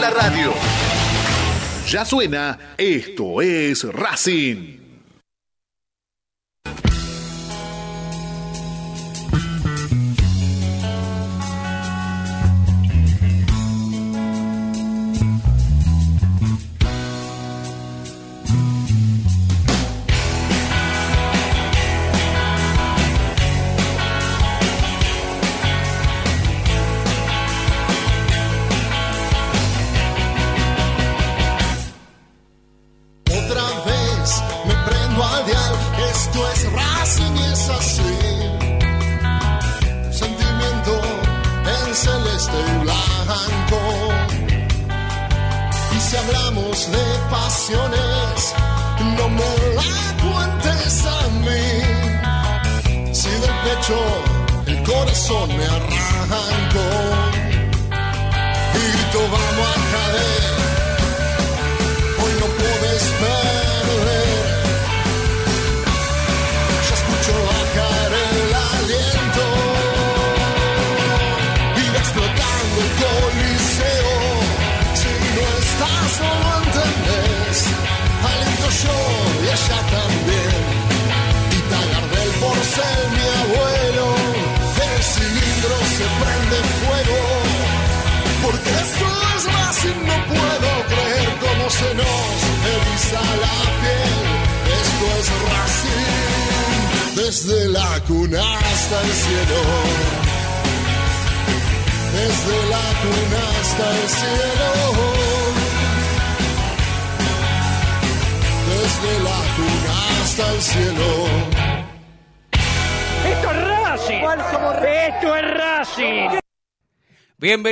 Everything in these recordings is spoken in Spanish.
la radio. Ya suena, esto es Racing.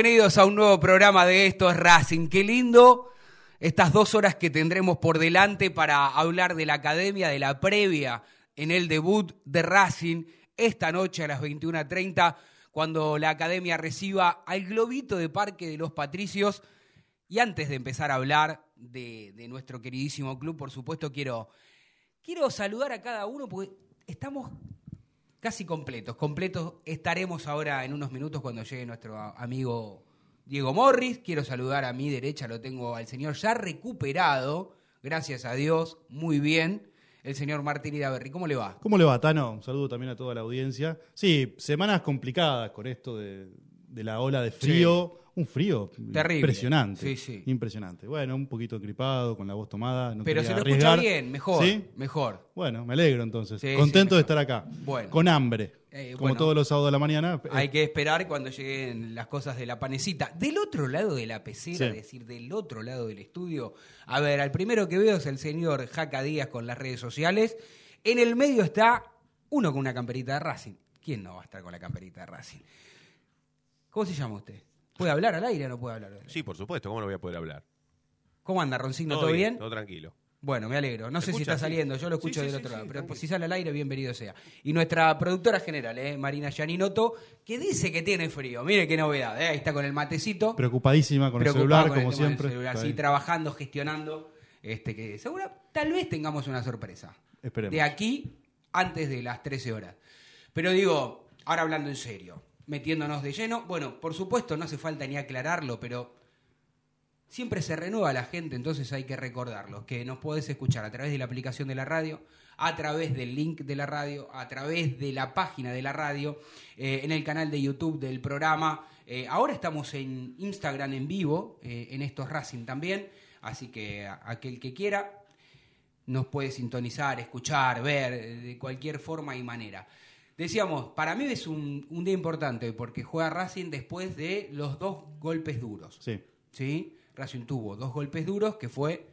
Bienvenidos a un nuevo programa de Esto es Racing. Qué lindo estas dos horas que tendremos por delante para hablar de la academia, de la previa en el debut de Racing esta noche a las 21.30, cuando la academia reciba al globito de Parque de los Patricios. Y antes de empezar a hablar de, de nuestro queridísimo club, por supuesto, quiero, quiero saludar a cada uno porque estamos casi completos. Completos estaremos ahora en unos minutos cuando llegue nuestro amigo Diego Morris. Quiero saludar a mi derecha, lo tengo al señor ya recuperado, gracias a Dios, muy bien. El señor Martín Idaverri, ¿cómo le va? ¿Cómo le va, Tano? Un saludo también a toda la audiencia. Sí, semanas complicadas con esto de, la ola de frío un frío Terrible. impresionante. Sí, sí. Impresionante. Bueno, un poquito gripado, con la voz tomada. Pero se lo escucha bien, mejor. ¿Sí? Mejor. Bueno, me alegro entonces. Contento de estar acá. Bueno. Con hambre. Eh, como todos los sábados de la mañana. Hay eh. que esperar cuando lleguen las cosas de la panecita. Del otro lado de la pecera, es decir, del otro lado del estudio. A ver, al primero que veo es el señor Jaca Díaz con las redes sociales. En el medio está uno con una camperita de Racing. ¿Quién no va a estar con la camperita de Racing? ¿Cómo se llama usted? ¿Puede hablar al aire o no puede hablar? Sí, por supuesto, ¿cómo no voy a poder hablar? ¿Cómo anda, Roncino? ¿Todo, bien? Todo tranquilo. Bueno, me alegro. No sé si está saliendo, yo lo escucho del otro lado, pero si sale al aire, bienvenido sea. Y nuestra productora general, ¿eh? Marina Yaninoto, que dice que tiene frío. Mire qué novedad, ¿eh? ahí está con el matecito. Preocupadísima con el celular, como siempre. así trabajando, gestionando. Este, que seguro, tal vez tengamos una sorpresa. Esperemos. De aquí, antes de las 13 horas. Pero digo, ahora hablando en serio metiéndonos de lleno. Bueno, por supuesto, no hace falta ni aclararlo, pero siempre se renueva la gente, entonces hay que recordarlo, que nos podés escuchar a través de la aplicación de la radio, a través del link de la radio, a través de la página de la radio, eh, en el canal de YouTube del programa. Eh, ahora estamos en Instagram en vivo, eh, en estos Racing también, así que aquel que quiera nos puede sintonizar, escuchar, ver de cualquier forma y manera. Decíamos, para mí es un, día importante porque juega Racing después de los dos golpes duros. Sí. ¿Sí? Racing tuvo dos golpes duros, que fue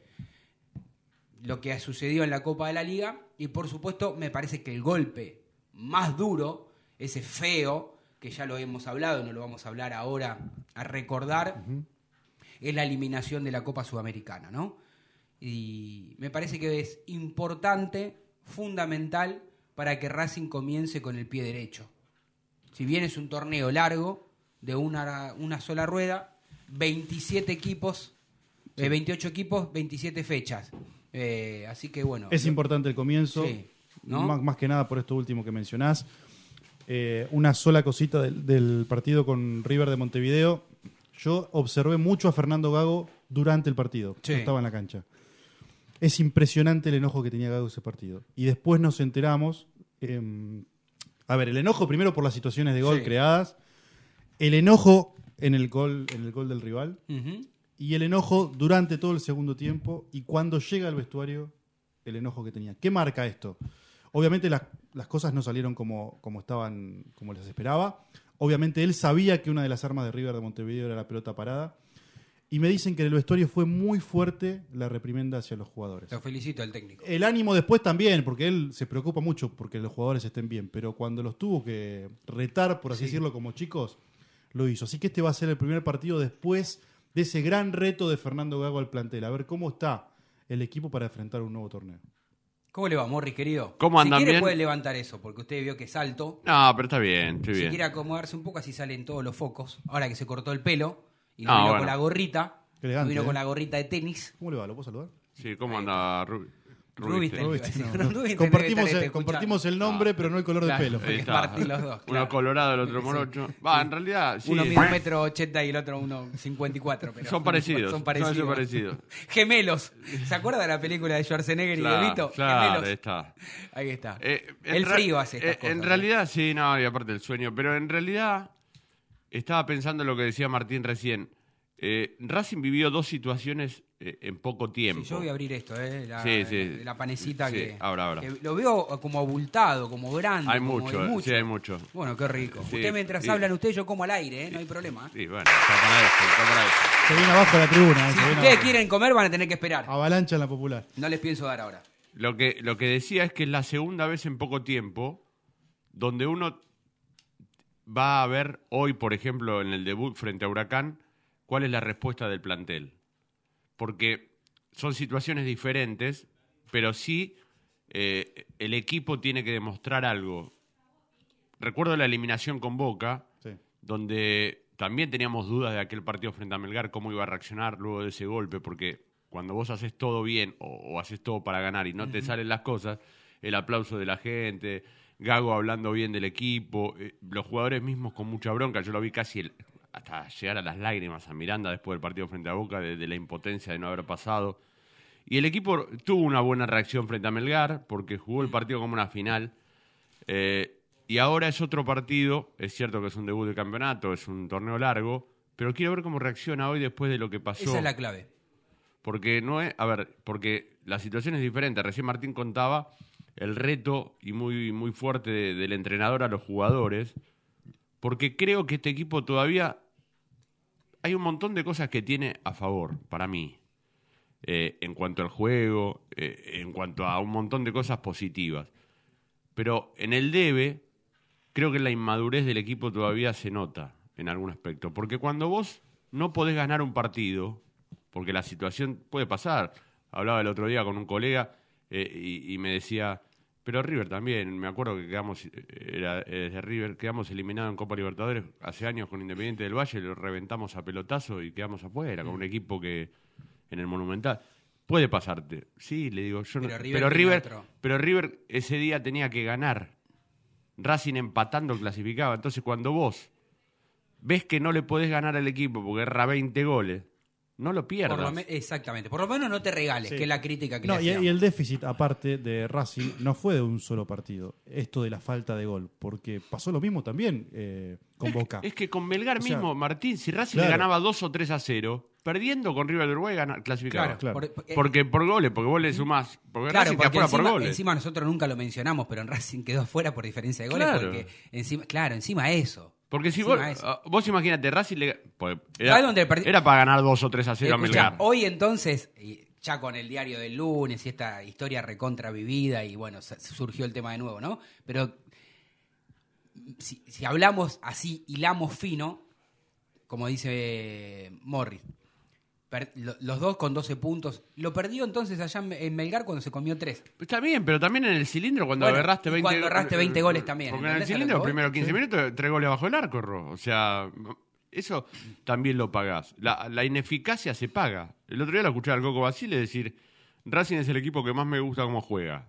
lo que ha sucedido en la Copa de la Liga. Y por supuesto, me parece que el golpe más duro, ese feo, que ya lo hemos hablado, no lo vamos a hablar ahora, a recordar, es la eliminación de la Copa Sudamericana, ¿no? Y me parece que es importante, fundamental, para que Racing comience con el pie derecho. Si bien es un torneo largo, de una, una sola rueda, 27 equipos, 28 eh, equipos, 27 fechas. Eh, así que bueno. Es importante el comienzo, más, que nada por esto último que mencionás. Eh, una sola cosita del, partido con River de Montevideo. Yo observé mucho a Fernando Gago durante el partido. Sí. Yo estaba en la cancha. Es impresionante el enojo que tenía Gago ese partido. Y después nos enteramos. em, a ver, el enojo primero por las situaciones de gol Sí. creadas. El enojo en el gol, en el gol del rival. Y el enojo durante todo el segundo tiempo. Y cuando llega al vestuario, el enojo que tenía. ¿Qué marca esto? Obviamente las, las cosas no salieron como, como estaban, como les esperaba. Obviamente él sabía que una de las armas de River de Montevideo era la pelota parada. Y me dicen que en el vestuario fue muy fuerte la reprimenda hacia los jugadores. Lo felicito al técnico. El ánimo después también, porque él se preocupa mucho porque los jugadores estén bien, pero cuando los tuvo que retar, por así Sí. decirlo, como chicos, lo hizo. Así que este va a ser el primer partido después de ese gran reto de Fernando Gago al plantel, a ver cómo está el equipo para enfrentar un nuevo torneo. ¿Cómo le va, Morris, querido? ¿Cómo andan Si quiere bien? puede levantar eso, porque usted vio que es alto. No, pero está bien, estoy Si bien. quiere acomodarse un poco, así salen todos los focos. Ahora que se cortó el pelo y no Ah, vino bueno. con la gorrita, Qué elegante, no vino ¿eh? con la gorrita de tenis. ¿Cómo le va? ¿Lo puedo saludar? Sí, ¿cómo anda Rubi? No, no, debe compartimos, el, escuchando. compartimos el nombre, pero no el color Claro. de pelo. Ahí Es está. Martín los dos, Uno claro. colorado, el otro morocho. Va, en realidad, sí. Uno mide un metro ochenta y el otro uno cincuenta y cuatro. pero- Son parecidos. Son parecidos. Son parecidos. Gemelos. ¿Se acuerda de la película de Schwarzenegger y de Claro, Vito? claro, ahí Gemelos. está. Ahí está. Eh, en el ra- frío hace estas eh, cosas. En ¿eh? realidad, sí, no, y aparte el sueño. Pero en realidad, estaba pensando en lo que decía Martín recién. Eh, Racing vivió dos situaciones eh, en poco tiempo. Sí, yo voy a abrir esto, ¿eh? La, Sí, sí. la panecita Sí, que, ahora, ahora. que Lo veo como abultado, como grande. Hay como mucho, de eh, sí, hay mucho. Bueno, qué rico. Sí, Usted mientras sí. hablan ustedes, yo como al aire, ¿eh? No hay problema. ¿eh? Sí, bueno, está para eso, está para eso. Se viene abajo la tribuna. eh, Si ustedes abajo. quieren comer, van a tener que esperar. Avalancha en la popular. No les pienso dar ahora. Lo que, lo que decía es que es la segunda vez en poco tiempo donde uno va a ver hoy, por ejemplo, en el debut frente a Huracán, cuál es la respuesta del plantel. Porque son situaciones diferentes, pero sí eh, el equipo tiene que demostrar algo. Recuerdo la eliminación con Boca, Sí. donde también teníamos dudas de aquel partido frente a Melgar, cómo iba a reaccionar luego de ese golpe, porque cuando vos haces todo bien o, o haces todo para ganar y no te salen las cosas, el aplauso de la gente, Gago hablando bien del equipo, eh, los jugadores mismos con mucha bronca, yo lo vi casi el- hasta llegar a las lágrimas a Miranda después del partido frente a Boca, de, de la impotencia de no haber pasado. Y el equipo tuvo una buena reacción frente a Melgar, porque jugó el partido como una final. Eh, y ahora es otro partido, es cierto que es un debut de campeonato, es un torneo largo, pero quiero ver cómo reacciona hoy después de lo que pasó. Esa es la clave. Porque no es, a ver, porque la situación es diferente. Recién Martín contaba el reto y muy, muy fuerte de- del entrenador a los jugadores, porque creo que este equipo todavía hay un montón de cosas que tiene a favor para mí. Eh, en cuanto al juego, eh, en cuanto a un montón de cosas positivas. Pero en el debe, creo que la inmadurez del equipo todavía se nota en algún aspecto. Porque cuando vos no podés ganar un partido, porque la situación puede pasar. Hablaba el otro día con un colega eh, y me decía, pero River también, me acuerdo que quedamos, eh, era eh, de River, quedamos eliminados en Copa Libertadores hace años con Independiente del Valle, lo reventamos a pelotazo y quedamos afuera, con un equipo que en el Monumental. Puede pasarte. Sí, le digo, yo no- Pero River pero River, pero River ese día tenía que ganar. Racing empatando clasificaba. Entonces, cuando vos ves que no le podés ganar al equipo porque erra 20 goles, no lo Por pierdas. lo me- exactamente. Por lo menos no te regales, Sí. que es la crítica que No, le y, hacíamos. y el déficit, aparte de Racing, no fue de un solo partido. Esto de la falta de gol. Porque pasó lo mismo también eh, con Boca. Es que con Melgar O sea, mismo, Martín, si Racing claro. le ganaba 2 o 3 a 0, perdiendo con River Uruguay, clasificaba. Claro, Claro. por- eh, Porque por goles, porque vos le sumás. Porque Claro, Racing porque afuera por encima, goles. encima nosotros nunca lo mencionamos, pero en Racing quedó fuera por diferencia de goles. Claro. Porque encima, claro, encima eso. Porque si vos, ah, vos imagínate, Racing le, pues, ¿Sabes era, dónde para ganar 2 o 3 a 0 a Melgar. hoy entonces, ya con el diario del lunes y esta historia recontra vivida, y bueno, surgió el tema de nuevo, ¿no? Pero si, si hablamos así, hilamos fino, como dice Morris, los dos con 12 puntos, lo perdió entonces allá en- Melgar cuando se comió 3. Está bien, pero también en el cilindro cuando Bueno, agarraste y 20 cuando erraste 20 goles también, Porque en el ¿entendés a lo cilindro, primero 15 minutos, tres goles bajo el arco, Ro. O sea, eso también lo pagás. La, la ineficacia se paga. El otro día lo escuché al Coco Basile decir: Racing es el equipo que más me gusta cómo juega.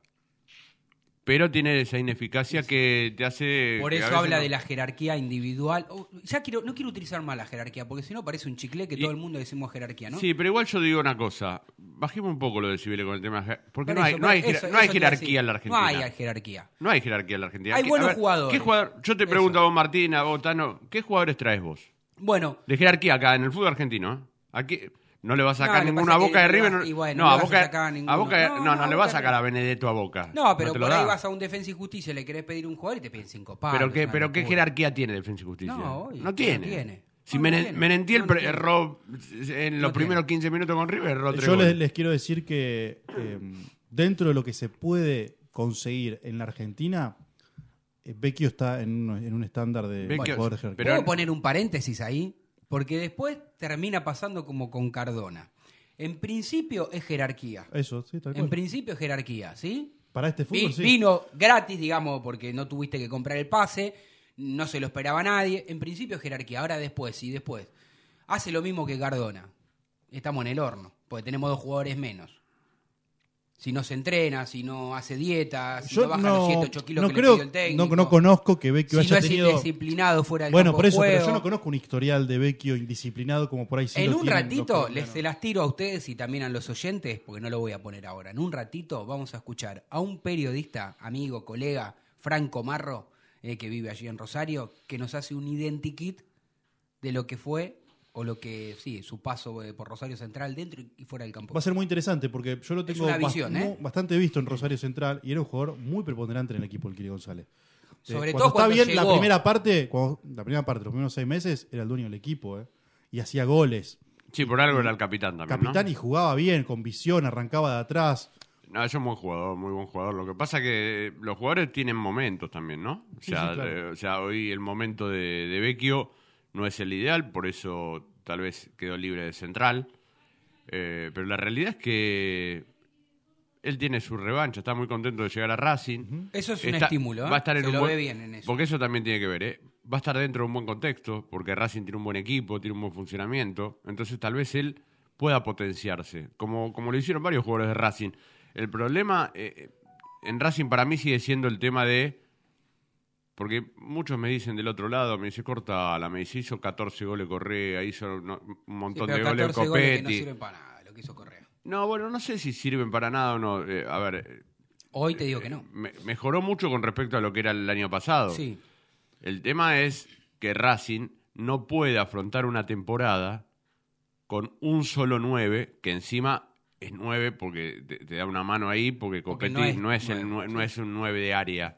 Pero tiene esa ineficacia que te hace... Por eso habla no- de la jerarquía individual. Oh, ya quiero, no quiero utilizar más la jerarquía, porque si no parece un chicle que Y- todo el mundo decimos jerarquía, ¿no? Sí, pero igual yo digo una cosa. Bajemos un poco lo de Cibeles con el tema. Porque Por no hay, no hay, eso- no hay jerarquía en la Argentina. No hay jerarquía. No hay jerarquía en la Argentina. Hay ¿Qué- buenos ver, jugadores. ¿qué jugador- yo te Eso. pregunto a vos, Martín, a vos, Tano, ¿qué jugadores traes vos? Bueno, De jerarquía acá, en el fútbol argentino. ¿eh? Aquí no le va a No, sacar que ninguno a Boca de no River. No, y bueno, no, no a le vas a Boca, sacar a a. Boca No, no, no, no, le va a sacar no. a Benedetto a Boca. no, pero por ahí da. vas a un defensa y justicia, le querés pedir un jugador y te piden cinco palos. Pero qué, pero qué jerarquía tiene Defensa y Justicia. No, obvio, no no tiene. tiene. Si No, no. Menentiel No, no erró en los No primeros tiene. 15 minutos con River, erró tres Yo les, quiero decir que eh, dentro de lo que se puede conseguir en la Argentina, eh, Vecchio está en un, en un estándar de Vecchio- jugador de jerarquía. pero- ¿Puedo poner un paréntesis ahí? Porque después termina pasando como con Cardona. En principio es jerarquía. Eso, sí, tal cual. En principio es jerarquía, ¿sí? Para este Vi- fútbol, sí. Vino gratis, digamos, porque no tuviste que comprar el pase, no se lo esperaba nadie. En principio es jerarquía. Ahora después, y después. Hace lo mismo que Cardona. Estamos en el horno, porque tenemos dos jugadores menos. Si no se entrena, si no hace dieta, si no Yo baja los 7, 8 kilos no que le creo, pidió el técnico. no, no conozco que Vecchio si haya no es indisciplinado fuera del Bueno, campo por eso, pero yo no conozco un historial de Vecchio indisciplinado como por ahí sí En lo un tienen ratito les se las tiro a ustedes y también a los oyentes, porque no lo voy a poner ahora. En un ratito vamos a escuchar a un periodista, amigo, colega, Franco Marro, eh, que vive allí en Rosario, que nos hace un identikit de lo que fue o lo que, sí, su paso eh, por Rosario Central dentro y fuera del campo. Va a ser muy interesante porque yo lo tengo una bast- visión, ¿eh? bastante visto en Rosario Central y era un jugador muy preponderante en el equipo del Kili González. Eh, Sobre cuando todo está cuando bien llegó. la primera parte, cuando- la primera parte, los primeros seis meses, era el dueño del equipo, ¿eh? Y hacía goles. Sí, por algo era el capitán también. Capitán ¿no? y jugaba bien, con visión, arrancaba de atrás. No, es un buen jugador, muy buen jugador. Lo que pasa que los jugadores tienen momentos también, ¿no? O Sí, sea, sí, claro. eh, o sea hoy el momento de, de Vecchio no es el ideal, por eso tal vez quedó libre de central. Eh, pero la realidad es que él tiene su revancha, está muy contento de llegar a Racing. Eso es un estímulo, ¿eh? Va a estar en Se un lo buen- ve bien en eso. Porque eso también tiene que ver, ¿eh? Va a estar dentro de un buen contexto, porque Racing tiene un buen equipo, tiene un buen funcionamiento. Entonces tal vez él pueda potenciarse, como, como lo hicieron varios jugadores de Racing. El problema eh, en Racing para mí sigue siendo el tema de... Porque muchos me dicen del otro lado, me dice Cortala, me dice hizo 14 goles Correa, hizo un montón de goles 14 goles que no Copetti. sirven para nada, lo que hizo Correa. No, bueno, no sé si sirven para nada o no. Eh, a ver, eh, Hoy te digo que no. me- mejoró mucho con respecto a lo que era el año pasado. Sí. El tema es que Racing no puede afrontar una temporada con un solo 9, que encima es 9 porque te, te da una mano ahí, porque Copetti no no es es, el, no es un 9 de área.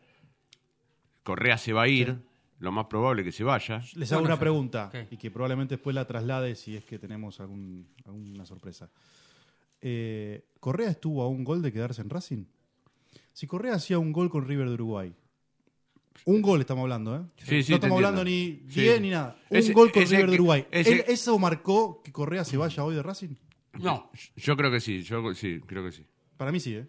Correa se va a ir, lo más probable que se vaya. Les Bueno, hago una pregunta y que probablemente después la traslade si es que tenemos algún, alguna sorpresa. Eh, ¿Correa estuvo a un gol de quedarse en Racing? Si Correa hacía un gol con River de Uruguay, un gol estamos hablando, ¿eh? Sí, sí, no estamos hablando ni Sí, 10 sí. ni nada. Un Ese- gol con ese River de Uruguay. ese- ¿Él- ¿Eso marcó que Correa se vaya hoy de Racing? No. Yo creo que sí, yo sí, creo que sí. Para mí sí, ¿eh?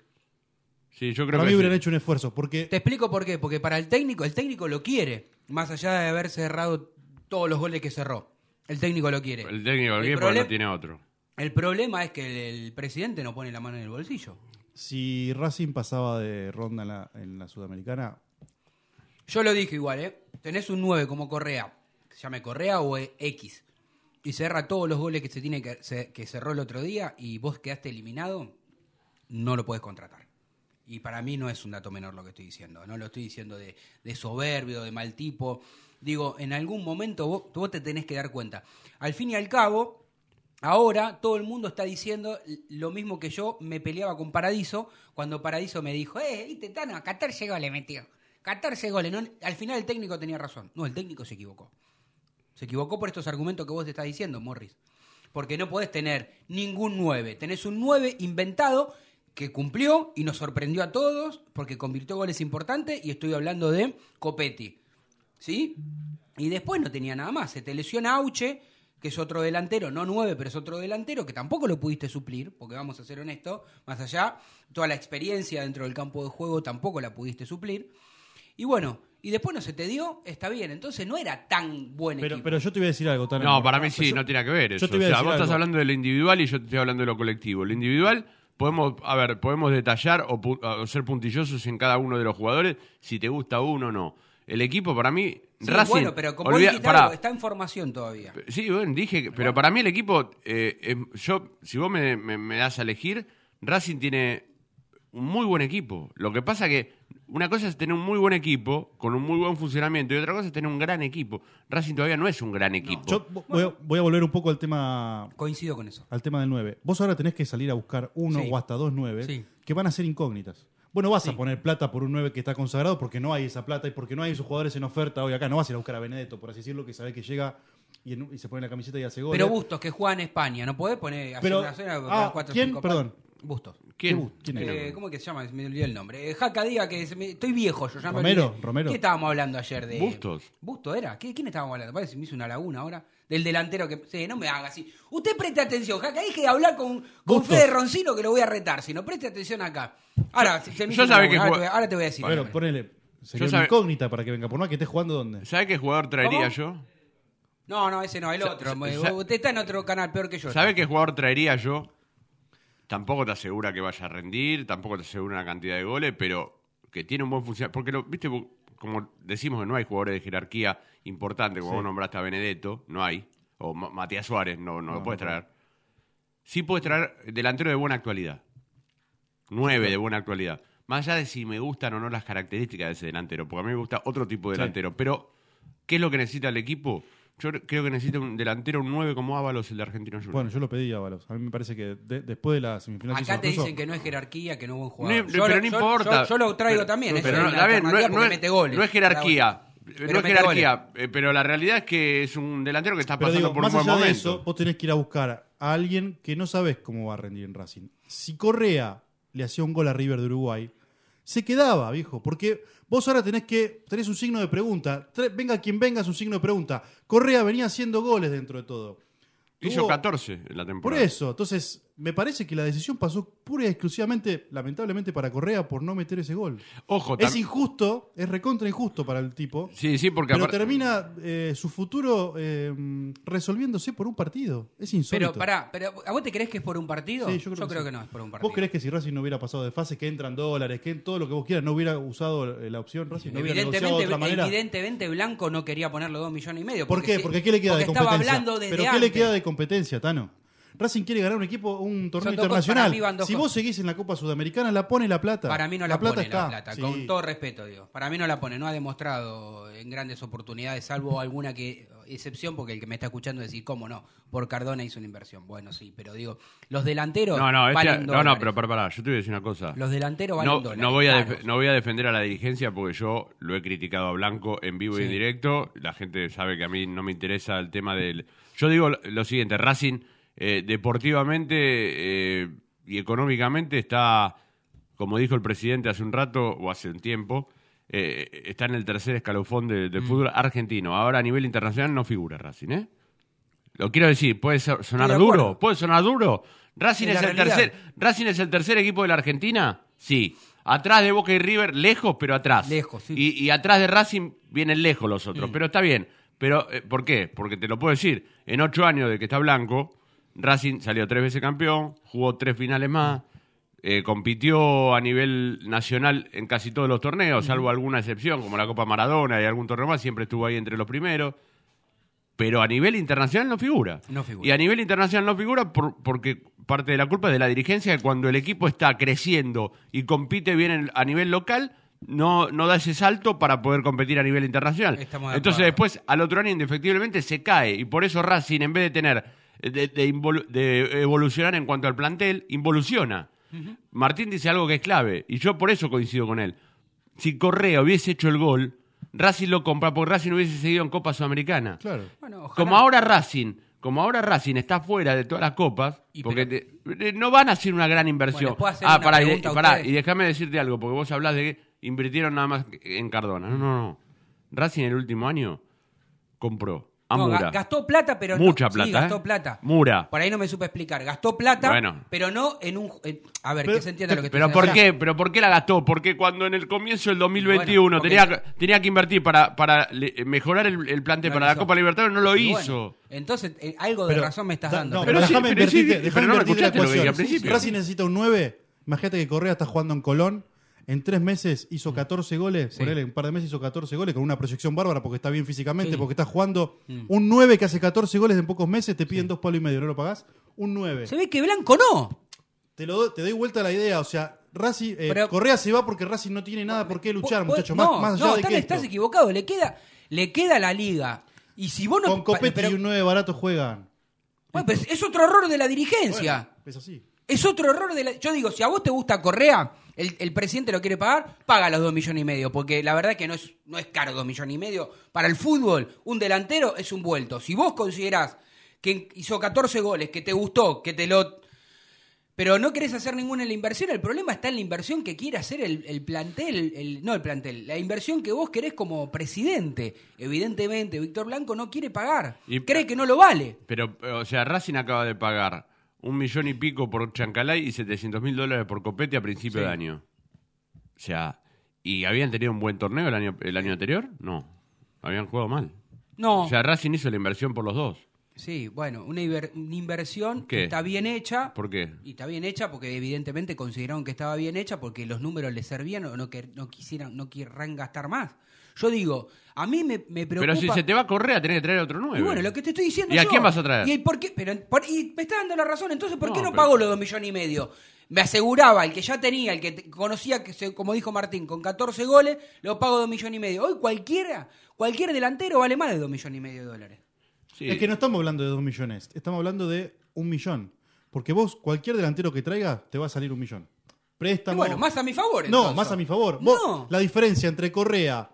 Sí, yo creo Para mí hubieran sí. hecho un esfuerzo, porque Te explico por qué. Porque para el técnico, el técnico lo quiere. Más allá de haber cerrado todos los goles que cerró. El técnico lo quiere. El técnico del El equipo no problem- tiene otro. El problema es que el, el presidente no pone la mano en el bolsillo. si Racing pasaba de ronda en la, en la Sudamericana, Yo lo dije igual, ¿eh? Tenés un 9 como Correa, que se llame Correa o X, y cerra todos los goles que se tiene que, se- que cerró el otro día y vos quedaste eliminado, no lo podés contratar. Y para mí no es un dato menor lo que estoy diciendo. No lo estoy diciendo de, soberbio, de mal tipo. Digo, en algún momento vos, te tenés que dar cuenta. Al fin y al cabo, ahora todo el mundo está diciendo lo mismo que yo me peleaba con Paradiso cuando Paradiso me dijo, eh, viste, Tano, 14 goles metió. 14 goles. Al final el técnico tenía razón. No, el técnico se equivocó. Se equivocó por estos argumentos que vos te estás diciendo, Morris. Porque no podés tener ningún 9. Tenés un 9 inventado que cumplió y nos sorprendió a todos porque convirtió goles importantes y estoy hablando de Copetti. ¿Sí? Y después no tenía nada más. Se te lesiona Auche, que es otro delantero, no 9, pero es otro delantero que tampoco lo pudiste suplir, porque vamos a ser honestos, más allá, toda la experiencia dentro del campo de juego tampoco la pudiste suplir. Y bueno, y después no se te dio, está bien. Entonces no era tan buen pero, equipo. pero yo te voy a decir algo. No, para mí Yo- sí, no tiene que ver eso. yo te voy a o sea, decir vos estás hablando de lo individual y yo te estoy hablando de lo colectivo. Lo individual, podemos, a ver, podemos detallar o, pu- o ser puntillosos en cada uno de los jugadores, si te gusta uno o no. El equipo, para mí, Sí, Racing. bueno, pero como olvida- está en formación todavía. Sí, bueno, dije, que- pero para mí el equipo, eh, eh, yo, si vos me, me- me das a elegir, Racing tiene un muy buen equipo. Lo que pasa que una cosa es tener un muy buen equipo, con un muy buen funcionamiento, y otra cosa es tener un gran equipo. Racing todavía no es un gran equipo. Yo vo- voy, a, voy a volver un poco al tema Coincido con eso. al tema del 9. Vos ahora tenés que salir a buscar uno Sí. o hasta dos 9 Sí. que van a ser incógnitas. Vos no vas Sí. a poner plata por un 9 que está consagrado porque no hay esa plata y porque no hay esos jugadores en oferta hoy acá. No vas a ir a buscar a Benedetto, por así decirlo, que sabe que llega y, en- y se pone la camiseta y hace goles. Pero Bustos, que juega en España, ¿no podés poner hacer Pero- una zona ah, cuatro, ¿quién? cinco Perdón. Bustos. ¿Quién? ¿Quién Eh, era? ¿Cómo es que se llama? Me olvidé el nombre. Eh, Jaca Díaz, que se me- estoy viejo yo. Ya me Romero, olvidé. Romero. ¿Qué estábamos hablando ayer de. Bustos. ¿Bustos era? ¿Qué, ¿Quién estábamos hablando? Parece que me hizo una laguna ahora. Del delantero que. Sí, no me haga así. Usted preste atención, Jaca. Dije de hablar con, con Bustos. Fede Roncino que lo voy a retar. Si no, preste atención acá. Ahora, se- se me yo hizo una sabe que laguna. ahora, te voy, a- ahora te voy a decir. Bueno, ponele. Sería Yo una sabe- incógnita para que venga. Por más que esté jugando donde. ¿Sabe qué jugador traería ¿Cómo? yo? No, no, ese no, el otro. sa- Usted está en otro canal peor que yo. ¿Sabe qué jugador traería yo? Tampoco te asegura que vaya a rendir, tampoco te asegura una cantidad de goles, pero que tiene un buen funcionamiento. Porque, lo, viste, como decimos que no hay jugadores de jerarquía importante, como Sí. vos nombraste a Benedetto, no hay. O Ma- Matías Suárez, no, no, lo puedes traer. Sí puedes traer delantero de buena actualidad. Nueve de buena actualidad. Más allá de si me gustan o no las características de ese delantero, porque a mí me gusta otro tipo de Sí. delantero. Pero, ¿qué es lo que necesita el equipo? Yo creo que necesita un delantero, un 9 como Ábalos, el de Argentino Juniors. Bueno, yo lo pedí a Balos. A mí me parece que de- después de la semifinal Acá te dicen que no es jerarquía, que no es buen jugador. No, Yo pero lo- no importa. Yo, yo lo traigo Pero- también. es Pero una no, a ver, no, alternativa es- no porque es, mete goles. no es jerarquía. Pero no es goles. jerarquía, eh, pero la realidad es que es un delantero que está Pero pasando digo, por más un buen allá de momento. eso, vos tenés que ir a buscar a alguien que no sabes cómo va a rendir en Racing. Si Correa le hacía un gol a River de Uruguay, se quedaba, viejo, porque vos ahora tenés que tenés un signo de pregunta. Tre- Venga quien venga es un signo de pregunta. Correa venía haciendo goles dentro de todo. Hizo Tuvo- 14 en la Por temporada. eso, entonces me parece que la decisión pasó pura y exclusivamente, lamentablemente, para Correa por no meter ese gol. Ojo, Es injusto, es recontra injusto para el tipo. Sí, sí, porque Pero termina eh, su futuro eh, resolviéndose por un partido. Es insólito. Pero pará, pero ¿a vos te crees que es por un partido? Sí, yo creo, que, sí. no es por un partido. ¿Vos crees que si Racing no hubiera pasado de fase, que entran dólares, que todo lo que vos quieras, no hubiera usado eh, la opción Racing? ¿No hubiera negociado de Evidentemente, otra manera? evidentemente Blanco no quería ponerle dos millones y medio. ¿Por qué? Porque ¿qué le queda de competencia? estaba hablando desde ¿Pero qué antes. le queda de competencia, Tano? Racing quiere ganar un equipo, un torneo Son internacional. van dos si vos seguís en la Copa Sudamericana, la pone la plata. Para mí no la, plata pone está. la plata, Sí. con todo respeto, digo. Para mí no la pone, no ha demostrado en grandes oportunidades, salvo alguna que excepción, porque el que me está escuchando decir, ¿cómo no? Por Cardona hizo una inversión. Bueno, sí, pero digo, los delanteros No, no, este- valen no, no, pero para, para, yo te voy a decir una cosa. Los delanteros valen No, dólares. no, voy a no voy a defender a la dirigencia porque yo lo he criticado a Blanco en vivo y en directo. La gente sabe que a mí no me interesa el tema del... Yo digo lo siguiente, Racing eh, deportivamente eh, y económicamente está, como dijo el presidente hace un rato o hace un tiempo, eh, está en el tercer escalofón de- Mm. del fútbol argentino. Ahora a nivel internacional no figura Racing, ¿eh? Lo quiero decir, puede so- sonar duro, puede sonar duro. Racing Es el tercer, Racing es el tercer equipo de la Argentina, sí. Atrás de Boca y River, lejos, pero atrás. Lejos, sí. Y, y atrás de Racing vienen lejos los otros, pero está bien. Pero, eh, ¿por qué? Porque te lo puedo decir, en ocho años de que está Blanco, Racing salió tres veces campeón, jugó tres finales más, eh, compitió a nivel nacional en casi todos los torneos, salvo alguna excepción, como la Copa Maradona y algún torneo más, siempre estuvo ahí entre los primeros pero a nivel internacional no figura. No figura. Y a nivel internacional no figura por- porque parte de la culpa es de la dirigencia que cuando el equipo está creciendo y compite bien en- a nivel local, no, no da ese salto para poder competir a nivel internacional. Estamos Entonces después al otro año indefectiblemente se cae y por eso Racing en vez de tener de, de involu- de evolucionar en cuanto al plantel, involuciona. Martín dice algo que es clave y yo por eso coincido con él. Si Correa hubiese hecho el gol, Racing lo compra porque Racing hubiese seguido en Copa Sudamericana. Claro. Bueno. Como ahora Racing, como ahora Racing está fuera de todas las copas, Y porque pero- te- eh, no van a hacer una gran inversión. Bueno, ¿puedo hacer ah, una pará, y, pará, y déjame decirte algo, porque vos hablás de que invirtieron nada más en Cardona. No, no, no. Racing el último año compró a No, Mura. ga- gastó plata, pero no- Mucha sí, plata, gastó ¿eh? plata. Mura. Por ahí no me supe explicar. Gastó plata, Bueno. pero no en un. en- a ver, Pero- que se entienda lo que estoy Pero ¿por diciendo. qué? ¿Pero por qué la gastó? Porque cuando en el comienzo del 2021 Bueno, tenía, tenía que invertir para, para le- mejorar el, el plantel No para la. Copa Libertadores, no lo Y bueno, hizo. entonces, eh, algo de Pero- razón me estás da- dando. No, pero pero, sí, déjame pero sí, no la escuchaste lo que dije ecuación. al principio. Racing necesita un 9 Imagínate que Correa está jugando en Colón. En tres meses Mm. hizo 14 goles. Sí. Ponele, en un par de meses hizo 14 goles con una proyección bárbara porque está bien físicamente, Sí. porque está jugando Mm. un 9 que hace 14 goles en pocos meses, te piden dos palos y medio, ¿no lo pagás? Un 9. Se ve que Blanco no. Te, lo, do- te doy vuelta a la idea, o sea, Racing, eh, Pero- Correa se va porque Racing no tiene nada por qué luchar, muchachos, no, más, más allá no, de estás, que estás esto. equivocado. Le queda, le queda la liga. Y si vos no. Con Copetti pero- y un 9 barato juegan. Bueno, pero es otro error de la dirigencia. Bueno, es así. Es otro error de la... Yo digo, si a vos te gusta Correa, el, el presidente lo quiere pagar, paga los dos millones y medio, porque la verdad que no es, no es caro dos millones y medio. Para el fútbol, un delantero es un vuelto. Si vos considerás que hizo 14 goles, que te gustó, que te lo... Pero no querés hacer ninguna en la inversión, el problema está en la inversión que quiere hacer el, el plantel, el, no el plantel, la inversión que vos querés como presidente. Evidentemente, Víctor Blanco no quiere pagar, Y- cree que no lo vale. Pero, o sea, Racing acaba de pagar un millón y pico por Chancalay y 700 mil dólares por Copete a principio Sí. de año. O sea, ¿y habían tenido un buen torneo el año, el año anterior? No. Habían jugado mal. No. O sea, Racing hizo la inversión por los dos. Sí, bueno, una, inver- una inversión ¿Qué? que está bien hecha. ¿Por qué? Y está bien hecha porque evidentemente consideraron que estaba bien hecha porque los números les servían o no, que, no quisieran, no querrán gastar más. Yo digo, a mí me, me preocupa... Pero si se te va a Correa, tenés que traer otro nueve. Y bueno, lo que te estoy diciendo ¿Y a quién vas a traer? ¿Y, por qué? Pero, por- y me está dando la razón, entonces, ¿por No, qué no pero- pagó los dos millones y medio? Me aseguraba, el que ya tenía, el que conocía, que se- como dijo Martín, con 14 goles, lo pago dos millones y medio. Hoy cualquiera, cualquier delantero vale más de dos millones y medio de dólares. Sí. Es que no estamos hablando de dos millones, estamos hablando de un millón. Porque vos, cualquier delantero que traiga, te va a salir un millón. Y Préstamo. bueno, más a mi favor. No, más a mi favor. Vos, No. La diferencia entre Correa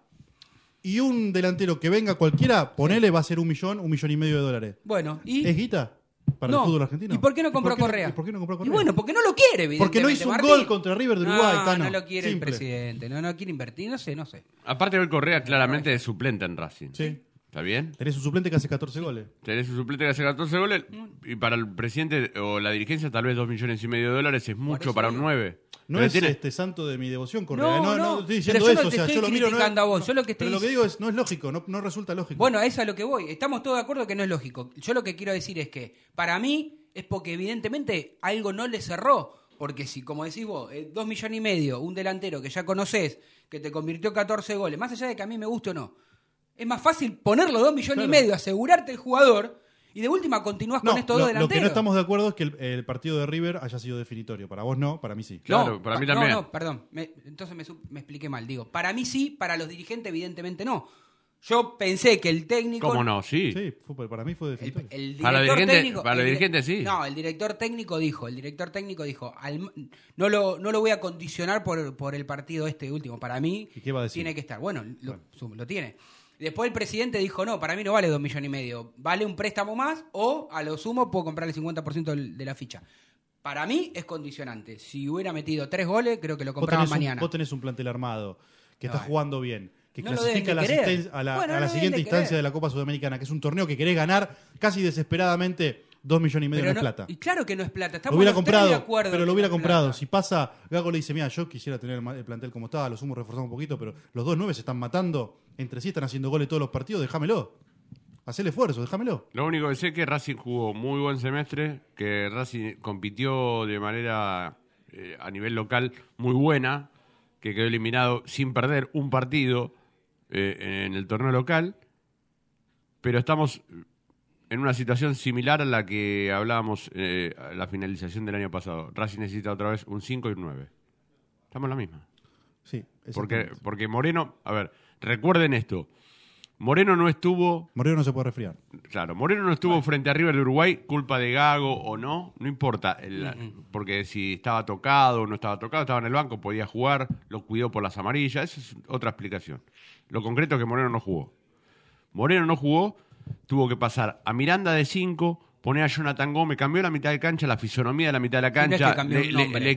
y un delantero que venga cualquiera, ponele, va a ser un millón, un millón y medio de dólares. Bueno, y... ¿Es guita para No. el fútbol argentino? ¿Y por qué no compró por qué Correa? ¿Y por qué no compró Y Correa? bueno, porque no lo quiere, evidentemente. Porque no hizo un Martín. gol contra River de Uruguay, No, Tano. no lo quiere Simple. el presidente. No, no quiere invertir. No sé, no sé. Aparte, hoy Correa claramente es suplente en Racing. Sí. ¿Está bien? Tenés un suplente que hace 14 goles. Tenés un suplente que hace 14 goles y para el presidente o la dirigencia tal vez 2 millones y medio de dólares es mucho para un digo. 9. No es este santo de mi devoción, Correa. No, No, no, no, estoy pero yo eso. no o te sea, estoy yo lo miro. No, criticando a vos, no, yo lo que estoy pero lo que diciendo- digo es, no es lógico, no, no resulta lógico. Bueno, a eso es a lo que voy. Estamos todos de acuerdo que no es lógico. Yo lo que quiero decir es que para mí es porque evidentemente algo no le cerró. Porque si, como decís vos, eh, dos millones y medio, un delantero que ya conocés, que te convirtió 14 goles, más allá de que a mí me guste o no, es más fácil ponerlo dos millones y medio, asegurarte el jugador y de última continúas No, con estos lo, dos lo delanteros. que no estamos de acuerdo es que el, el partido de River haya sido definitorio. Para vos no, para mí sí. Claro, para mí también. No, no, perdón. Me- entonces me, expliqué mal. Digo, para mí sí, para los dirigentes evidentemente no. Yo pensé que el técnico... ¿Cómo no? Sí. Sí, fue- para mí fue El, definitorio. el Para los dirigentes- técnico, para los el di- dirigentes, sí. No, el director técnico dijo, el director técnico dijo, al- no, lo, no lo voy a condicionar por, por el partido este último. Para mí ¿Y qué va a decir? tiene que estar. Bueno, lo, su- lo tiene. Después el presidente dijo, no, para mí no vale dos millones y medio. Vale un préstamo más o a lo sumo puedo comprar el 50% del- de la ficha. Para mí es condicionante. Si hubiera metido tres goles, creo que lo Vos compraba tenés, un, mañana. vos tenés un plantel armado que está jugando bien, que no clasifica a la, a Bueno, a siguiente de instancia de la Copa Sudamericana, que es un torneo que querés ganar casi desesperadamente dos millones y medio Pero no es plata. Y claro que no es plata. Estamos Lo hubiera comprado, de acuerdo pero lo hubiera comprado. plata. Si pasa, Gago le dice, mira, yo quisiera tener el plantel como estaba, lo sumo reforzamos un poquito, pero los dos nueve se están matando, entre sí están haciendo goles todos los partidos, déjamelo. Hacé el esfuerzo, déjamelo. Lo único que sé es que Racing jugó muy buen semestre, que Racing compitió de manera eh, a nivel local muy buena, que quedó eliminado sin perder un partido eh, en el torneo local, pero estamos en una situación similar a la que hablábamos eh, a la finalización del año pasado. Racing necesita otra vez un 5 y un 9. Estamos en la misma. Sí, Porque, porque Moreno, a ver, recuerden esto. Moreno no estuvo Moreno no se puede resfriar. Claro, Moreno no estuvo frente a River de Uruguay, culpa de Gago o no, no importa, el- porque si estaba tocado o no estaba tocado, estaba en el banco, podía jugar, lo cuidó por las amarillas, esa es otra explicación. Lo concreto es que Moreno no jugó. Moreno no jugó, tuvo que pasar a Miranda de 5, poner a Jonathan Gómez, cambió la mitad de cancha, la fisonomía de la mitad de la cancha, cambió le,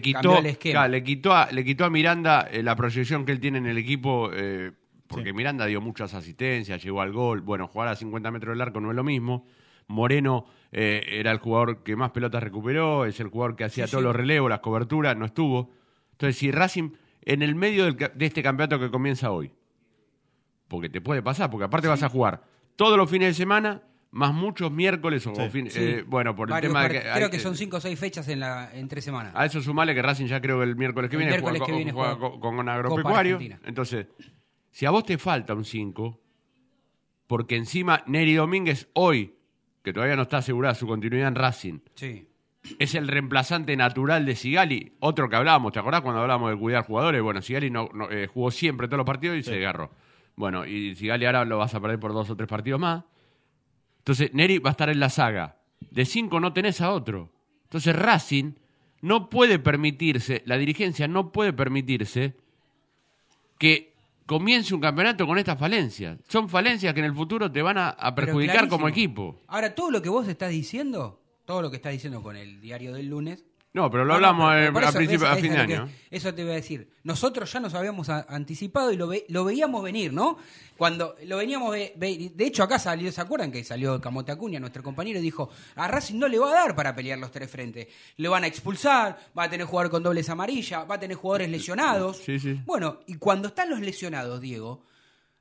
quitó, cambió claro, le quitó a, le quitó a Miranda eh, la proyección que él tiene en el equipo, eh, porque Sí. Miranda dio muchas asistencias, llegó al gol. Bueno, jugar a 50 metros del arco no es lo mismo. Moreno eh, era el jugador que más pelotas recuperó, es el jugador que hacía Sí, todos sí. los relevos, las coberturas, no estuvo. Entonces, si Racing, en el medio del de este campeonato que comienza hoy, porque te puede pasar, porque aparte vas a jugar todos los fines de semana, más muchos miércoles o Sí. fin- Sí. eh, bueno, por el Varios tema de que... Creo hay que son cinco o seis fechas en, la, en tres semanas. A eso sumale que Racing ya creo que el miércoles que El viene miércoles juega, que con- viene juega juega con, Agropecuario. Entonces, si a vos te falta un 5, porque encima Neri Domínguez hoy, que todavía no está asegurada su continuidad en Racing, Sí. es el reemplazante natural de Sigali, otro que hablábamos, ¿te acordás cuando hablábamos de cuidar jugadores? Bueno, Sigali no, no, eh, jugó siempre todos los partidos y se agarró. Bueno, y Sigali ahora lo vas a perder por dos o tres partidos más. Entonces, Neri va a estar en la saga. De cinco no tenés a otro. Entonces, Racing no puede permitirse, la dirigencia no puede permitirse que comience un campeonato con estas falencias. Son falencias que en el futuro te van a, a perjudicar como equipo. Ahora, todo lo que vos estás diciendo, todo lo que estás diciendo con el diario del lunes. No, pero lo No, no, hablamos por a principio, eso- a fin de año. Eso te iba a decir. Nosotros ya nos habíamos a- anticipado y lo, ve- lo veíamos venir, ¿no? Cuando lo veníamos ve- ve- De hecho, acá salió, ¿se acuerdan que salió Camote Acuña, nuestro compañero, y dijo: A Racing no le va a dar para pelear los tres frentes. Le van a expulsar, va a tener jugador con dobles amarillas, va a tener jugadores lesionados. Sí, sí. Bueno, y cuando están los lesionados, Diego,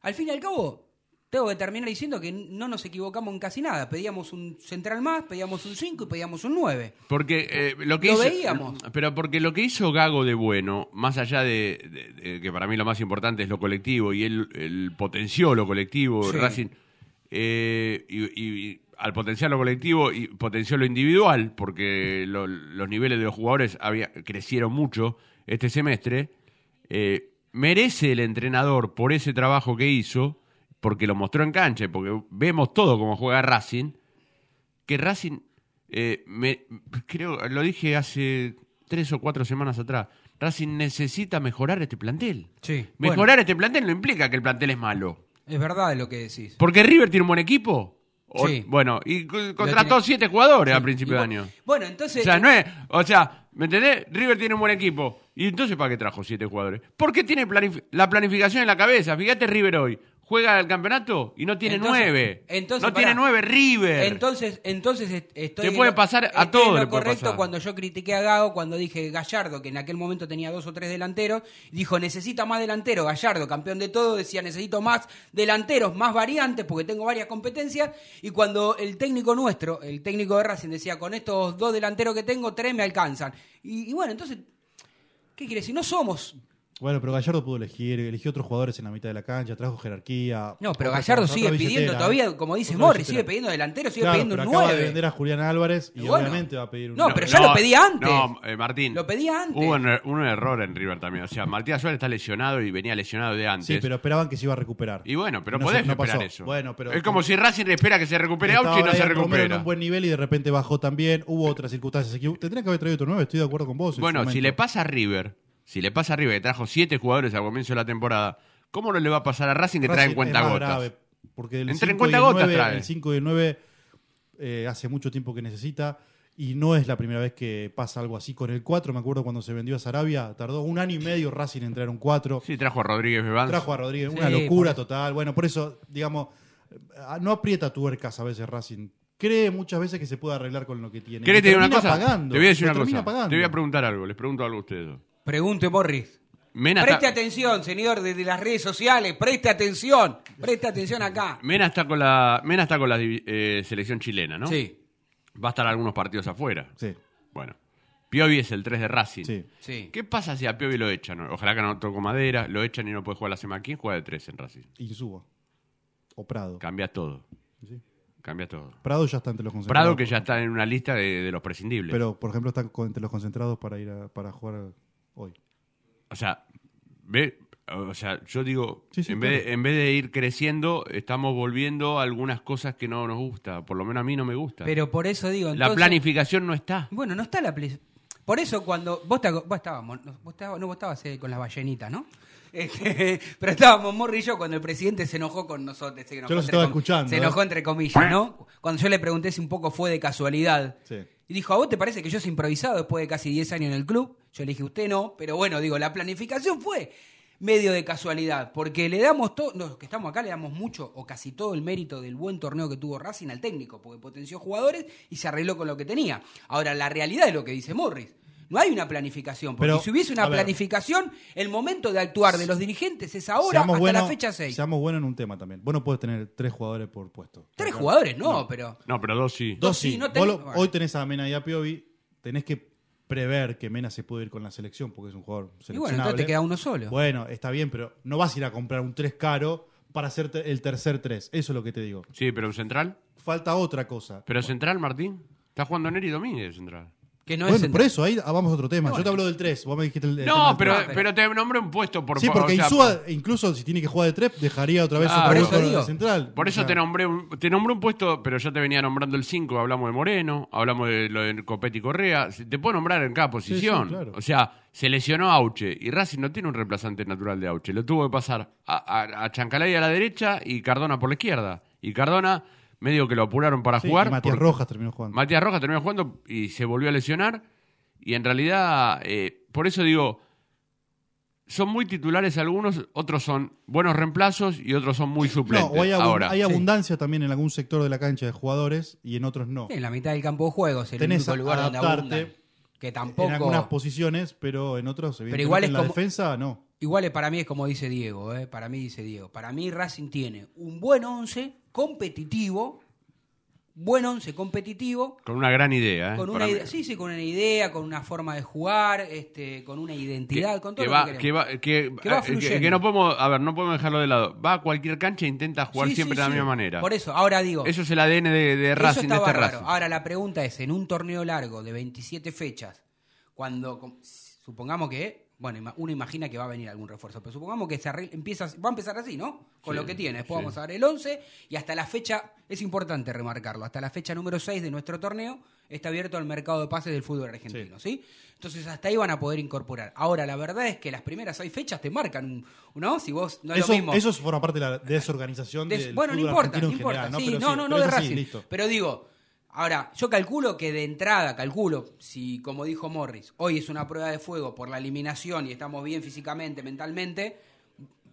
al fin y al cabo, tengo que terminar diciendo que no nos equivocamos en casi nada. Pedíamos un central más, pedíamos un 5 y pedíamos un 9. Porque eh, lo que Lo hizo, veíamos. Pero porque lo que hizo Gago de bueno, más allá de, de- de que para mí lo más importante es lo colectivo y él, él potenció lo colectivo, Sí. Racing, eh, y, y al potenciar lo colectivo y potenció lo individual, porque lo- los niveles de los jugadores había, crecieron mucho este semestre, eh, merece el entrenador por ese trabajo que hizo, porque lo mostró en cancha, y porque vemos todo como juega Racing, que Racing, eh, me- creo, lo dije hace tres o cuatro semanas atrás, Racing necesita mejorar este plantel. Sí. Mejorar este plantel no implica que el plantel es malo. Es verdad lo que decís. Porque River tiene un buen equipo. O- Sí. Bueno, y co- contrató tiene- siete jugadores a Sí. principio Y de año. Bueno, entonces. O sea, no es, o sea, ¿me entendés? River tiene un buen equipo. ¿Y entonces para qué trajo siete jugadores? Porque tiene planif- la planificación en la cabeza. Fíjate River hoy. Juega el campeonato y no tiene Entonces- nueve. entonces, no tiene nueve River. Entonces, entonces est- estoy. Te en puede lo- pasar, a todos lo correcto pasar. cuando yo critiqué a Gago, cuando dije Gallardo, que en aquel momento tenía dos o tres delanteros, dijo necesita más delanteros. Gallardo, campeón de todo, decía necesito más delanteros, más variantes, porque tengo varias competencias. Y cuando el técnico nuestro, el técnico de Racing, decía con estos dos delanteros que tengo, tres me alcanzan. Y, y bueno, entonces, ¿qué quiere decir? No somos Bueno, pero Gallardo pudo elegir, eligió otros jugadores en la mitad de la cancha, trajo jerarquía. No, pero Gallardo sigue pidiendo todavía, como dice Morri, sigue pidiendo delantero, sigue Claro, pidiendo pero un acaba de 9. vender a Julián Álvarez y Y bueno. obviamente va a pedir un No, pero ya lo pedía antes. No, eh, Martín. Lo pedía antes. Hubo un, un error en River también. O sea, Matías Suárez está lesionado y venía lesionado de antes. Sí, pero esperaban que se iba a recuperar. Y bueno, pero No podés se- no esperar pasó. eso. Bueno, pero es como si Racing espera que se recupere Auchi y no se Romero en recupera. un buen nivel y de repente bajó también. Hubo otras circunstancias. Tendría que haber traído otro 9, estoy de acuerdo con vos. Bueno, si le pasa a River, si le pasa a River que trajo siete jugadores al comienzo de la temporada, ¿cómo no le va a pasar a Racing que trae en cuenta gotas? porque el Entre en 5 y el cuentagotas 9, trae. el 5 y el 9 eh, hace mucho tiempo que necesita y no es la primera vez que pasa algo así. Con el 4, me acuerdo cuando se vendió a Sarabia, tardó un año y medio Racing en traer un 4. Sí, trajo a Rodríguez Bebán. Trajo a Rodríguez, Sí, una locura total. Bueno, por eso, digamos, eh, no aprieta tuercas a veces Racing. Cree muchas veces que se puede arreglar con lo que tiene. ¿Querés Y te diga una cosa? pagando, te voy a decir una cosa. pagando. Te voy a preguntar algo. Les pregunto algo a ustedes dos. Pregunte, Morris. Mena Preste está, atención, señor, desde las redes sociales. Preste atención. Preste atención acá. Mena está con la, Mena está con la eh, selección chilena, ¿no? Sí, Va a estar algunos partidos afuera. Sí, Bueno. Piovi es el 3 de Racing. sí. sí. ¿Qué pasa si a Piovi lo echan? Ojalá que no toco madera, lo echan y no puede jugar la semana. ¿Quién juega de 3 en Racing? Insúa. O Prado. Cambia todo. Sí. Cambia todo. Prado ya está entre los concentrados. Prado que ya está en una lista de, de los prescindibles. Pero, por ejemplo, está entre los concentrados para ir a, para jugar hoy. O sea, ve, o sea, yo digo, Sí, sí, en, vez de, en vez de ir creciendo, estamos volviendo a algunas cosas que no nos gusta. Por lo menos a mí no me gusta. Pero por eso digo. la planificación no está. Bueno, no está la. Por eso cuando. Vos, te- vos estábamos. no, Vos estabas, no, vos estabas eh, con las ballenitas, ¿no? Este, pero estábamos Morri y yo cuando el presidente se enojó con nosotros. se enojó Yo los entre estaba escuchando, Se ¿eh? enojó entre comillas, ¿no? Cuando yo le pregunté si un poco fue de casualidad. Sí. Y dijo, ¿a vos te parece que yo soy improvisado después de casi 10 años en el club? Yo le dije, usted no, pero bueno, digo, la planificación fue medio de casualidad, porque le damos todo, los que estamos acá le damos mucho o casi todo el mérito del buen torneo que tuvo Racing al técnico, porque potenció jugadores y se arregló con lo que tenía. Ahora, la realidad es lo que dice Morris. No hay una planificación, porque Pero, si hubiese una planificación, el momento de actuar de los dirigentes es ahora hasta buenos- la fecha 6. Seamos buenos en un tema también. Vos no podés tener tres jugadores por puesto. Tres jugadores, no, pero... No, pero dos sí. Dos sí, sí. no Vos tenés- lo- bueno. Hoy tenés a Mena y a Piovi. Tenés que prever que Mena se puede ir con la selección porque es un jugador Y bueno, seleccionable. entonces te queda uno solo. Bueno, está bien, pero no vas a ir a comprar un 3 caro para hacer el tercer 3. Eso es lo que te digo. Sí, pero un central. Falta otra cosa. Pero central, Martín. Está jugando Neri Domínguez central. Que no es bueno, central. por eso, ahí vamos a otro tema. Yo te hablo del 3. Vos me dijiste el, el tema No, pero, pero- te nombré un puesto por Sí, por- porque o sea, Insúa, incluso si tiene que jugar de 3, dejaría otra vez Ah, otro por eso central. Por eso O sea, te nombré un, te nombré un puesto, pero yo te venía nombrando el 5. Hablamos de Moreno, hablamos de lo de Copetti Correa. Te puedo nombrar en cada posición. sí, claro. O sea, se lesionó Auche y Racing no tiene un reemplazante natural de Auche. Lo tuvo que pasar a, a, a Chancalay a la derecha y Cardona por la izquierda. Y Cardona, medio que lo apuraron para sí, jugar. y Matías por- Rojas terminó jugando. Matías Rojas terminó jugando y se volvió a lesionar. Y en realidad, eh, por eso digo, son muy titulares algunos, otros son buenos reemplazos y otros son muy suplentes. hay, Ahora, hay sí. abundancia también en algún sector de la cancha de jugadores y en otros no. Sí, en la mitad del campo de juego es el Tenés único lugar donde adaptarte abundan. Que En tampoco... algunas posiciones, pero en otros, evidentemente, igual es en la como- defensa, no. Igual es- para mí es como dice Diego, ¿eh? para mí dice Diego. Para mí Racing tiene un buen 11 competitivo, buen 11 competitivo, con una gran idea. ¿eh? con una idea, sí, sí, con una idea, con una forma de jugar, este, con una identidad, con todo que lo va, que que va, que, Que va eh, que- fluyendo. que no podemos, a ver, no podemos dejarlo de lado. Va a cualquier cancha e intenta jugar Sí, siempre sí, de la sí. misma manera. Por eso, ahora digo, Eso es el ADN de, de Racing, de este. Racing. Ahora la pregunta es, en un torneo largo de 27 fechas, cuando supongamos que, bueno, uno imagina que va a venir algún refuerzo, pero supongamos que se arregla- empieza, va a empezar así, ¿no? Con Sí, lo que tiene. Después sí. vamos a ver el 11 y hasta la fecha, es importante remarcarlo, hasta la fecha número 6 de nuestro torneo está abierto al mercado de pases del fútbol argentino, ¿sí? Entonces hasta ahí van a poder incorporar. Ahora, la verdad es que las primeras seis fechas te marcan ¿no? Si vos no es Eso, lo mismo. eso forma parte de la desorganización Des- del bueno, no importa, no importa. general, sí, Pero no, sí, no, no pero de eso sí, Racing. listo. Pero digo, ahora, yo calculo que de entrada, calculo, si como dijo Morris, hoy es una prueba de fuego por la eliminación y estamos bien físicamente, mentalmente,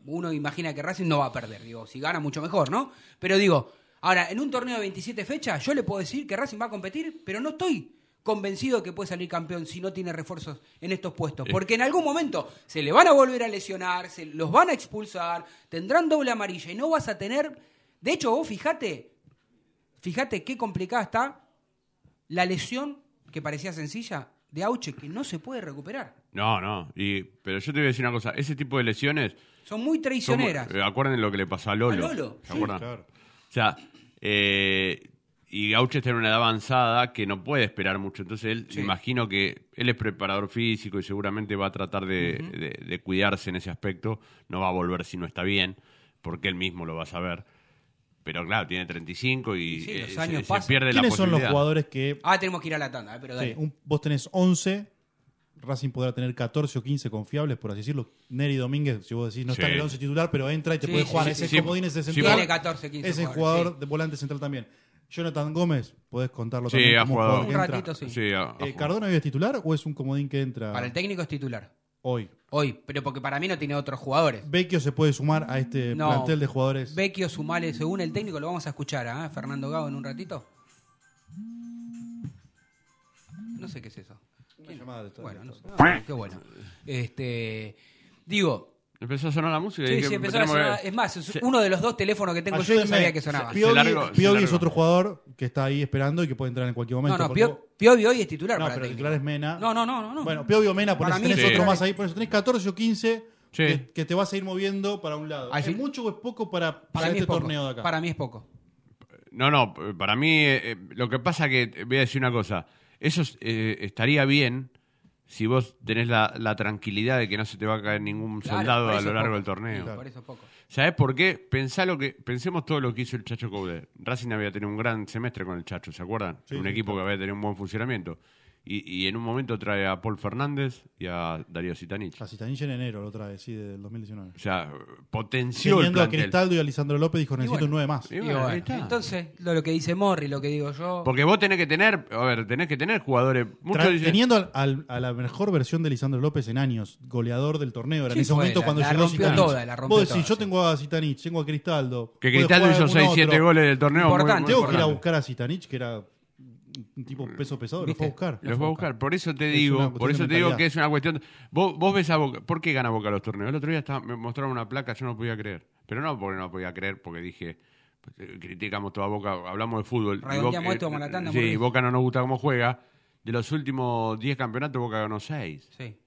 uno imagina que Racing no va a perder. Digo, si gana mucho mejor, ¿no? Pero digo, ahora, en un torneo de 27 fechas, yo le puedo decir que Racing va a competir, pero no estoy convencido de que puede salir campeón si no tiene refuerzos en estos puestos. Porque en algún momento se le van a volver a lesionar, se los van a expulsar, tendrán doble amarilla y no vas a tener... De hecho, vos fíjate, fíjate qué complicada está la lesión que parecía sencilla de Auche, que no se puede recuperar. No, no. Y, pero yo te voy a decir una cosa. Ese tipo de lesiones... Son muy son- traicioneras. eh, acuerden lo que le pasó a Lolo. A Lolo, ¿Se sí. acuerdan? Claro. O sea, eh, y Gaucho está en una edad avanzada que no puede esperar mucho. Entonces, él, Sí. imagino que él es preparador físico y seguramente va a tratar de, de- de cuidarse en ese aspecto. No va a volver si no está bien, porque él mismo lo va a saber. Pero claro, tiene 35 y Sí, los eh, años se, se pasan. pierde la ¿Quiénes son los posibilidad. jugadores que Ah, tenemos que ir a la tanda, eh, pero dale. Sí, un- vos tenés 11, Racing podrá tener 14 o 15 confiables, por así decirlo. Neri Domínguez, si vos decís, no está en el 11 titular, pero entra y te Sí, puede sí, jugar. sí, ese sí. comodín, ese Sí, central. Tiene 14, 15 Ese jugadores, jugador sí. de volante central también. Jonathan Gómez, podés contarlo Sí, también ha como jugado. jugador que Un entra. ratito, sí. Sí, a- a Eh. ¿Cardona hoy es titular o es un comodín que entra Para el técnico es titular. Hoy? Hoy, pero porque para mí no tiene otros jugadores. Vecchio se puede sumar a este No. plantel de jugadores. Vecchio Sumale, según el técnico, lo vamos a escuchar a Fernando Gago en un ratito. No sé qué es eso. Una llamada de- Bueno, no sé. Ah, qué bueno. Este, digo, Empezó a sonar la música. y sí, dije, sí, empezó a que- sonar. Es más, es uno de los dos teléfonos que tengo yo y no sabía que sonaba. Piovi, es otro jugador que está ahí esperando y que puede entrar en cualquier No, momento. no, vos- Piovi hoy es titular No, para pero el titular es Mena. No, no, no, no. no. Bueno, Piovi o Mena, Para ponés, mí tenés sí. otro más ahí, por eso tenés 14 o 15 Sí. que, que te vas a ir moviendo para un lado. Al ¿Es mucho o es poco para, para, este es poco. torneo de acá? Para mí es poco. No, no, para mí eh, eh, lo que pasa que, voy a decir una cosa, eso eh, estaría bien si vos tenés la, la tranquilidad de que no se te va a caer ningún Claro, soldado a lo largo poco. del torneo. Claro. Por eso es poco. ¿Sabés por qué? Pensá lo que, pensemos todo lo que hizo el Chacho Coudet. Racing había tenido un gran semestre con el Chacho, ¿se acuerdan? Sí, un sí, equipo que había tenido un buen funcionamiento. Y, y en un momento trae a Paul Fernández y a Darío Zitanich. A Citanich en enero lo trae, sí, del 2019. O sea, potenció el Teniendo a. Cristaldo y a Lisandro López dijo, necesito bueno. un 9 más. Y Y bueno, bueno, ahí está. entonces, lo, lo que dice Morri, lo que digo yo. Porque vos tenés que tener, a ver, tenés que tener jugadores. Muchos dicen- teniendo al- al- a la mejor versión de Lisandro López en años, goleador del torneo, era en ese fue, momento la- cuando la llegó rompió Zitanich. toda, la rompió Vos decís, toda, yo sí. tengo a Zitanich, tengo a Cristaldo. que Cristaldo hizo algún 6-7 otro. goles del torneo. Importante. muy Tengo que ir a buscar a Zitanich, que era un tipo peso pesado, lo fue a buscar. Los va a buscar. Por eso te Es digo, por eso te digo que es una cuestión. Vos, vos ves a Boca. ¿Por qué gana Boca los torneos? El otro día estaba- me mostraron una placa, yo no podía creer. Pero no porque no podía creer, porque dije. pues, eh, criticamos toda Boca, hablamos de fútbol. y Boca- esto, la tanda, Sí. Boca no nos gusta cómo juega. De los últimos 10 campeonatos, Boca ganó 6. Sí.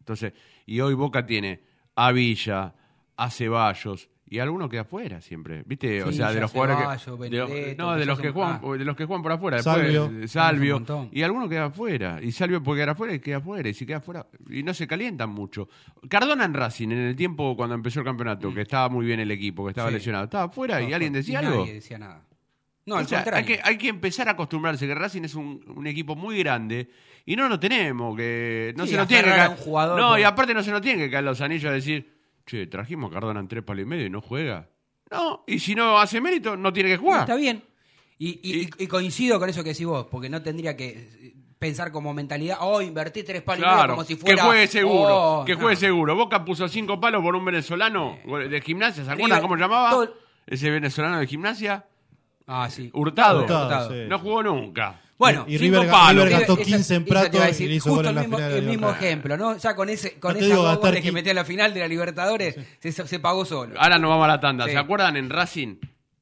Entonces, y hoy Boca tiene a Villa, a Ceballos y alguno queda afuera siempre, ¿viste? o Sí, sea, de los jugadores Ceballos, que de los- Benedetto, no, de los que juegan ah. de los que juegan por afuera, después Salvio. eh, Salvio y alguno queda afuera, y Salvio puede quedar afuera y queda afuera, y si queda afuera y no se calientan mucho. Cardona en Racing en el tiempo cuando empezó el campeonato, que estaba muy bien el equipo, que estaba Sí. lesionado, estaba afuera y alguien decía Y algo. Nadie decía nada. No, al sea, hay contrario. que, hay que empezar a acostumbrarse que Racing es un, un equipo muy grande y no lo tenemos, que no Sí, se nos tiene que caer. un jugador no, por- y aparte no se nos tiene que caer los anillos a decir, che, trajimos a Cardona en tres palos y medio y no juega. No, y si no hace mérito, no tiene que No, jugar. está bien. Y, y- Y- y coincido con eso que decís vos, porque no tendría que eh, pensar como mentalidad, oh, invertí tres palos y medio Claro, como si fuera... que juegue seguro, oh, que no. juegue seguro. Boca puso cinco palos por un venezolano de gimnasia, ¿se acuerdan cómo llamaba? todo- Ese venezolano de gimnasia, Ah, sí. Hurtado. Hurtado, sí. No jugó nunca. Bueno, Y cinco River, palos. River gastó Esa- 15 en eso Prato y decir, le hizo justo gol en el la mismo, final de el la mismo Libertadores. ejemplo, ¿no? Ya con ese con No te esos digo goles que metió en la final de la Libertadores, se, se pagó solo. Ahora nos vamos a la tanda. Sí. ¿Se acuerdan en Racing?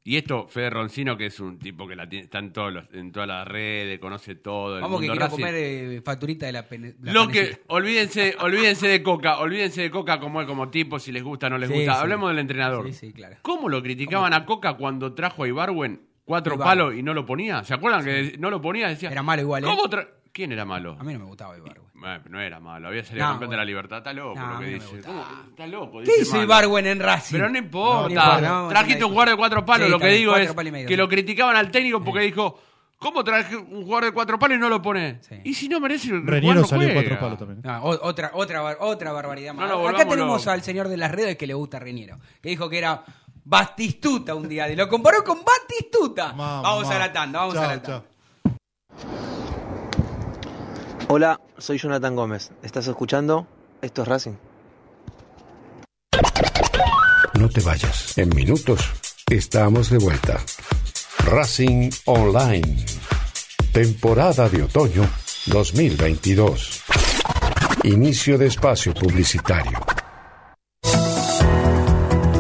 Y esto, Fede Roncino, que es un tipo que la tiene, está en, todos los- en todas las redes, conoce todo. El Vamos que quiero Racing. comer eh, facturita de la, pene, la Lo que, olvídense, olvídense de Coca, olvídense de Coca como él, como tipo, si les gusta o no les Sí, gusta. sí. Hablemos del entrenador. Sí, sí, claro. ¿Cómo lo criticaban a Coca cuando trajo a Ibarwen cuatro palos y no lo ponía? ¿Se acuerdan que no lo ponía? Decía, Era malo igual, ¿eh? ¿Cómo tra- ¿Quién era malo? A mí no me gustaba Ibargüen. Bueno, no era malo, había salido No, campeón de la libertad. Está loco No, lo a que dice. Está loco. ¿Qué dice hizo. Ibargüen en Racing? Pero no importa. No, no importa, no, Trajiste no, un jugador de cuatro palos. Sí, lo que digo es medio, que sí. lo criticaban al técnico porque dijo, ¿cómo traje un jugador de cuatro palos y no lo pone? Sí. Y si no merece el Reniero no salió juega. cuatro palos también. No, otra, otra, otra barbaridad más. No, no, Acá tenemos al señor de las redes que le gusta Reñero, que dijo que era Batistuta un día, y lo comparó con Batistuta. Mamá. Vamos a la tanda, vamos Chao, a la tanda. chao. Hola, soy Jonathan Gómez. ¿Estás escuchando? Esto es Racing. No te vayas. En minutos estamos de vuelta. Racing Online. Temporada de otoño 2022. Inicio de espacio publicitario.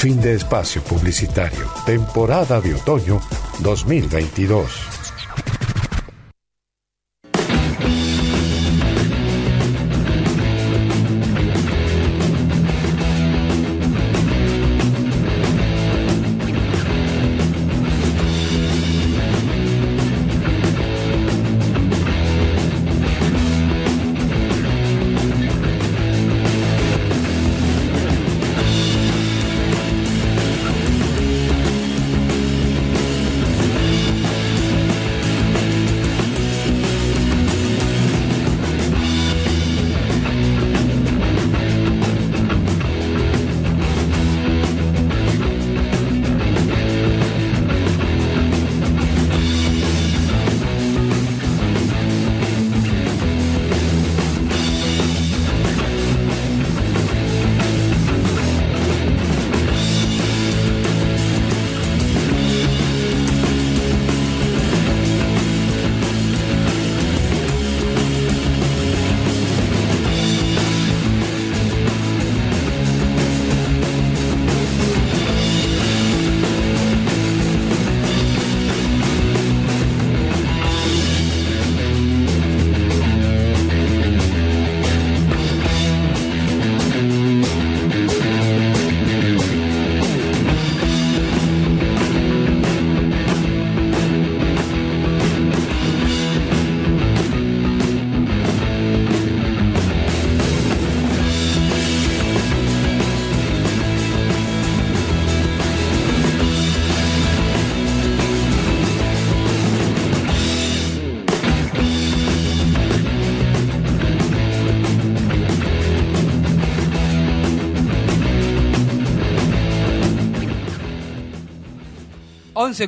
Fin de espacio publicitario. Temporada de otoño 2022.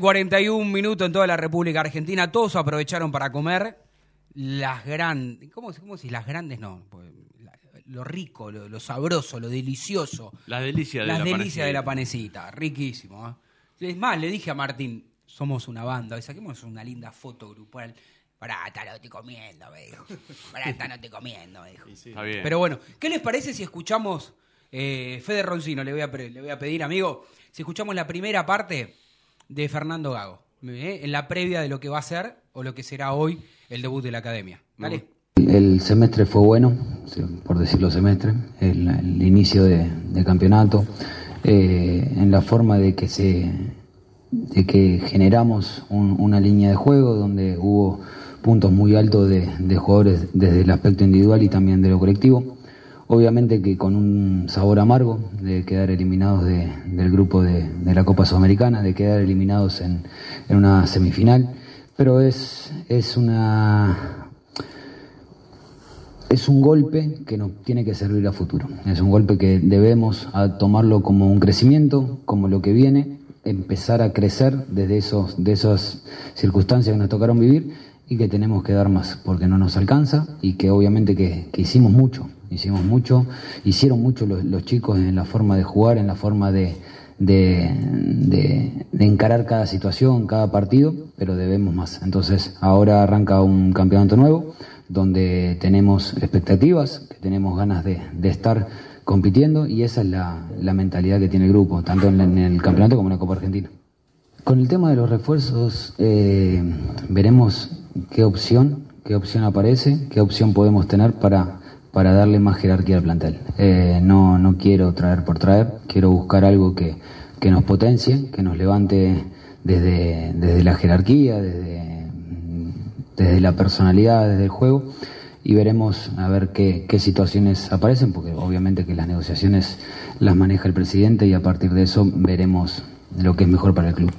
11.41 minutos en toda la República Argentina. Todos aprovecharon para comer las grandes. ¿Cómo, cómo decís? Las grandes no. pues, la- Lo rico, lo, lo sabroso, lo delicioso. La delicia de Las la delicias de la panecita. Riquísimo. ¿eh? Es más, le dije a Martín, somos una banda, saquemos una linda foto grupal. Pará, esta no estoy comiendo, me dijo. Pará, esta no estoy comiendo, me dijo. Está bien. Pero bueno, ¿qué les parece si escuchamos, eh, Fede Roncino, le voy, a, pre- le voy a pedir, amigo, si escuchamos la primera parte de Fernando Gago, ¿eh? en la previa de lo que va a ser o lo que será hoy el debut de la academia. Dale. El semestre fue bueno, por decirlo semestre, el, el inicio de, de campeonato, eh, en la forma de que se de que generamos un- una línea de juego donde hubo puntos muy altos de, de jugadores desde el aspecto individual y también de lo colectivo. Obviamente que con un sabor amargo de quedar eliminados de- del grupo de, la Copa Sudamericana, de quedar eliminados en, una semifinal, pero es, es una es un golpe que nos tiene que servir a futuro. Es un golpe que debemos tomarlo como un crecimiento, como lo que viene, empezar a crecer desde esos, de esas circunstancias que nos tocaron vivir y que tenemos que dar más, porque no nos alcanza y que obviamente que hicimos mucho, hicimos mucho, hicieron mucho los, chicos en la forma de jugar, en la forma de, de, encarar cada situación, cada partido, pero debemos más. Entonces ahora arranca un campeonato nuevo donde tenemos expectativas, que tenemos ganas de, de estar compitiendo y esa es la, la mentalidad que tiene el grupo, tanto en, en el campeonato como en la Copa Argentina. Con el tema de los refuerzos eh, veremos qué opción, qué opción aparece, qué opción podemos tener para, para darle más jerarquía al plantel. Eh, no, no quiero traer por traer, quiero buscar algo que, que nos potencie, que nos levante desde, desde la jerarquía, desde, desde la personalidad, desde el juego y veremos a ver qué, qué situaciones aparecen, porque obviamente que las negociaciones las maneja el presidente y a partir de eso veremos lo que es mejor para el club.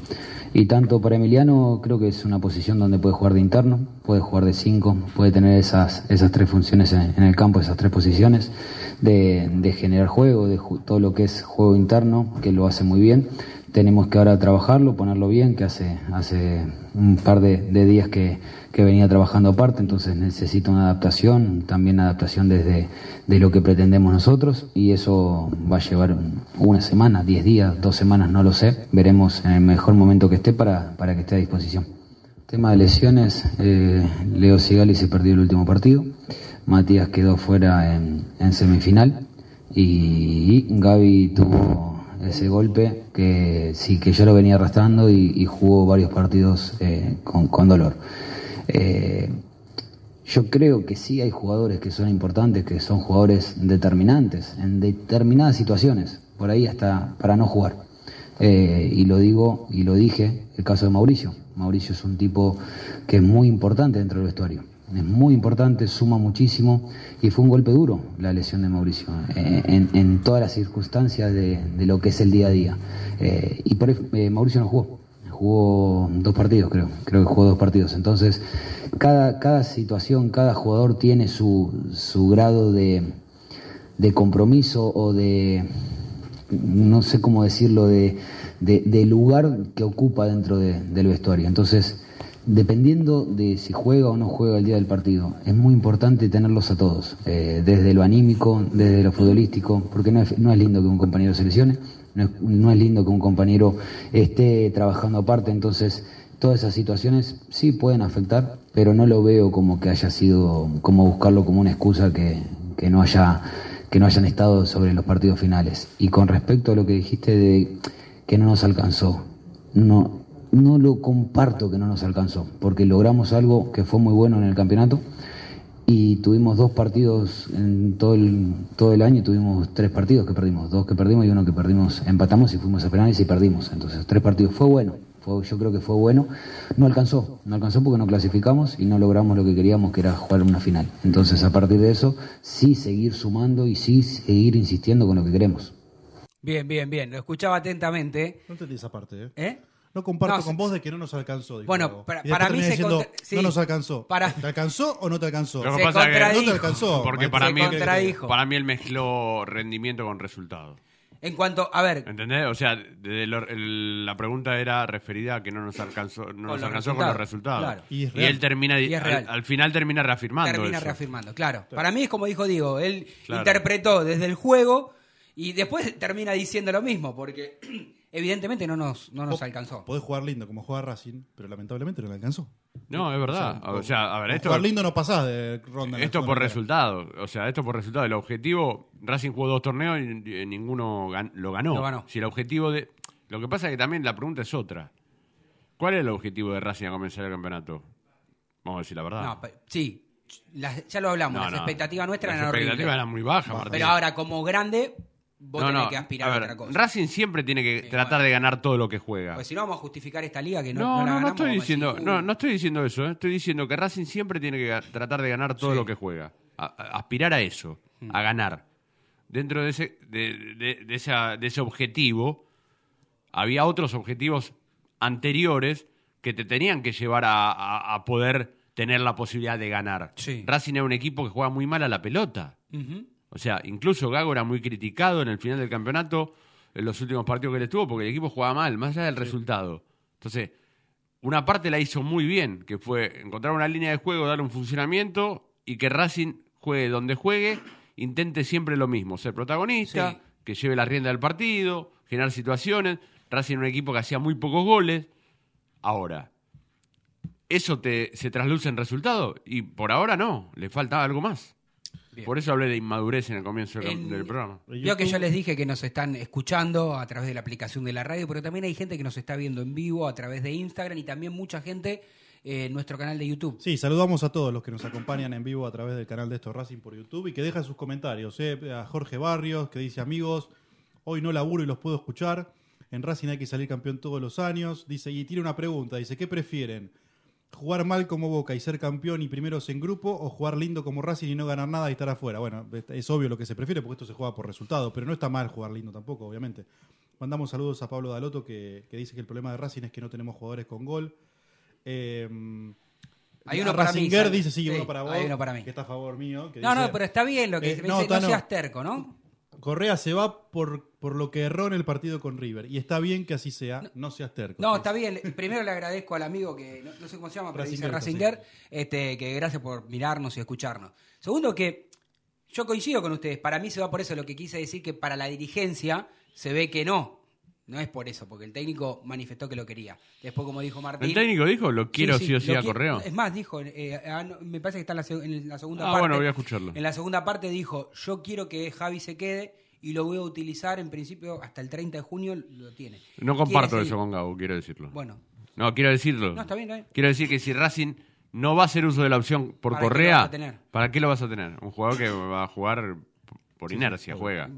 Y tanto para Emiliano creo que es una posición donde puede jugar de interno, puede jugar de cinco, puede tener esas, esas tres funciones en, el campo, esas tres posiciones, de, de generar juego, de ju- todo lo que es juego interno, que lo hace muy bien. Tenemos que ahora trabajarlo, ponerlo bien, que hace, hace un par de días que, que venía trabajando aparte, entonces necesita una adaptación, también adaptación desde de lo que pretendemos nosotros, y eso va a llevar un- una semana, diez días, dos semanas, no lo sé. Veremos en el mejor momento que esté para, para que esté a disposición. Tema de lesiones, eh, Leo Sigali se perdió el último partido, Matías quedó fuera en, semifinal y Gaby tuvo ese golpe que sí que yo lo venía arrastrando y, y jugó varios partidos eh, con, con dolor. Eh, yo creo que sí hay jugadores que son importantes, que son jugadores determinantes en determinadas situaciones, por ahí hasta para no jugar. Eh, y lo digo y lo dije, el caso de Mauricio. Mauricio es un tipo que es muy importante dentro del vestuario. Es muy importante, suma muchísimo y fue un golpe duro la lesión de Mauricio eh, en, todas las circunstancias de, lo que es el día a día. Y por Mauricio no jugó, jugó dos partidos creo, creo que jugó dos partidos. Entonces, cada, cada situación, cada jugador tiene su, su grado de, de compromiso o de, no sé cómo decirlo, de, de, lugar que ocupa dentro de- del vestuario. Entonces, dependiendo de si juega o no juega el día del partido, es muy importante tenerlos a todos, eh, desde lo anímico, desde lo futbolístico, porque no es, no es lindo que un compañero se lesione, no es, no es lindo que un compañero esté trabajando aparte, entonces todas esas situaciones sí pueden afectar, pero no lo veo como que haya sido, como buscarlo como una excusa que, que no haya que no hayan estado sobre los partidos finales. Y con respecto a lo que dijiste de que no nos alcanzó, no, no lo comparto que no nos alcanzó, porque logramos algo que fue muy bueno en el campeonato y tuvimos dos partidos en todo el, todo el año, tuvimos tres partidos que perdimos, dos que perdimos y uno que perdimos, empatamos y fuimos a penales y perdimos, entonces tres partidos, fue bueno, fue, yo creo que fue bueno, no alcanzó, no alcanzó porque no clasificamos y no logramos lo que queríamos que era jugar una final, entonces a partir de eso sí seguir sumando y sí seguir insistiendo con lo que queremos. Bien, bien, bien. Lo escuchaba atentamente. No entendí esa parte, ¿eh? ¿Eh? No comparto No, con vos de que no nos alcanzó. dijo Bueno, para- mí se diciendo, contra- sí. no nos alcanzó. Para- ¿Te alcanzó o no te alcanzó? Lo que Se pasa que- contradijo. No te alcanzó. Porque para Se mí, contradijo. para mí él mezcló rendimiento con resultado. En cuanto, a ver, ¿Entendés? O sea, de lo- el- la pregunta era referida a que no nos alcanzó, no nos los alcanzó con los resultados, claro. Y Y, es real. él termina, Y es al, real. al final termina reafirmando termina eso. reafirmando, claro. Para mí es como dijo Diego, él Claro. interpretó desde el juego y después termina diciendo lo mismo, porque evidentemente no nos, no nos alcanzó. Podés jugar lindo como juega Racing, pero lamentablemente no le alcanzó. No, es verdad. O sea, a ver, esto, jugar lindo no pasás de ronda. esto por resultado. O sea, esto por resultado. El objetivo, Racing jugó dos torneos y, y ninguno gan- lo, ganó. Lo ganó. Si el objetivo de. Lo que pasa es que también la pregunta es otra. ¿Cuál es el objetivo de Racing a comenzar el campeonato? Vamos a decir la verdad. No, sí, las- ya lo hablamos, No, las no. expectativas nuestras Las eran horribles. expectativas eran muy bajas, Martín. Pero ahora, como grande, vos No, tenés no, que aspirar a otra cosa. Racing siempre tiene que Sí, tratar bueno. de ganar todo lo que juega. Porque si no vamos a justificar esta liga que no No, no, la no, no ganamos, estoy diciendo, decir, no, no estoy diciendo eso. ¿eh? Estoy diciendo que Racing siempre tiene que tratar de ganar todo Sí. lo que juega, A- a- aspirar a eso, a ganar. Dentro de ese, de, de- de esa- de ese objetivo, había otros objetivos anteriores que te tenían que llevar a, a- poder tener la posibilidad de ganar. Sí. Racing era un equipo que juega muy mal a la pelota. Ujú. O sea, incluso Gago era muy criticado en el final del campeonato, en los últimos partidos que él estuvo, porque el equipo jugaba mal, más allá del resultado. Entonces, una parte la hizo muy bien, que fue encontrar una línea de juego, darle un funcionamiento y que Racing juegue donde juegue, intente siempre lo mismo, ser protagonista, Sí. que lleve la rienda del partido, generar situaciones. Racing era un equipo que hacía muy pocos goles. Ahora, ¿eso te, se trasluce en resultado? Y por ahora no, le falta algo más. Bien. Por eso hablé de inmadurez en el comienzo del, En- del programa. Vio que yo les dije que nos están escuchando a través de la aplicación de la radio, pero también hay gente que nos está viendo en vivo a través de Instagram y también mucha gente eh, en nuestro canal de YouTube. Sí, saludamos a todos los que nos acompañan en vivo a través del canal de Esto Racing por YouTube y que dejan sus comentarios. eh. A Jorge Barrios, que dice, amigos, hoy no laburo y los puedo escuchar. En Racing hay que salir campeón todos los años. Dice, y tiene una pregunta, dice, ¿qué prefieren? ¿Jugar mal como Boca y ser campeón y primeros en grupo o jugar lindo como Racing y no ganar nada y estar afuera? Bueno, es obvio lo que se prefiere porque esto se juega por resultado, pero no está mal jugar lindo tampoco, obviamente. Mandamos saludos a Pablo Daloto que, que dice que el problema de Racing es que no tenemos jugadores con gol. Eh, Hay uno para mí, dice, sí, Sí, uno para vos. hay uno para mí. Que está a favor mío. que No, dice, no, pero está bien lo que Eh, dice. no, No, Tano. seas terco, ¿no? Correa se va por, por lo que erró en el partido con River. Y está bien que así sea, no, seas terco. No, está bien. Primero le agradezco al amigo que no, no sé cómo se llama, pero dice Ratzinger, este, que gracias por mirarnos y escucharnos. Segundo, que yo coincido con ustedes. Para mí se va por eso lo que quise decir que para la dirigencia se ve que no. No es por eso, porque el técnico manifestó que lo quería. Después, como dijo Martín. ¿El técnico dijo lo quiero sí, o sí a quiero- Correo? Es más, dijo, eh, ah, no, me parece que está en la, seg- en la segunda Ah, parte. bueno, voy a escucharlo. En la segunda parte dijo, yo quiero que Javi se quede y lo voy a utilizar en principio hasta el 30 de junio, lo tiene. No comparto eso con Gabo, quiero decirlo. Bueno, No, quiero decirlo. no, está bien, está bien. Quiero decir que si Racing no va a hacer uso de la opción por ¿Para qué lo Correa? ¿para qué lo vas a tener? Un jugador que va a jugar por inercia, juega.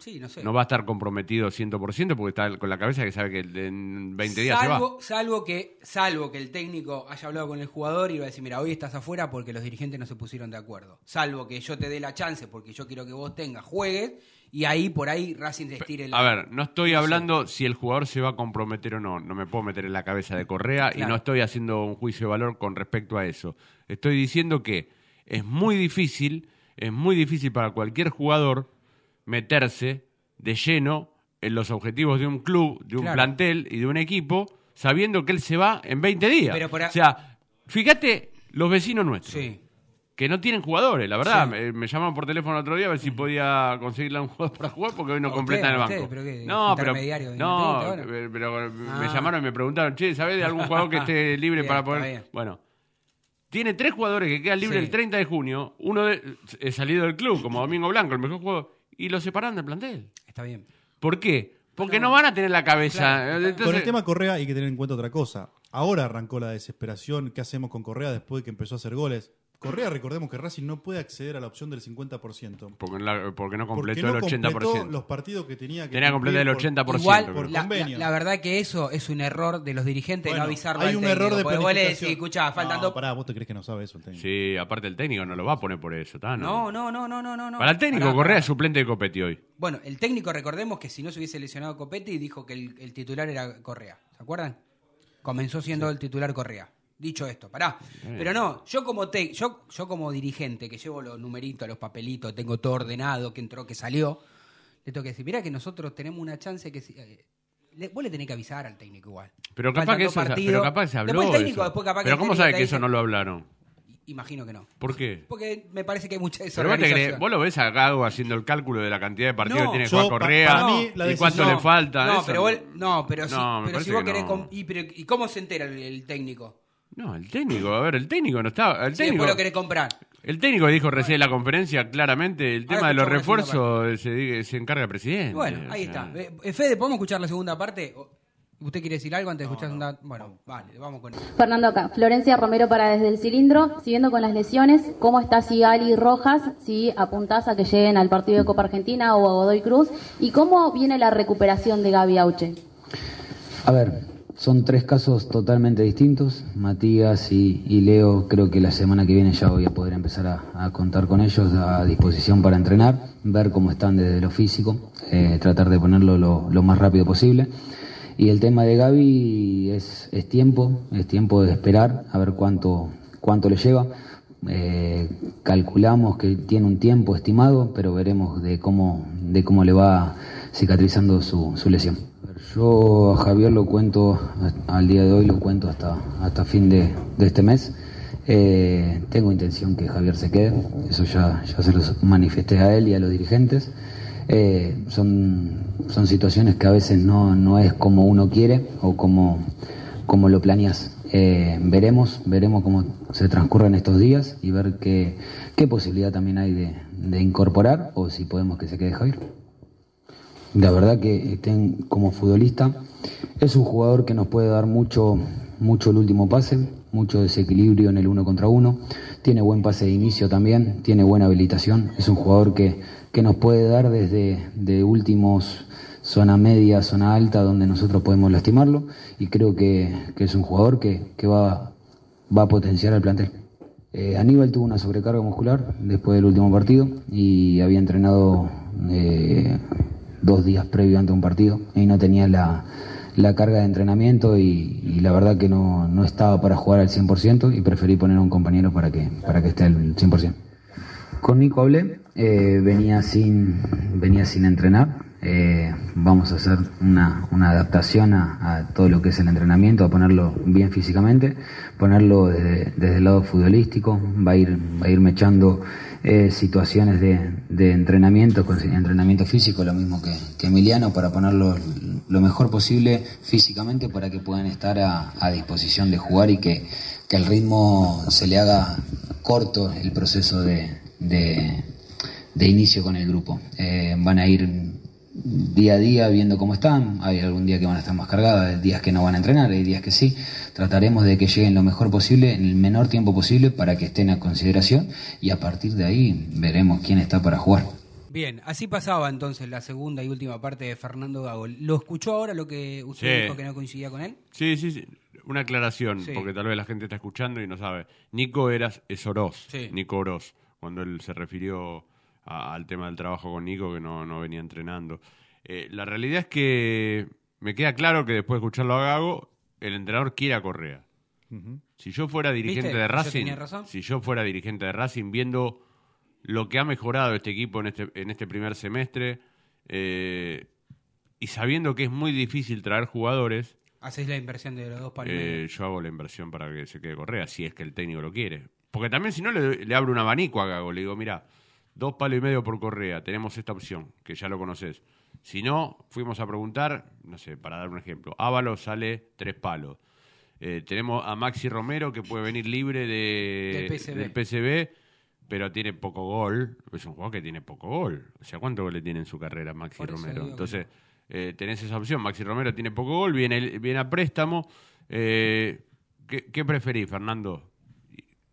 Sí, no sé. No va a estar comprometido 100% porque está con la cabeza que sabe que en 20 días salvo, salvo que salvo que el técnico haya hablado con el jugador y va a decir, mira, hoy estás afuera porque los dirigentes no se pusieron de acuerdo. Salvo que yo te dé la chance porque yo quiero que vos tengas, juegues y ahí por ahí Racing te estire se va. A ver, no estoy hablando si el jugador se va a comprometer o no. No me puedo meter en la cabeza de Correa y no estoy haciendo un juicio de valor con respecto a eso. Estoy diciendo que es muy difícil, es muy difícil para cualquier jugador meterse de lleno en los objetivos de un club, de un Claro. plantel y de un equipo, sabiendo que él se va en 20 días. Pero O sea, fíjate los vecinos nuestros. Sí. Que no tienen jugadores, la verdad. Sí. Me, me llamaron por teléfono el otro día a ver si podía conseguirle a un jugador para jugar porque hoy no ¿A completan el banco. ¿Pero qué? No, pero, ¿Intermediario de no, Independiente pero, me Ah. llamaron y me preguntaron, che, ¿sabés de algún jugador que esté libre para poder...? Bueno, tiene tres jugadores que quedan libres Sí. el 30 de junio. Uno de- es salido del club, como Domingo Blanco, el mejor jugador, y lo separan del plantel. Está bien. ¿Por qué? Porque no van a tener la cabeza. Claro. Entonces- Con el tema Correa hay que tener en cuenta otra cosa. Ahora arrancó la desesperación. ¿Qué hacemos con Correa después de que empezó a hacer goles? Correa, recordemos que Racing no puede acceder a la opción del 50%. porque, la- porque no Porque completó no el 80%. completó los partidos que tenía que Tenía que completar el cumplir por- 80%. Igual, por la, la- convenio. la verdad que eso es un error de los dirigentes de Bueno, no avisarlo hay al un técnico, error de porque vos le planificación. decís, escuchá, faltan no, dos... pará, vos te crees que no sabe eso el técnico. Sí, aparte el técnico no lo va a poner por eso, ¿tá? No, no, no, no, no, no. no. Para el técnico, Pará, Correa es suplente de Copetti hoy. Bueno, el técnico, recordemos que si no se hubiese lesionado Copetti, dijo que el, el titular era Correa. ¿Se acuerdan? Comenzó siendo el titular Correa. Dicho esto, pará. Pero no, yo como te, yo, yo como dirigente que llevo los numeritos, los papelitos, tengo todo ordenado, que entró, que salió, le tengo que decir, mira que nosotros tenemos una chance que si- eh, le- vos le tenés que avisar al técnico igual. Pero Faltan capaz que eso, partidos. pero capaz se habló. Después el de técnico, eso. después capaz que pero el ¿cómo técnico sabe te que eso dice- no lo hablaron? Imagino que no. ¿Por qué? Porque me parece que hay mucha Pero vos, te crees- desorganización. vos lo ves a Gago haciendo el cálculo de la cantidad de partidos No. que tiene Yo, pa- Correa para mí, la y cuánto decisión- le falta. No, eso pero vos- no, pero si, No, me pero si parece vos que querés. no. com- y, pero- ¿y cómo se entera el, el técnico? No, el técnico, a ver, el técnico no estaba. El técnico, después lo querés comprar. el técnico dijo recién en la conferencia claramente el tema de los refuerzos se, se encarga el presidente. Bueno, ahí o sea. está. Eh, Fede, ¿podemos escuchar la segunda parte? ¿Usted quiere decir algo antes de escuchar la segunda? Bueno, vale, vamos con eso. Fernando acá. Florencia Romero para desde el cilindro. Siguiendo con las lesiones, ¿cómo está Sigali y Rojas? Si apuntás a que lleguen al partido de Copa Argentina o a Godoy Cruz. ¿Y cómo viene la recuperación de Gaby Auche? A ver, son tres casos totalmente distintos. Matías y, Leo, creo que la semana que viene ya voy a poder empezar a, contar con ellos a disposición para entrenar, ver cómo están desde lo físico, eh, tratar de ponerlo lo, lo más rápido posible. Y el tema de Gaby es, es tiempo, es tiempo de esperar a ver cuánto, cuánto le lleva. Eh, calculamos que tiene un tiempo estimado, pero veremos de cómo, de cómo le va cicatrizando su, su lesión. Yo a Javier lo cuento, al día de hoy lo cuento hasta, hasta fin de, este mes. Eh, tengo intención que Javier se quede, eso ya, ya se los manifesté a él y a los dirigentes. Eh, son, son situaciones que a veces no, no es como uno quiere o como, como lo planeas. Eh, veremos, veremos cómo se transcurren estos días y ver qué, qué posibilidad también hay de incorporar o si podemos que se quede Javier. La verdad que estén como futbolista es un jugador que nos puede dar mucho, mucho el último pase, mucho desequilibrio en el uno contra uno. Tiene buen pase de inicio también, tiene buena habilitación. Es un jugador que, que nos puede dar desde de últimos zona media, zona alta, donde nosotros podemos lastimarlo. Y creo que, que es un jugador que, que va, va a potenciar al plantel. Eh, Aníbal tuvo una sobrecarga muscular después del último partido y había entrenado eh, dos días previo ante un partido y no tenía la, la carga de entrenamiento y, y la verdad que no, no estaba para jugar al 100% y preferí poner a un compañero para que, para que esté al 100%. Con Nico hablé, eh, venía, sin, venía sin entrenar. eh, vamos a hacer una, una adaptación a, a todo lo que es el entrenamiento, a ponerlo bien físicamente, ponerlo desde, desde el lado futbolístico, va a ir, va a ir mechando eh, situaciones de, de entrenamiento, entrenamiento físico, lo mismo que, Emiliano, para ponerlo lo mejor posible físicamente para que puedan estar a, disposición de jugar y que, que el ritmo se le haga corto el proceso de, de, de inicio con el grupo. Eh, van a ir día a día viendo cómo están, hay algún día que van a estar más cargados, hay días que no van a entrenar, hay días que sí. Trataremos de que lleguen lo mejor posible, en el menor tiempo posible, para que estén a consideración y a partir de ahí veremos quién está para jugar. Bien, así pasaba entonces la segunda y última parte de Fernando Gago. ¿Lo escuchó ahora lo que usted Sí. dijo que no coincidía con él? Sí, sí, sí. Una aclaración, Sí. porque tal vez la gente está escuchando y no sabe. Nico eras, es Oroz, Sí. Nico Oroz, cuando él se refirió a- al tema del trabajo con Nico, que no, no venía entrenando. Eh, la realidad es que me queda claro que después de escucharlo a Gago, el entrenador quiere a Correa. Si yo fuera dirigente ¿Viste? de Racing, si yo fuera dirigente de Racing, viendo lo que ha mejorado este equipo en este, en este primer semestre, eh, y sabiendo que es muy difícil traer jugadores, Hacéis la inversión de los dos eh, medio. yo hago la inversión para que se quede Correa, si es que el técnico lo quiere. Porque también si no le, le abro un abanico a Gago, le digo, mira, dos palos y medio por Correa, tenemos esta opción, que ya lo conoces. Si no, fuimos a preguntar, no sé, para dar un ejemplo, Ávalo sale tres palos. Eh, tenemos a Maxi Romero que puede venir libre de, Del PSV, pero tiene poco gol. Es un jugador que tiene poco gol. O sea, ¿cuánto gol le tiene en su carrera Maxi Por Romero? Entonces, eh, tenés esa opción. Maxi Romero tiene poco gol, viene, viene a préstamo. Eh, ¿qué, qué preferís, Fernando?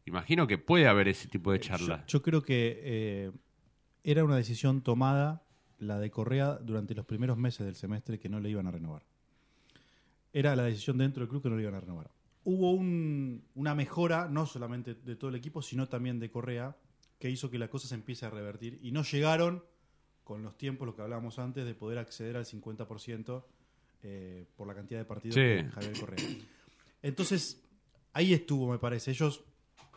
Imagino que puede haber ese tipo de charla. Yo, yo creo que eh, era una decisión tomada la de Correa durante los primeros meses del semestre que no le iban a renovar. Era la decisión dentro del club que no le iban a renovar. Hubo un- una mejora, no solamente de todo el equipo, sino también de Correa, que hizo que la cosa se empiece a revertir. Y no llegaron con los tiempos, lo que hablábamos antes, de poder acceder al 50% eh, por la cantidad de partidos Sí. de Javier Correa. Entonces, ahí estuvo, me parece. Ellos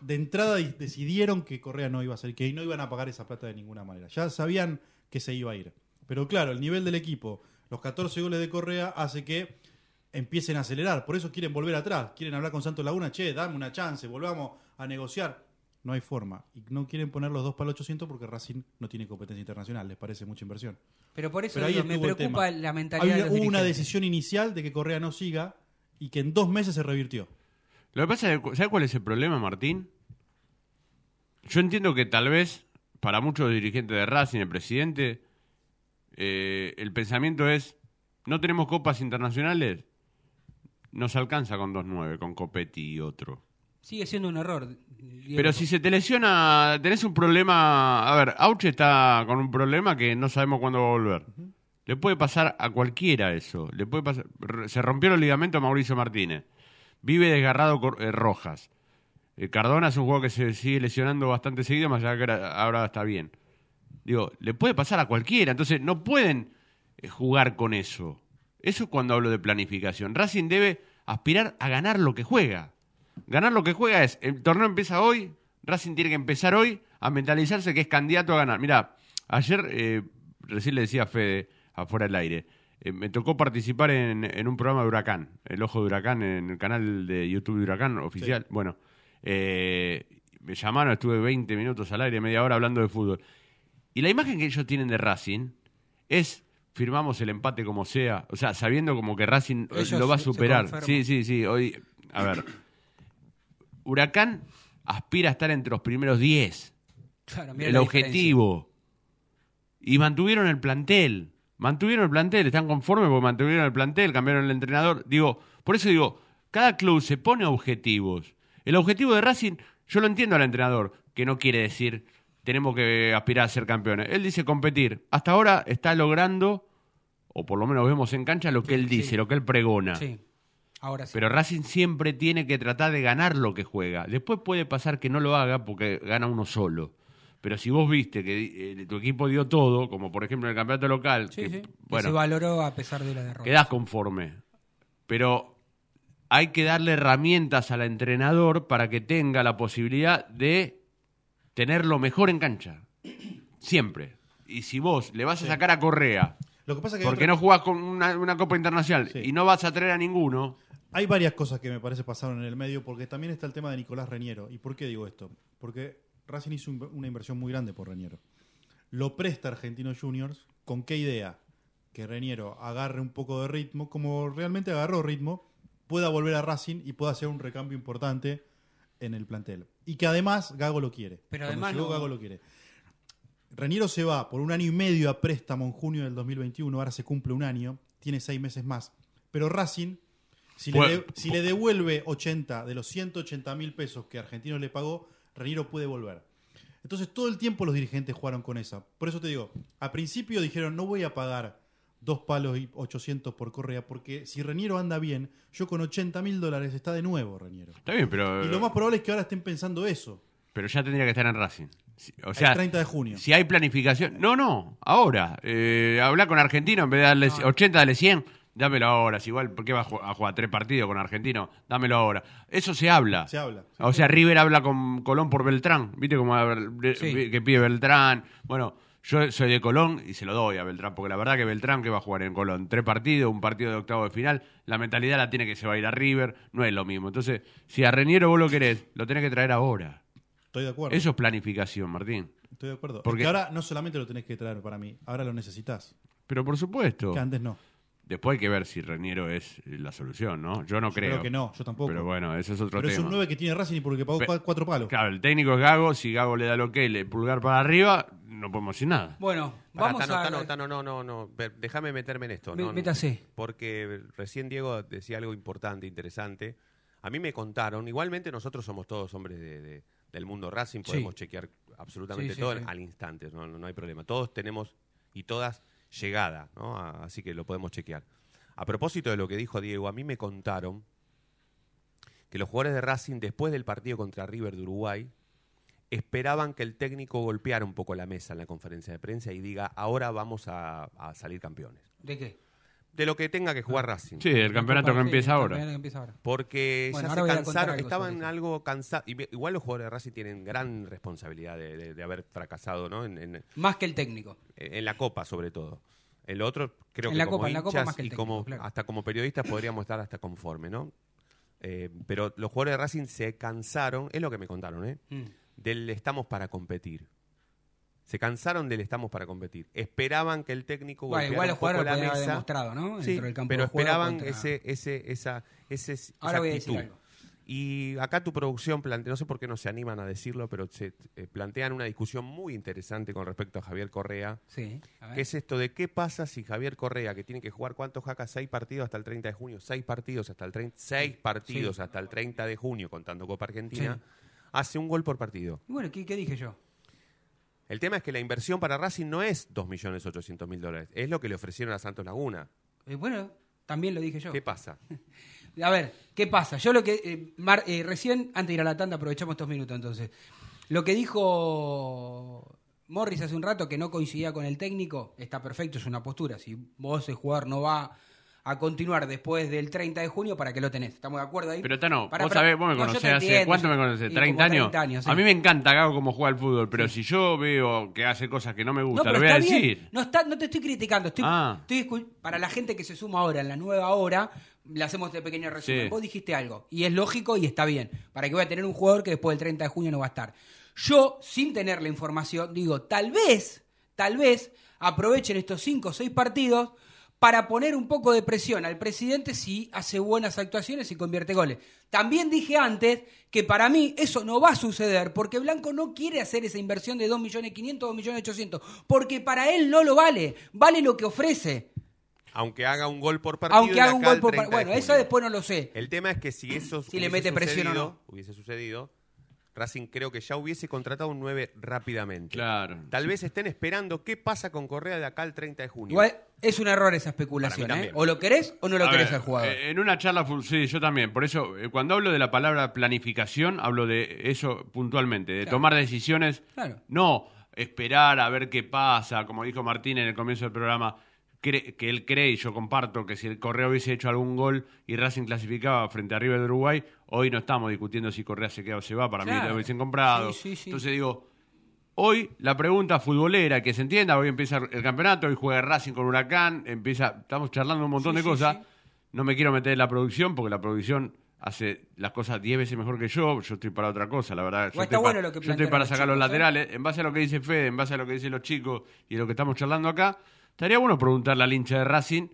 de entrada di- decidieron que Correa no iba a ser, que no iban a pagar esa plata de ninguna manera. Ya sabían que se iba a ir. Pero claro, el nivel del equipo, los 14 goles de Correa hace que empiecen a acelerar. Por eso quieren volver atrás. Quieren hablar con Santos Laguna, che, dame una chance, volvamos a negociar. No hay forma. Y no quieren poner los dos para el 800 porque Racing no tiene competencia internacional. Les parece mucha inversión. Pero por eso Pero ahí digo, me preocupa la mentalidad Hay de una- los hubo una decisión inicial de que Correa no siga y que en dos meses se revirtió. Lo que pasa es, que- ¿sabes cuál es el problema, Martín? Yo entiendo que tal vez para muchos dirigentes de Racing, el presidente, eh, el pensamiento es, no tenemos copas internacionales, nos alcanza con 2-9, con Copetti y otro. Sigue siendo un error. Pero si se te lesiona, tenés un problema. A ver, Auche está con un problema que no sabemos cuándo va a volver. Le puede pasar a cualquiera eso. Le puede pasar. Se rompió los ligamentos a Mauricio Martínez. Vive desgarrado eh, Rojas. Eh, Cardona es un jugador que se sigue lesionando bastante seguido, más allá que ahora- está bien. Digo, le puede pasar a cualquiera. Entonces, no pueden eh, jugar con eso. Eso es cuando hablo de planificación. Racing debe aspirar a ganar lo que juega. Ganar lo que juega es, el torneo empieza hoy, Racing tiene que empezar hoy a mentalizarse que es candidato a ganar. Mira, ayer, eh, recién le decía a Fede, afuera del aire, eh, me tocó participar en, en un programa de Huracán, El Ojo de Huracán, en el canal de YouTube de Huracán oficial. Bueno, eh, me llamaron, estuve 20 minutos al aire, media hora hablando de fútbol. Y la imagen que ellos tienen de Racing es firmamos el empate como sea, o sea, sabiendo como que Racing eh, Ellos lo va a superar. Sí, sí, sí, hoy a ver. Huracán aspira a estar entre los primeros 10 Claro, el objetivo. Y mantuvieron el plantel. Mantuvieron el plantel, están conformes porque mantuvieron el plantel, cambiaron el entrenador. Digo, por eso digo, cada club se pone objetivos. El objetivo de Racing, yo lo entiendo al entrenador, que no quiere decir tenemos que aspirar a ser campeones. Él dice competir. Hasta ahora está logrando, o por lo menos vemos en cancha, lo que él dice, sí. lo que él pregona. Sí, ahora sí. Pero Racing siempre tiene que tratar de ganar lo que juega. Después puede pasar que no lo haga porque gana uno solo. Pero si vos viste que eh, tu equipo dio todo, como por ejemplo en el campeonato local, Sí, que, sí. Que bueno, se valoró a pesar de la derrota. quedás conforme. Pero hay que darle herramientas al entrenador para que tenga la posibilidad de tener lo mejor en cancha. Siempre. Y si vos le vas a sacar a Correa, Lo que pasa que porque no jugás con una, una Copa Internacional Sí. y no vas a traer a ninguno, Hay varias cosas que me parece pasaron en el medio, porque también está el tema de Nicolás Reñero. ¿Y por qué digo esto? Porque Racing hizo un- una inversión muy grande por Reñero. Lo presta Argentinos Juniors, ¿con qué idea? Que Reñero agarre un poco de ritmo, como realmente agarró ritmo, pueda volver a Racing y pueda hacer un recambio importante en el plantel. Y que además Gago lo quiere. Pero Cuando además llegó, no- Gago lo quiere. Reñero se va por un año y medio a préstamo en junio del 2021, ahora se cumple un año, tiene seis meses más. Pero Racing, si, Bueno, le, de- si le devuelve 80 de los 180 mil pesos que Argentino le pagó, Reñero puede volver. Entonces todo el tiempo los dirigentes jugaron con esa. Por eso te digo, a principio dijeron no voy a pagar dos palos y 800 por Correa, porque si Reñero anda bien, yo con 80 mil dólares está de nuevo Reñero. está bien, pero... Y lo más probable es que ahora estén pensando eso, Pero ya tendría que estar en Racing. O el sea, 30 de junio. si hay planificación. No, no, ahora. Eh, hablar con Argentino en vez de darle 80, dale 100. Dámelo ahora. Si igual, ¿por qué va a ju- a jugar, tres partidos con Argentino? Dámelo ahora. Eso se habla. Se habla. O sea, River habla con Colón por Beltrán. ¿Viste cómo Sí. que pide Beltrán? Bueno, yo soy de Colón y se lo doy a Beltrán, porque la verdad que Beltrán que va a jugar en Colón. Tres partidos, un partido de octavo de final. La mentalidad la tiene que se va a ir a River. No es lo mismo. Entonces, si a Reñero vos lo querés, lo tenés que traer ahora. Estoy de acuerdo. Eso es planificación, Martín. Estoy de acuerdo. Porque- Porque ahora no solamente lo tenés que traer para mí, ahora lo necesitas. Pero por supuesto. Que antes no. Después hay que ver si Reñero es la solución, ¿no? Yo no Yo creo. creo que no, yo tampoco. Pero bueno, ese es otro Pero es tema. un 9 que tiene Racing y porque pagó Pe- cuatro palos. Claro, el técnico es Gago. Si Gago le da lo que le pulgar para arriba, no podemos decir nada. Bueno, Pará, vamos Tano, a... Tano, Tano, no, no, no. Déjame meterme en esto. Me- no, no. métase. Porque recién Diego decía algo importante, interesante. A mí me contaron, igualmente nosotros somos todos hombres de- de- del mundo Racing, Sí. podemos chequear absolutamente Sí, sí, todo sí. al instante, no, no- no hay problema. Todos tenemos y todas llegada, ¿no? Así que lo podemos chequear. A propósito de lo que dijo Diego, a mí me contaron que los jugadores de Racing, después del partido contra River de Uruguay, esperaban que el técnico golpeara un poco la mesa en la conferencia de prensa y diga, ahora vamos a, a salir campeones. ¿De qué? De lo que tenga que jugar Racing. Sí, el campeonato que empieza el ahora. campeonato que empieza ahora. Porque Bueno, ya ahora se cansaron, algo estaban algo cansados. Igual los jugadores de Racing tienen gran responsabilidad de, de- de haber fracasado, ¿no? En, en- Más que el técnico. en la Copa, sobre todo. En lo otro, creo En que la como Copa, en la Copa más que el y técnico, como, claro. hasta como periodistas podríamos estar hasta conforme, ¿no? Eh, pero los jugadores de Racing se cansaron, es lo que me contaron, ¿eh? Mm. Del estamos para competir. Se cansaron del estamos para competir. Esperaban que el técnico Bueno, golpeara igual un los poco jugadores la mesa. demostrado, ¿no? Sí, del campo pero esperaban contra- ese, ese, esa, ese, esa Ahora voy a decir actitud. algo. Y acá tu producción, plante- no sé por qué no se animan a decirlo, pero se eh, plantean una discusión muy interesante con respecto a Javier Correa. Sí, a ver. ¿Qué es esto de qué pasa si Javier Correa, que tiene que jugar cuántos jacas? Seis partidos hasta el 30 de junio, seis partidos hasta el 30, seis partidos hasta el 30 de junio, contando Copa Argentina, Sí. hace un gol por partido. Y bueno, ¿qué, qué dije yo? El tema es que la inversión para Racing no es 2.800.000 dólares, es lo que le ofrecieron a Santos Laguna. Eh, bueno, también lo dije yo. ¿Qué pasa? A ver, ¿qué pasa? Yo lo que. eh, Mar- eh, recién, antes de ir a la tanda, aprovechamos estos minutos entonces. Lo que dijo Morris hace un rato, que no coincidía con el técnico, está perfecto, es una postura. Si vos, el jugador, no va a continuar después del 30 de junio, ¿para qué lo tenés? ¿Estamos de acuerdo ahí? Pero Tano, Pará, vos pará. sabés, vos me No, conocés hace. entiendo, ¿Cuánto yo- me conocés? y ¿30 como años? 30 años, sí. A mí me encanta Gago cómo juega al fútbol, pero si yo veo que hace cosas que no me No, gustan, pero lo voy a bien. decir. No, está, no te estoy criticando. Estoy, Ah. estoy para la gente que se suma ahora en la nueva hora, le hacemos este pequeño resumen. Sí. Vos dijiste algo y es lógico y está bien. Para que voy a tener un jugador que después del 30 de junio no va a estar. Yo, sin tener la información, digo, tal vez, tal vez aprovechen estos 5 o 6 partidos para poner un poco de presión al presidente si hace buenas actuaciones y convierte goles. También dije antes que para mí eso no va a suceder porque Blanco no quiere hacer esa inversión de 2.500.000, 2.800.000, porque para él no lo vale, vale lo que ofrece. Aunque haga un gol por partido. Aunque haga un gol por 30 par- de Bueno, eso después no lo sé. El tema es que si eso Si le mete presión o no. hubiese sucedido, Racing creo que ya hubiese contratado un 9 rápidamente. Claro. Tal vez estén esperando qué pasa con Correa de acá al 30 de junio. Igual es un error esa especulación, ¿eh? O lo querés o no lo A querés ver, al jugador. eh, En una charla, sí, yo también. Por eso, eh, cuando hablo de la palabra planificación, hablo de eso puntualmente, de Claro. tomar decisiones, Claro. no esperar a ver qué pasa, como dijo Martín en el comienzo del programa, que él cree, y yo comparto, que si el Correa hubiese hecho algún gol y Racing clasificaba frente a River de Uruguay, hoy no estamos discutiendo si Correa se queda o se va, para mí Claro. lo hubiesen comprado. Sí, sí, sí. Entonces digo, Hoy la pregunta futbolera, que se entienda, hoy empieza el campeonato, hoy juega Racing con Huracán, empieza, estamos charlando un montón de cosas. No me quiero meter en la producción porque la producción hace las cosas 10 veces mejor que yo, yo estoy para otra cosa, la verdad. Yo está estoy, bueno lo que yo estoy para los sacar los ¿eh? laterales, en base a lo que dice Fede, en base a lo que dicen los chicos y lo que estamos charlando acá, estaría bueno preguntarle al hincha de Racing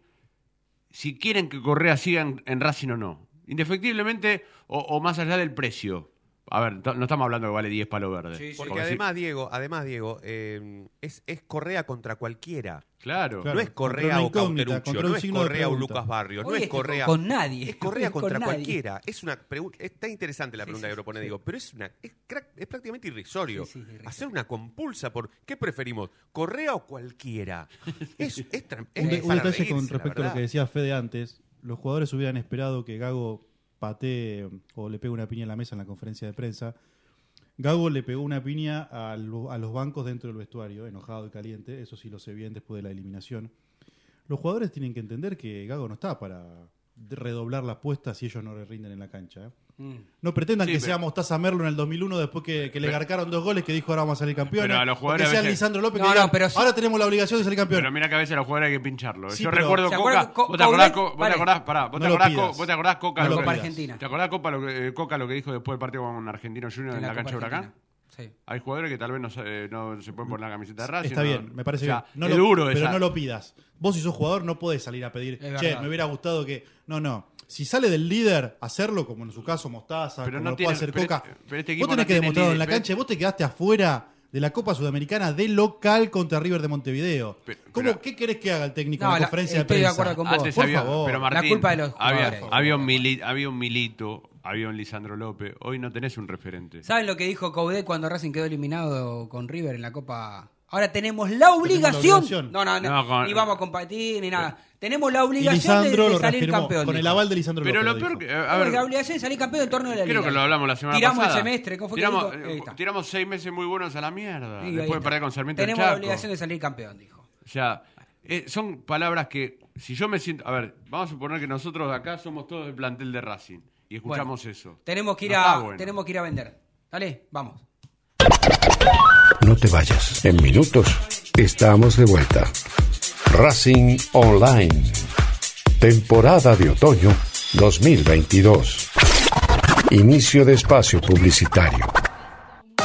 si quieren que Correa siga en, en Racing o no. Indefectiblemente o, o más allá del precio. A ver, no estamos hablando que vale 10 palos verdes. Sí, sí. Porque Porque si- además, Diego, además, Diego, eh, es, es Correa contra cualquiera. Claro. Claro. no es Correa contra una o incógnita, Cauteruccio, contra no es signo de Correa o pregunta. Lucas Barrios, no Hoy es es que Correa. con nadie. Es Correa Es con contra nadie. cualquiera. Es una pregunta, está interesante la Sí, pregunta sí, que propone sí. Diego, pero es una es, cra- es prácticamente irrisorio. Sí, sí, irrisorio. Hacer una compulsa por ¿qué preferimos? ¿Correa o cualquiera? Es, es, tra- es Un, de- un para detalle reírse, con la respecto a lo verdad. que decía Fede antes. Los jugadores hubieran esperado que Gago patee o le pegue una piña en la mesa en la conferencia de prensa. Gago le pegó una piña a, a los bancos dentro del vestuario, enojado y caliente. Eso sí lo sé bien después de la eliminación. Los jugadores tienen que entender que Gago no está para redoblar la apuesta si ellos no le rinden en la cancha. ¿eh? Mm. No pretendan Sí, que pero- sea Mostaza Merlo en el 2001 después que, que le Pero- garcaron dos goles que dijo ahora vamos a salir campeones. Pero a los o jugadores que sea veces- Lisandro López No, que digan, no, pero sí- ahora tenemos la obligación de salir campeón. Pero mira que a veces a los jugadores hay que pincharlo. Sí, Yo pero- recuerdo ¿Se Coca. Co- ¿Vos te acordás? Co- vos te acordás, pará, vos No te acordás. Co- vos te acordás Coca No lo lo que- Copa. Argentina. ¿Te acordás Copa lo que, Coca lo que dijo después del partido con Argentino Junior en, la, cancha de Huracán? Sí. Hay jugadores que tal vez no, se- no se pueden poner la camiseta de Racing. Está no- bien, me parece o sea, bien. No es lo- duro pero esa- no lo pidas. Vos si sos jugador no podés salir a pedir, Es che, verdad. me hubiera gustado que... No, no. Si sale del líder, hacerlo, como en su caso Mostaza, Pero como no lo tiene- puede hacer pero Coca. este- pero este vos tenés no que demostrarlo en la cancha. Vos te quedaste afuera de la Copa Sudamericana de local contra River de Montevideo. Pero- ¿Cómo, pero- ¿Qué querés que haga el técnico No, en la la- conferencia de estoy de prensa? acuerdo con vos. Antes Por había, favor. pero La culpa de los había, jugadores. había, un mili- había un Milito, había un Lisandro López. Hoy no tenés un referente. ¿Saben lo que dijo Coudet cuando Racing quedó eliminado con River en la Copa? Ahora tenemos la obligación. obligación. No, no, no, No, con- ni vamos a competir ni nada. Tenemos la obligación de, lo salir campeón. con el aval de Lisandro Pero López lo peor dijo. que. A ver, la obligación de salir campeón del torneo de la creo Liga. que lo hablamos la semana Tiramos pasada. el semestre. ¿Cómo fue que tiramos, dijo? Está. tiramos seis meses muy buenos a la mierda. Después de perder con Sarmiento Tenemos la obligación de salir campeón, dijo. O sea, eh, son palabras que si yo me siento. A ver, vamos a suponer que nosotros acá somos todos el plantel de Racing y escuchamos eso. Tenemos que, ir No a, bueno. tenemos que ir a vender. Dale, vamos. No te vayas. En minutos estamos de vuelta. Racing Online. Temporada de otoño 2022. Inicio de espacio publicitario.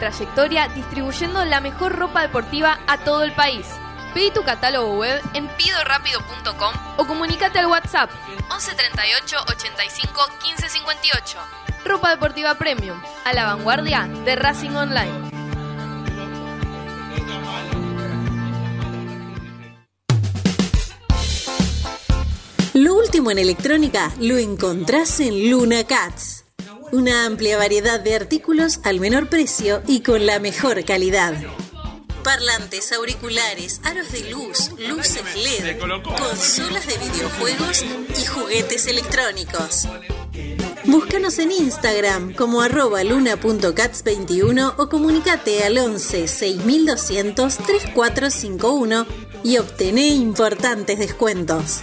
trayectoria distribuyendo la mejor ropa deportiva a todo el país. Pedí tu catálogo web en pidorapido.com o comunícate al WhatsApp 11 38 85 15 58. Ropa Deportiva Premium, a la vanguardia de Racing Online. Lo último en electrónica lo encontrás en Luna Cats. Una amplia variedad de artículos al menor precio y con la mejor calidad. Parlantes, auriculares, aros de luz, luces LED, consolas de videojuegos y juguetes electrónicos. Búscanos en Instagram como arroba luna.cats21 o comunicate al 11 6200 3451 y obtené importantes descuentos.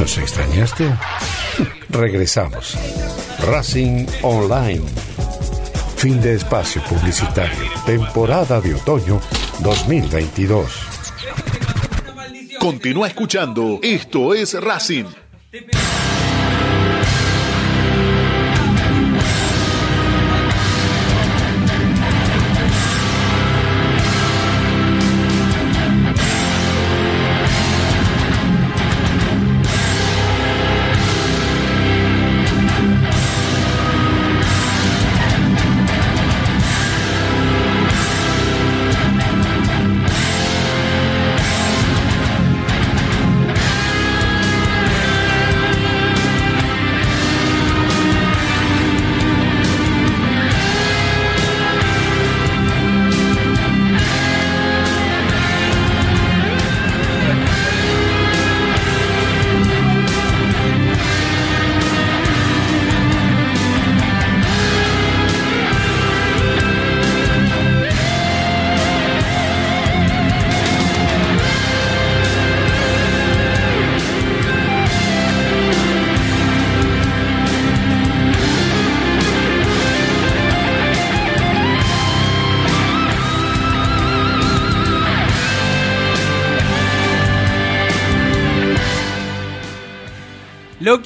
¿Nos extrañaste? Regresamos. Racing Online. Fin de espacio publicitario. Temporada de otoño 2022. Continúa escuchando. Esto es Racing.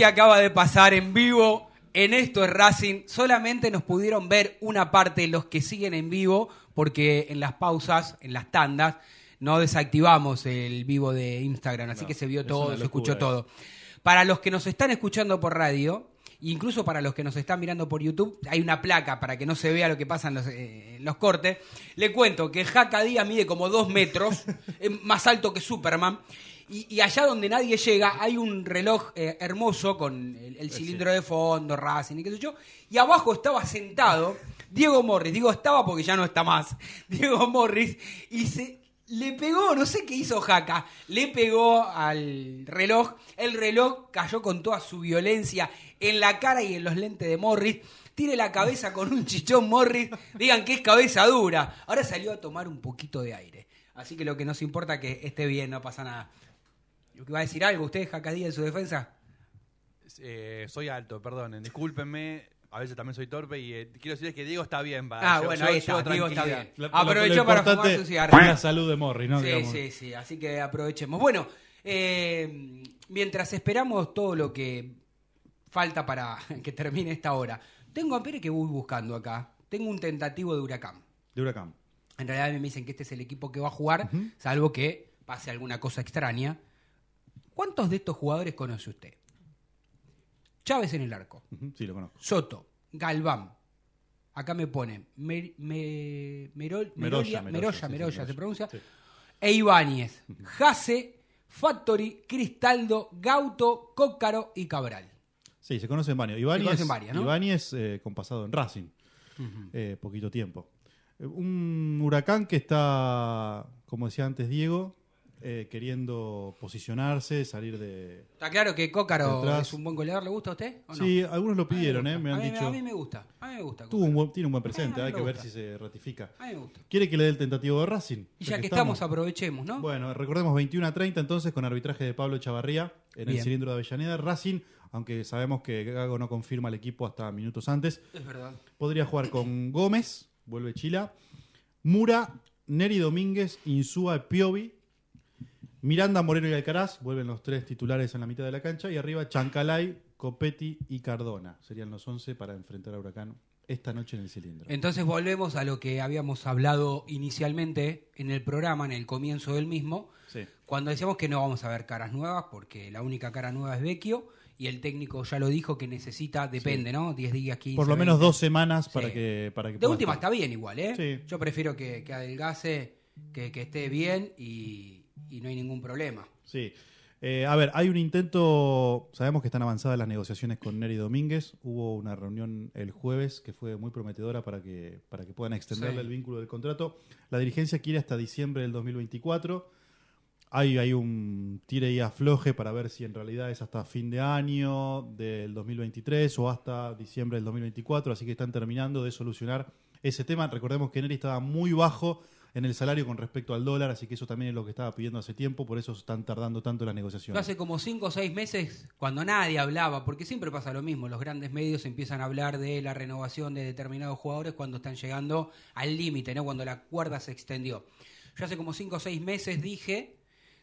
Que acaba de pasar en vivo en esto es Racing. Solamente nos pudieron ver una parte los que siguen en vivo, porque en las pausas, en las tandas, no desactivamos el vivo de Instagram, así No, que se vio todo, se escuchó todo. Para los que nos están escuchando por radio, incluso para los que nos están mirando por YouTube, hay una placa para que no se vea lo que pasa en los, eh, los cortes. Le cuento que Jaca Díaz mide como dos metros, es más alto que Superman. Y, y allá donde nadie llega hay un reloj eh, hermoso con el, el cilindro de fondo, Racing y qué sé yo. Y abajo estaba sentado Diego Morris. Digo estaba porque ya no está más. Diego Morris. Y se le pegó, no sé qué hizo Jaca, le pegó al reloj. El reloj cayó con toda su violencia en la cara y en los lentes de Morris. Tire la cabeza con un chichón Morris. Digan que es cabeza dura. Ahora salió a tomar un poquito de aire. Así que lo que nos importa es que esté bien, no pasa nada. ¿Va a decir algo usted, Jacadía, en su defensa? Eh, soy alto, perdonen, discúlpenme. A veces también soy torpe y eh, quiero decirles que Diego está bien. va. Ah, Yo- bueno, yo ahí está, Diego está bien. Aprovechó para fumar su cigarro. la salud de Morri, ¿no? Sí, Digamos. sí, sí, así que aprovechemos. Bueno, eh, mientras esperamos todo lo que falta para que termine esta hora, tengo a Pérez que voy buscando acá. Tengo un tentativo de Huracán. De Huracán. En realidad me dicen que este es el equipo que va a jugar, salvo que pase alguna cosa extraña. ¿Cuántos de estos jugadores conoce usted? Chávez en el arco. Sí, lo conozco. Soto, Galván. Acá me pone Mer- me- Merol- Merolla, Merolla, Merolla, Merolla, sí, se pronuncia. sí. E Ibáñez, Jase, Factory, Cristaldo, Gauto, Cócaro y Cabral. Sí, se conocen varios. Ibáñez, conocen varios, ¿no? Ibáñez, eh, con pasado en Racing. Eh, poquito tiempo. Un huracán que está, como decía antes Diego, eh, queriendo posicionarse, salir de... Está claro que Cócaro es un buen goleador, ¿le gusta a usted? ¿o no? Sí, algunos lo pidieron, eh, me han gusta. A mí- dicho. A mí me gusta, a mí me gusta. Tuvo un buen- tiene un buen presente, hay que ver si se ratifica. A mí me gusta. ¿Quiere que le dé el tentativo de Racing? Y ya que estamos, aprovechemos, ¿no? Bueno, recordemos 21 a 30 entonces con arbitraje de Pablo Chavarría en el cilindro de Avellaneda. Racing, aunque sabemos que Gago no confirma el equipo hasta minutos antes, Es verdad. podría jugar con Gómez, vuelve Chila, Mura, Neri Domínguez, Insúa, Piovi, Miranda, Moreno y Alcaraz, vuelven los tres titulares en la mitad de la cancha, y arriba Chancalay, Copetti y Cardona. Serían los 11 para enfrentar a Huracán esta noche en el cilindro. Entonces volvemos a lo que habíamos hablado inicialmente en el programa, en el comienzo del mismo, Sí. cuando decíamos que no vamos a ver caras nuevas, porque la única cara nueva es Vecchio, y el técnico ya lo dijo que necesita, depende, ¿no? 10 días, 15. Por lo menos 20. dos semanas para Sí. que, para que De última estar. está bien igual, ¿eh? Sí. Yo prefiero que, que adelgase, que, que esté bien y, y no hay ningún problema. Sí. Eh, a ver, hay un intento, sabemos que están avanzadas las negociaciones con Neri Domínguez, hubo una reunión el jueves que fue muy prometedora para que, para que puedan extenderle Sí. el vínculo del contrato. La dirigencia quiere hasta diciembre del 2024. Hay, hay un tire y afloje para ver si en realidad es hasta fin de año del 2023 o hasta diciembre del 2024, así que están terminando de solucionar ese tema. Recordemos que Neri estaba muy bajo en el salario con respecto al dólar, así que eso también es lo que estaba pidiendo hace tiempo, por eso están tardando tanto las Yo negociaciones. hace como 5 o 6 meses, cuando nadie hablaba, porque siempre pasa lo mismo, los grandes medios empiezan a hablar de la renovación de determinados jugadores cuando están llegando al límite, ¿no? cuando la cuerda se extendió. Yo hace como 5 o 6 meses dije,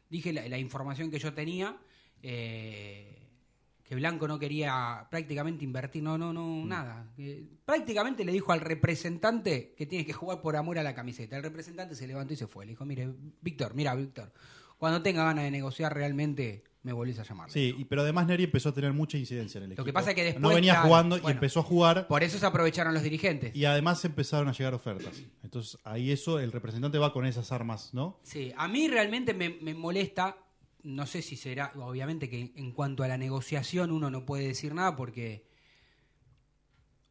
dije la, la información que yo tenía, eh, que Blanco no quería prácticamente invertir, no, no, no, nada. Que prácticamente le dijo al representante que tiene que jugar por amor a la camiseta. El representante se levantó y se fue. Le dijo, mire, Víctor, mira, Víctor, cuando tenga ganas de negociar realmente me volvés a llamar. Sí, y- pero además Neri empezó a tener mucha incidencia en el equipo. Lo que pasa es que después... No venía claro, jugando y empezó a jugar. Por eso se aprovecharon los dirigentes. Y además empezaron a llegar ofertas. Entonces ahí eso, el representante va con esas armas, ¿no? Sí, a mí realmente me, me molesta, no sé si será, obviamente que en cuanto a la negociación uno no puede decir nada porque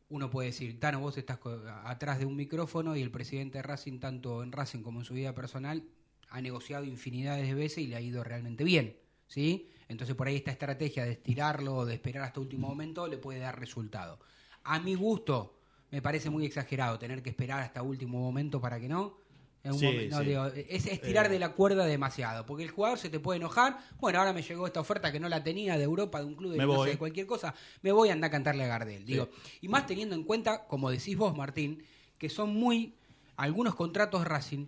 uno puede decir, Tano, vos estás atrás de un micrófono y el presidente de Racing, tanto en Racing como en su vida personal, ha negociado infinidades de veces y le ha ido realmente bien, ¿sí? Entonces por ahí esta estrategia de estirarlo o de esperar hasta último momento le puede dar resultado. A mi gusto, me parece muy exagerado tener que esperar hasta último momento para que no. En un Sí, momento- no, sí. digo, es estirar Eh. de la cuerda demasiado, porque el jugador se te puede enojar. Bueno, ahora me llegó esta oferta que no la tenía de Europa, de un club de Me no voy. sé, cualquier cosa. Me voy a andar a cantarle a Gardel. Digo, y más teniendo en cuenta, como decís vos, Martín, que son muy algunos contratos Racing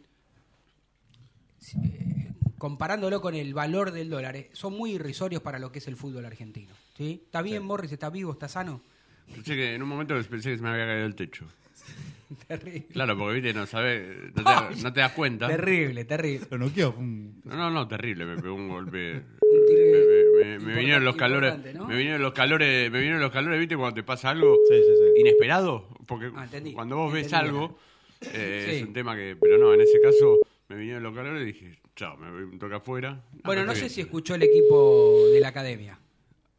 eh, comparándolo con el valor del dólar, eh, son muy irrisorios para lo que es el fútbol argentino. ¿Sí? ¿Está bien, Morris? ¿Está vivo? ¿Está sano? Pensé que en un momento pensé que se me había caído el techo. Terrible. Claro, porque viste, no sabes, no te, no te das cuenta. Terrible, terrible. Lo noqueó. No, no, no, terrible, me pegó un golpe. Me, me- me- me vinieron los calores, me vinieron los calores, me vinieron los calores, ¿viste? Cuando te pasa algo Sí, sí, sí. inesperado, porque Ah, cuando vos ves Entendí. algo eh, Sí. es un tema que, pero no, en ese caso me vinieron los calores y dije, chao, me toque afuera. Bueno, no sé bien. si escuchó el equipo de la academia.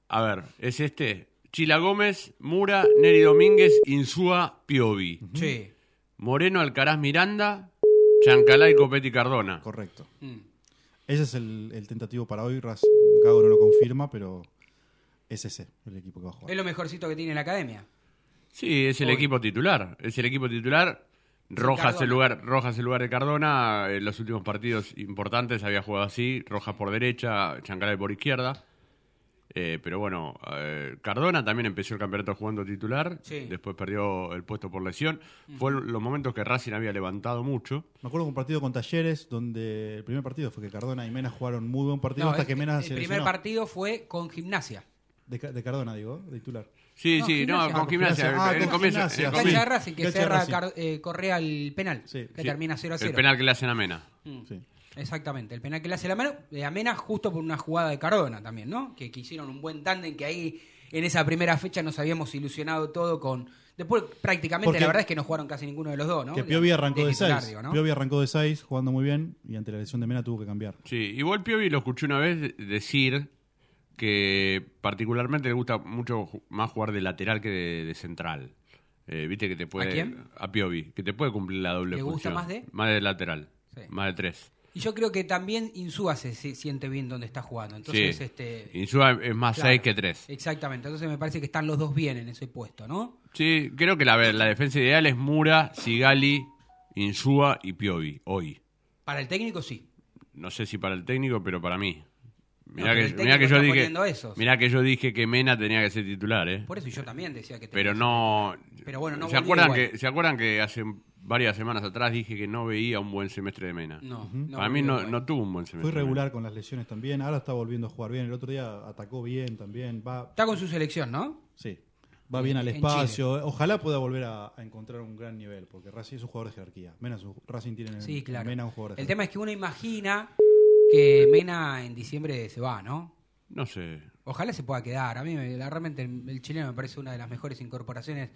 A ver, es este, Chila Gómez, Mura, Neri Domínguez, Insúa, Piovi, Sí. Moreno, Alcaraz, Miranda, Chancalá y Copetti Cardona. Correcto. Mm. Ese es el, el tentativo para hoy. Ras- Gago no lo confirma, pero es ese el equipo que va a jugar. Es lo mejorcito que tiene la academia. Sí, es el Hoy. equipo titular. Es el equipo titular. Rojas el lugar, Rojas el lugar de Cardona. En los últimos partidos importantes había jugado así. Rojas por derecha, Chancalay por izquierda. Eh, pero bueno, eh, Cardona también empezó el campeonato jugando titular. Sí. Después perdió el puesto por lesión. Fue los momentos que Racing había levantado mucho. Me acuerdo de un partido con Talleres, donde el primer partido fue que Cardona y Mena jugaron muy buen partido No, hasta el, que Mena el se primer lesionó. partido fue con gimnasia. De, Ca- de Cardona, digo, de titular. Sí, No, sí, Gimnasia. no, con gimnasia. Gimnasia. Ah, en el con comienzo, Gimnasia, en el comienzo. de Racing, que cerra Racing. Car- eh, Correa el penal. Sí. que Sí, termina 0 a 0. El penal que le hacen a Mena. Sí. Exactamente, el penal que le hace la mano, de Amena justo por una jugada de Cardona también, ¿no? Que, que hicieron un buen tándem, que ahí en esa primera fecha nos habíamos ilusionado todo con... Después prácticamente Porque- la verdad es que no jugaron casi ninguno de los dos, ¿no? Que De- Piovi arrancó de titular, 6. digo, ¿no? Piovi arrancó de 6, jugando muy bien, y ante la lesión de Mena tuvo que cambiar. Sí, igual Piovi lo escuché una vez decir que particularmente le gusta mucho más jugar de lateral que de, de central. Eh, Viste que te puede... quién? A Piovi, que te puede cumplir la doble ¿Le gusta función. más de? Más de lateral, Sí. más de tres. Y yo creo que también Insúa se, se siente bien donde está jugando. Entonces, sí, este... Insúa es más claro, seis que tres. Exactamente, entonces me parece que están los dos bien en ese puesto, ¿no? Sí, creo que la, la defensa ideal es Mura, Sigali, Insúa y Piovi, hoy. Para el técnico sí. No sé si para el técnico, pero para mí. Mirá, pero que, el mirá que yo dije, mirá que yo dije que Mena tenía que ser titular, ¿eh? Por eso yo también decía que... Pero tenía- no. Pero bueno, no ¿Se acuerdan, igual. que, ¿Se acuerdan que hace varias semanas atrás dije que no veía un buen semestre de Mena? No, no Para mí no, no tuvo un buen Fue semestre. irregular con las lesiones también, ahora está volviendo a jugar bien. El otro día atacó bien también, va, Está con su selección, ¿no? sí, va bien al espacio. Ojalá pueda volver a, a encontrar un gran nivel, porque Racing es un jugador de jerarquía. Mena es un- Racing tiene Sí, claro. Mena un jugador de El jerarquía. tema es que uno imagina que Mena en diciembre se va, ¿no? No sé. Ojalá se pueda quedar. A mí la- realmente el, chileno me parece una de las mejores incorporaciones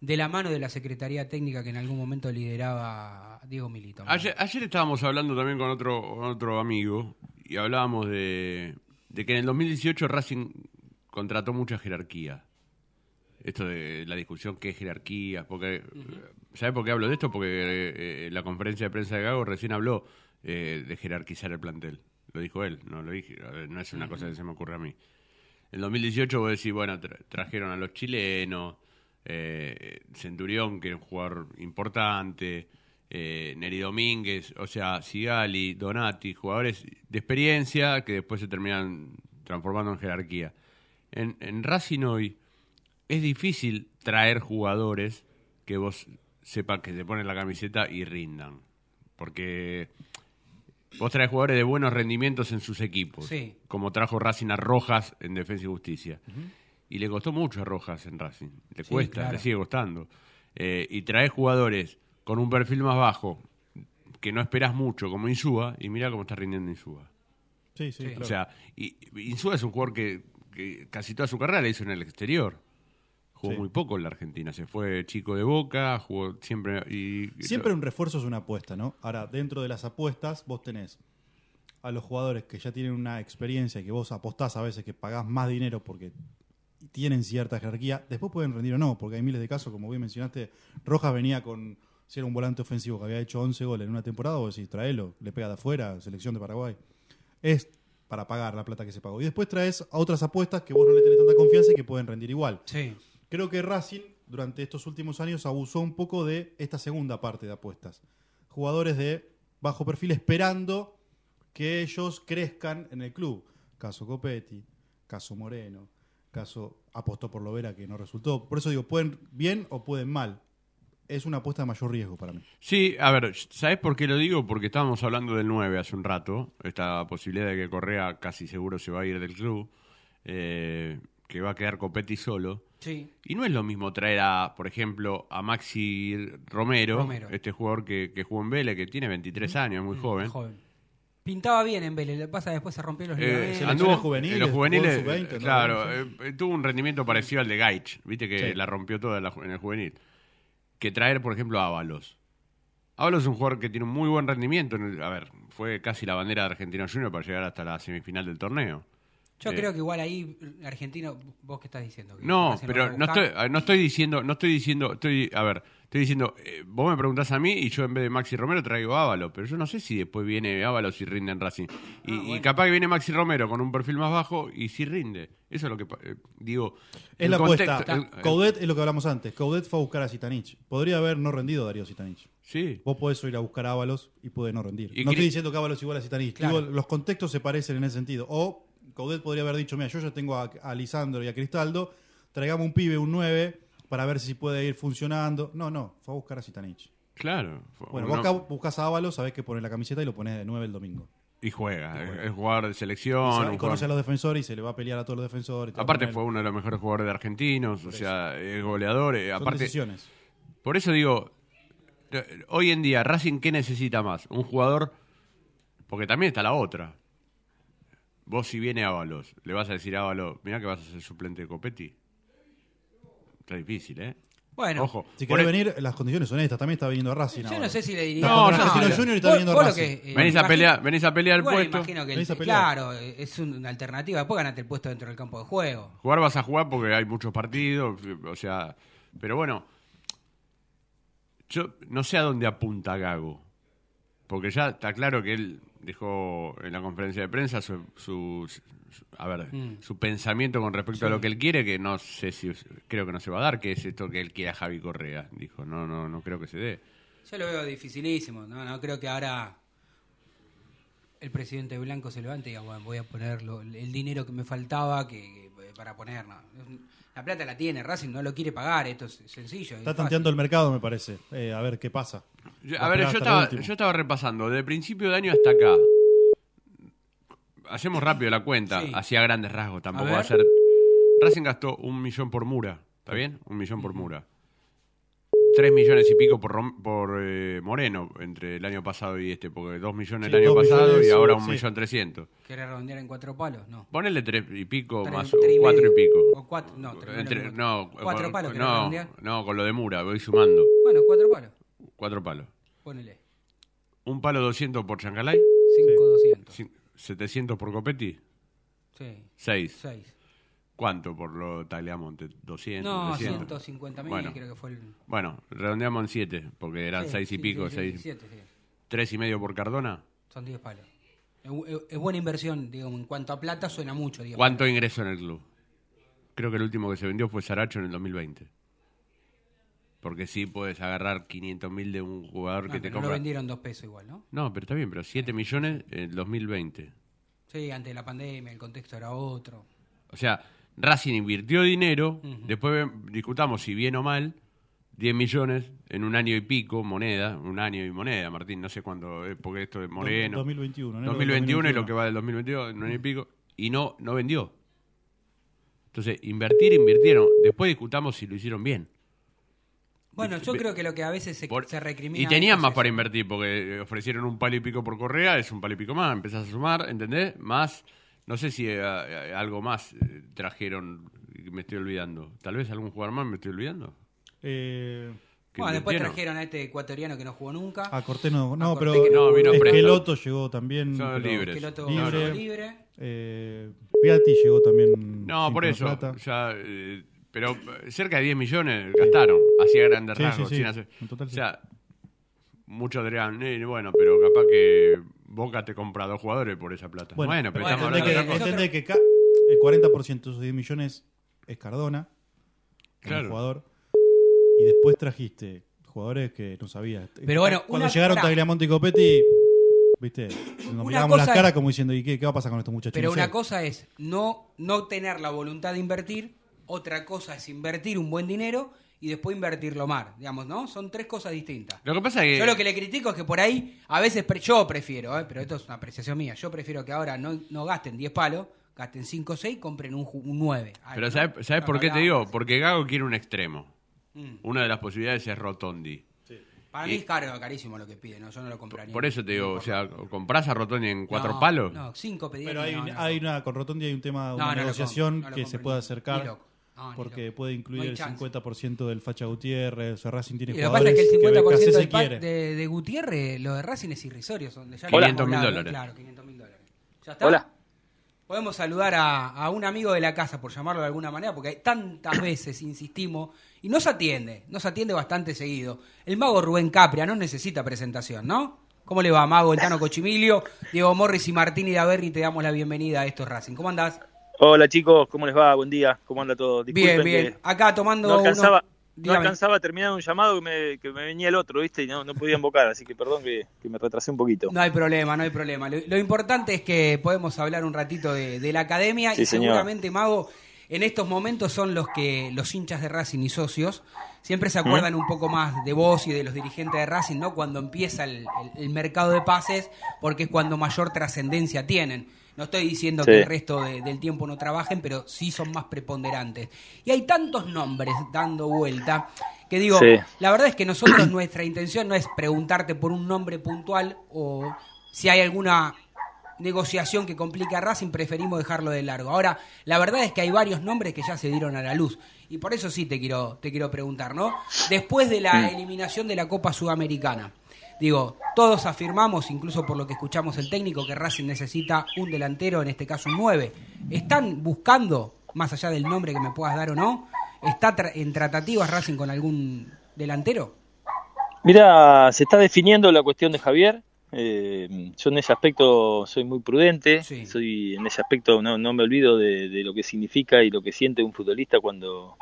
de la mano de la Secretaría Técnica que en algún momento lideraba Diego Milito. Ayer, ayer estábamos hablando también con otro, con otro amigo y hablábamos de, de que en el 2018 Racing contrató mucha jerarquía. Esto de la discusión, ¿qué jerarquía? Porque, ¿Sabe por qué hablo de esto? Porque eh, en la conferencia de prensa de Gago recién habló eh, de jerarquizar el plantel. Lo dijo él, no lo dije, no es una cosa que se me ocurre a mí. En 2018 vos decís, bueno, tra- trajeron a los chilenos, eh, Centurión, que era un jugador importante, eh, Neri Domínguez, o sea, Sigali, Donati, jugadores de experiencia que después se terminan transformando en jerarquía. En, en Racing hoy es difícil traer jugadores que vos sepas que te ponen la camiseta y rindan. Porque vos traes jugadores de buenos rendimientos en sus equipos. Sí. Como trajo Racing a Rojas en Defensa y Justicia. Y le costó mucho a Rojas en Racing. Le Sí, cuesta, claro. le sigue costando. Eh, y traes jugadores con un perfil más bajo que no esperás mucho, como Insúa, y mira cómo está rindiendo Insúa. Sí, sí, Sí. claro. O sea, y, Insúa es un jugador que, que casi toda su carrera la hizo en el exterior. Jugó Sí. muy poco en la Argentina. Se fue chico de boca, jugó siempre. Y, Siempre un refuerzo es una apuesta, ¿no? Ahora, dentro de las apuestas, vos tenés a los jugadores que ya tienen una experiencia y que vos apostás a veces que pagás más dinero porque tienen cierta jerarquía. Después pueden rendir o no, porque hay miles de casos, como bien mencionaste. Rojas venía con. Si era un volante ofensivo que había hecho 11 goles en una temporada, vos decís, traelo, le pega de afuera, selección de Paraguay. Es para pagar la plata que se pagó. Y después traes a otras apuestas que vos no le tenés tanta confianza y que pueden rendir igual. Sí. Creo que Racing durante estos últimos años abusó un poco de esta segunda parte de apuestas. Jugadores de bajo perfil esperando que ellos crezcan en el club. Caso Copetti, caso Moreno, caso apostó por Lovera que no resultó. Por eso digo, pueden bien o pueden mal. Es una apuesta de mayor riesgo para mí. Sí, a ver, ¿sabes por qué lo digo? Porque estábamos hablando del 9 hace un rato, esta posibilidad de que Correa casi seguro se va a ir del club. Eh, que va a quedar Copetti solo. Sí. Y no es lo mismo traer a, por ejemplo, a Maxi Romero, Romero. este jugador que, que jugó en Vélez, que tiene 23 años, muy joven. Joven. Pintaba bien en Vélez, que pasa después se rompió los Eh. Selecciones anduvo juveniles, en los juveniles, jugó en sub-20, ¿no? claro, eh, tuvo un rendimiento parecido al de Gaich, viste que Sí. la rompió toda la en el juvenil. Que traer, por ejemplo, a Ábalos. Ábalos es un jugador que tiene un muy buen rendimiento. en el- a ver, fue casi la bandera de Argentino Junior para llegar hasta la semifinal del torneo. Yo Eh, creo que igual ahí, argentino, vos qué estás diciendo. Que No, pero no estoy, no estoy diciendo, no estoy diciendo, estoy, a ver, estoy diciendo, eh, vos me preguntás a mí y yo en vez de Maxi Romero traigo a Ábalos, pero yo no sé si después viene Ábalos y rinde en Racing. Y, Ah, y capaz que viene Maxi Romero con un perfil más bajo y sí rinde. Eso es lo que eh, digo. Es la apuesta. contexto- el- el- Coudet es lo que hablamos antes. Coudet fue a buscar a Zitanich. Podría haber no rendido Darío Zitanich. Sí. Vos podés ir a buscar a Ábalos y puede no rendir. Y no estoy diciendo que Ábalos igual a. Claro. Digo, los contextos se parecen en ese sentido. O Coudet podría haber dicho, mira, yo ya tengo a, a Lisandro y a Cristaldo, traigamos un pibe, un 9, para ver si puede ir funcionando. No, no, fue a buscar a Zitanich. Claro. Bueno, uno- vos acá buscas a Ábalos, sabés que pones la camiseta y lo pones de 9 el domingo. y juega, es- es jugador de selección. y conoce a los defensores y se le va a pelear a todos los defensores. Aparte fue uno de los mejores jugadores de argentinos, o sea, es goleador. eh, Son aparte, decisiones. Por eso digo, eh, hoy en día, Racing, ¿qué necesita más? Un jugador, porque también está la otra. Vos si viene Ábalos, le vas a decir a Ábalos, mirá que vas a ser suplente de Copetti. Está difícil, ¿eh? Bueno, Ojo. Si por querés e- venir, las condiciones son estas. También está viniendo a Racing. yo ahora. no sé si le diría. No, yo- Argentino yo- Junior y está viniendo a Racing. que, eh, venís, a pelear, venís a pelear el Bueno, puesto. imagino que el- Venís a pelear. claro, es una alternativa. Después ganate el puesto dentro del campo de juego. Jugar vas a jugar porque hay muchos partidos, o sea, pero bueno, yo no sé a dónde apunta Gago, porque ya está claro que él dejó en la conferencia de prensa su, su- su- a ver, Mm. su pensamiento con respecto a lo que él quiere, que no sé si creo que no se va a dar, que es esto que él quiere a Javi Correa, dijo, no, no, no creo que se dé. Yo lo veo dificilísimo. No, no creo que ahora el presidente Blanco se levante y diga, bueno, voy a poner lo- el dinero que me faltaba que, que- para poner. no. La plata la tiene, Racing no lo quiere pagar, esto es sencillo. Está es tanteando el mercado, me parece. Eh, a ver qué pasa. Yo- a ver, yo estaba, yo estaba repasando, de principio de año hasta acá. Hacemos rápido la cuenta, Sí. hacía grandes rasgos, tampoco A va a ser. Racing gastó un millón por Mura, ¿está bien? Un millón por Mura. Tres millones y pico por, por eh, Moreno entre el año pasado y este, porque dos millones Sí, el año pasado millones, y ahora un sí. millón trescientos. ¿Querés redondear en cuatro palos? No. Ponele tres y pico Tres- más tres y cuatro medio. y pico. O cuatro, no, tres Entre- no, cuatro con- palos, ¿querés no, redondear? no, con lo de Mura, voy sumando. Bueno, cuatro palos. Cuatro palos. Ponele. Un palo 200 por Chancalay, Cinco, doscientos. cin- 700 por Copetti, Sí. 6. Seis. ¿Cuánto por lo Tagliamonte? 200, No, 300. 150 mil, Bueno. creo que fue el. Bueno, redondeamos en 7, porque eran Sí, 6 y sí, pico, sí, 6. siete, sí. ¿Tres y medio por Cardona? Son 10 palos. Es, es- buena inversión, digamos, en cuanto a plata suena mucho. 10 ¿Cuánto ingresó en el club? Creo que el último que se vendió fue Saracho en el 2020. Porque sí puedes agarrar 500 mil de un jugador No, que te pero no lo compra. vendieron dos pesos igual, ¿no? No, pero está bien, pero 7 millones en el 2020. Sí, antes de la pandemia el contexto era otro. O sea, Racing invirtió dinero, después discutamos si bien o mal, 10 millones en un año y pico, moneda, un año y moneda, Martín, no sé cuándo, eh, porque esto es Moreno. 2021, enero del 2021 y 2021. lo que va del 2022, un año y pico, y no, no vendió. Entonces, invertir, invirtieron. Después discutamos si lo hicieron bien. Bueno, yo creo que lo que a veces se, Por- se recrimina. y tenían es más eso. para invertir, porque ofrecieron un palo y pico por Correa, es un palo y pico más, empezás a sumar, ¿entendés? Más, no sé si eh, eh, algo más eh, trajeron, me estoy olvidando. Tal vez algún jugador más me estoy olvidando. Eh, Bueno, después trajeron a este ecuatoriano que no jugó nunca. a Cortés no, no A pero que no, vino Esqueloto llegó también. Son pero libres. Esqueloto Libre. libre. Eh, Piatti llegó también. No, por eso. plata. ya, eh, pero cerca de 10 millones gastaron, hacía grandes Sí, rasgos. sí, sin hacer- en total o sí. sea, muchos dirían, "Eh, bueno, pero capaz que Boca te compra dos jugadores por esa plata. Bueno, Bueno, pero bueno, estamos hablando que, de que ca- el 40% de esos 10 millones es Cardona, Claro. jugador. Y después trajiste jugadores que no sabías. Pero bueno, cuando una- llegaron. Tagliamonte y Copetti, viste, nos Una mirábamos las caras como diciendo, ¿y qué, qué va a pasar con estos muchachos? Pero No sé. una cosa es no, no tener la voluntad de invertir, otra cosa es invertir un buen dinero y después invertirlo mal, digamos, ¿no? Son tres cosas distintas. Lo que pasa es que... Yo lo que le critico es que por ahí, a veces, pre- yo prefiero, ¿eh? pero esto es una apreciación mía, yo prefiero que ahora no, no gasten 10 palos, gasten 5 o 6, compren un, un 9. Pero ¿sabes, ¿sabes por qué te digo? Porque Gago quiere un extremo. Mm. Una de las posibilidades es Rotondi. Para Y- mí es caro, carísimo lo que pide, ¿no? yo no lo compraría. Por eso te digo, o sea, ¿comprás a Rotondi en cuatro No, palos? No, 5 pediría. Pero hay, no, no, hay una, con Rotondi hay un tema, No, una no negociación compro, no que se puede ni acercar. No, ni porque puede incluir No el chance. 50% del Facha Gutiérrez. O sea, Racing tiene Y lo que pasa que el 50% BKC se del pack quiere. de, de Gutiérrez, lo de Racing es irrisorio. Son de ya 500 lo mil dólares. Claro, 500 mil dólares. ¿Ya está? Hola. Podemos saludar a, a un amigo de la casa, por llamarlo de alguna manera, porque hay tantas veces insistimos y nos atiende, nos atiende bastante seguido. El mago Rubén Capria no necesita presentación, ¿no? ¿Cómo le va, mago? El Tano Cochimilio, Diego Morris y Martín Idaverri, te damos la bienvenida a estos Racing. ¿Cómo andás? Hola chicos, ¿cómo les va? Buen día, ¿cómo anda todo? Bien, Disculpen bien. Acá tomando No alcanzaba, unos- no Dígame. alcanzaba a terminar un llamado que me, que me venía el otro, ¿viste? Y no, no podía invocar, así que perdón que, que me retrasé un poquito. No hay problema, no hay problema. Lo, lo importante es que podemos hablar un ratito de, de la academia Sí, y señor. seguramente, Mago, en estos momentos son los que los hinchas de Racing y socios siempre se acuerdan un poco más de vos y de los dirigentes de Racing, ¿no? Cuando empieza el, el- el mercado de pases, porque es cuando mayor trascendencia tienen. No estoy diciendo Sí. que el resto de- del tiempo no trabajen, pero sí son más preponderantes. Y hay tantos nombres dando vuelta que digo, Sí. la verdad es que nosotros nuestra intención no es preguntarte por un nombre puntual o si hay alguna negociación que complique a Racing, preferimos dejarlo de largo. Ahora, la verdad es que hay varios nombres que ya se dieron a la luz. Y por eso sí te quiero, te quiero preguntar, ¿no? Después de la eliminación de la Copa Sudamericana, digo, todos afirmamos, incluso por lo que escuchamos el técnico, que Racing necesita un delantero, en este caso un 9. ¿Están buscando, más allá del nombre que me puedas dar o no, está tra- en tratativas Racing con algún delantero? Mira, se está definiendo la cuestión de Javier. eh, yo en ese aspecto soy muy prudente. Soy en ese aspecto no, no me olvido de, de lo que significa y lo que siente un futbolista cuando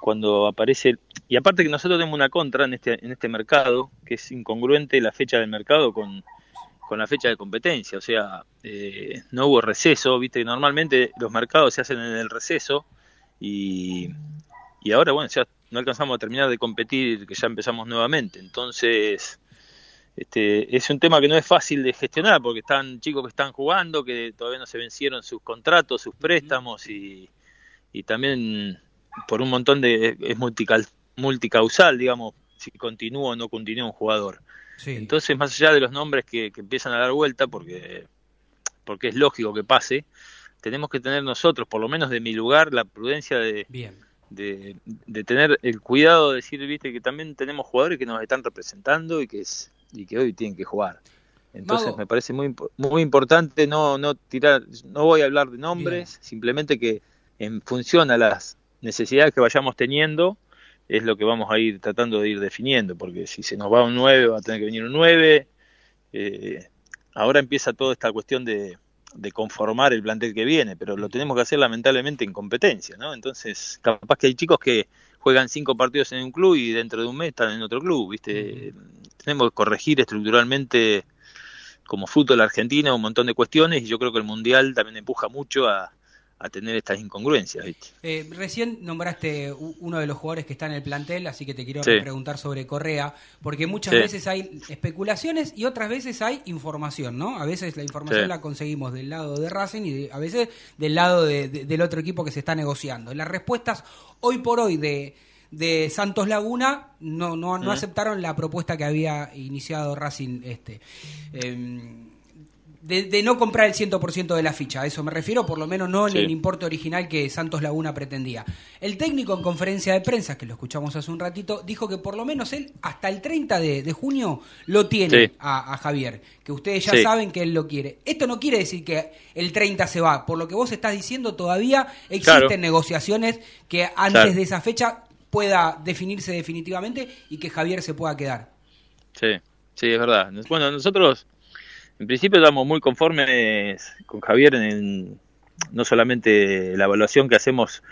cuando aparece y aparte que nosotros tenemos una contra en este en este mercado que es incongruente la fecha del mercado con con la fecha de competencia, o sea, eh, no hubo receso, viste, normalmente los mercados se hacen en el receso y, y ahora, bueno, ya no alcanzamos a terminar de competir, que ya empezamos nuevamente, entonces este, es un tema que no es fácil de gestionar porque están chicos que están jugando, que todavía no se vencieron sus contratos, sus préstamos y, y también por un montón de... es multical, multicausal, digamos, si continúa o no continúa un jugador. Entonces, más allá de los nombres que, que empiezan a dar vuelta, porque, porque es lógico que pase, tenemos que tener nosotros, por lo menos de mi lugar, la prudencia de, Bien. de, de tener el cuidado de decir, viste, que también tenemos jugadores que nos están representando y que es y que hoy tienen que jugar. Entonces Mago. me parece muy muy importante no no tirar, no voy a hablar de nombres, simplemente que en función a las necesidades que vayamos teniendo es lo que vamos a ir tratando de ir definiendo, porque si se nos va un 9 va a tener que venir un 9. eh, ahora empieza toda esta cuestión de, de conformar el plantel que viene, pero lo tenemos que hacer lamentablemente en competencia, ¿no? Entonces, capaz que hay chicos que juegan cinco partidos en un club y dentro de un mes están en otro club, ¿viste? Tenemos que corregir estructuralmente como fútbol argentino un montón de cuestiones y yo creo que el Mundial también empuja mucho a, a tener estas incongruencias, ¿viste? Eh, recién nombraste uno de los jugadores que está en el plantel, así que te quiero Sí. preguntar sobre Correa, porque muchas Sí. veces hay especulaciones y otras veces hay información, ¿no? A veces la información Sí. la conseguimos del lado de Racing y de- a veces del lado de- de- del otro equipo que se está negociando. Las respuestas hoy por hoy de, de Santos Laguna no, no, no aceptaron la propuesta que había iniciado Racing este. Em, de, de no comprar el 100% de la ficha, a eso me refiero, por lo menos no en Sí. el importe original que Santos Laguna pretendía. El técnico en conferencia de prensa, que lo escuchamos hace un ratito, dijo que por lo menos él hasta el 30 de, de junio lo tiene Sí. a, a Javier, que ustedes ya Sí. saben que él lo quiere. Esto no quiere decir que el 30 se va, por lo que vos estás diciendo todavía existen Claro. negociaciones que antes Claro. de esa fecha pueda definirse definitivamente y que Javier se pueda quedar. Sí, sí, es verdad. Bueno, nosotros en principio estamos muy conformes con Javier en no solamente la evaluación que hacemos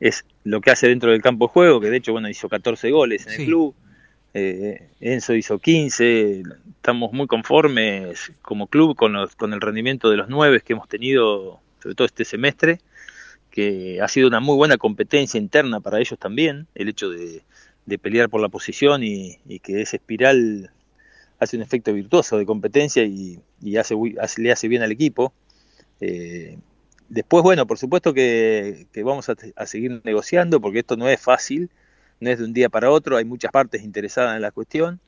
es lo que hace dentro del campo de juego, que de hecho, bueno, hizo 14 goles en Sí. el club, eh, Enzo hizo 15, estamos muy conformes como club con, los, con el rendimiento de los nueve que hemos tenido, sobre todo este semestre, que ha sido una muy buena competencia interna para ellos también, el hecho de, de pelear por la posición y, y que esa espiral hace un efecto virtuoso de competencia y, y hace, hace- le hace bien al equipo. Eh, después, bueno, por supuesto que, que vamos a, a, seguir negociando porque esto no es fácil, no es de un día para otro, hay muchas partes interesadas en la cuestión,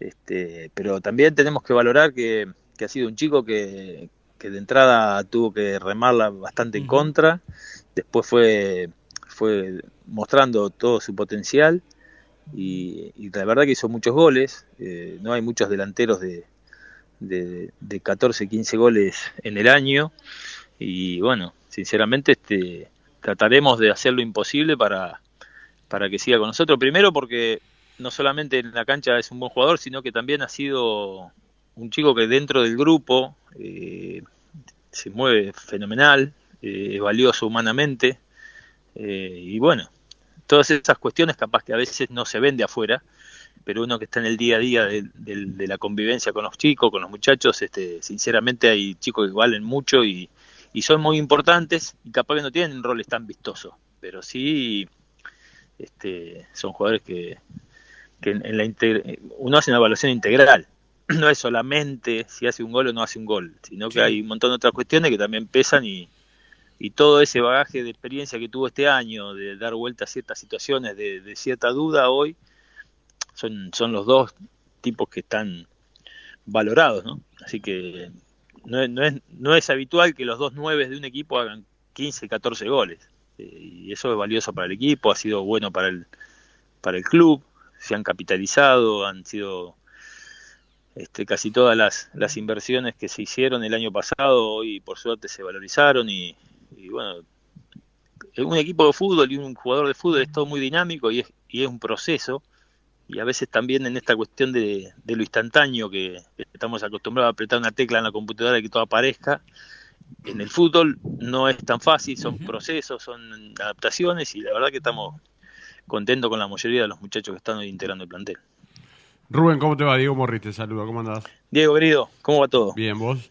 este, pero también tenemos que valorar que, que ha sido un chico que, que, de entrada tuvo que remarla bastante en contra, después fue, fue mostrando todo su potencial y, la verdad que hizo muchos goles, eh, no hay muchos delanteros de, de, de 14, 15 goles en el año y bueno, sinceramente este, trataremos de hacer lo imposible para, para que siga con nosotros. Primero porque no solamente en la cancha es un buen jugador, sino que también ha sido un chico que dentro del grupo eh, se mueve fenomenal, eh, es valioso humanamente eh, y bueno, todas esas cuestiones capaz que a veces no se ven de afuera, pero uno que está en el día a día de, de, de la convivencia con los chicos, con los muchachos, este, sinceramente hay chicos que valen mucho y, y son muy importantes y capaz que no tienen roles tan vistosos, pero sí este, son jugadores que, que en, la uno hace una evaluación integral, no es solamente si hace un gol o no hace un gol, sino que sí. hay un montón de otras cuestiones que también pesan y, y todo ese bagaje de experiencia que tuvo este año, de dar vuelta a ciertas situaciones, de, cierta duda hoy, son, son los dos tipos que están valorados, ¿no? Así que no no es, no es habitual que los dos nueves de un equipo hagan 15, 14 goles. Eh, y eso es valioso para el equipo, ha sido bueno para el, para el club, se han capitalizado, han sido este, casi todas las, las inversiones que se hicieron el año pasado, hoy por suerte se valorizaron y, y bueno, un equipo de fútbol y un jugador de fútbol es todo muy dinámico y es, y es un proceso y a veces también en esta cuestión de, de lo instantáneo que, que, estamos acostumbrados a apretar una tecla en la computadora y que todo aparezca, en el fútbol no es tan fácil, son uh -huh. procesos, son adaptaciones y la verdad que estamos contentos con la mayoría de los muchachos que están hoy integrando el plantel. Rubén, ¿cómo te va? Diego Morris te saluda, ¿cómo andás? Diego, querido, ¿cómo va todo? Bien, ¿vos?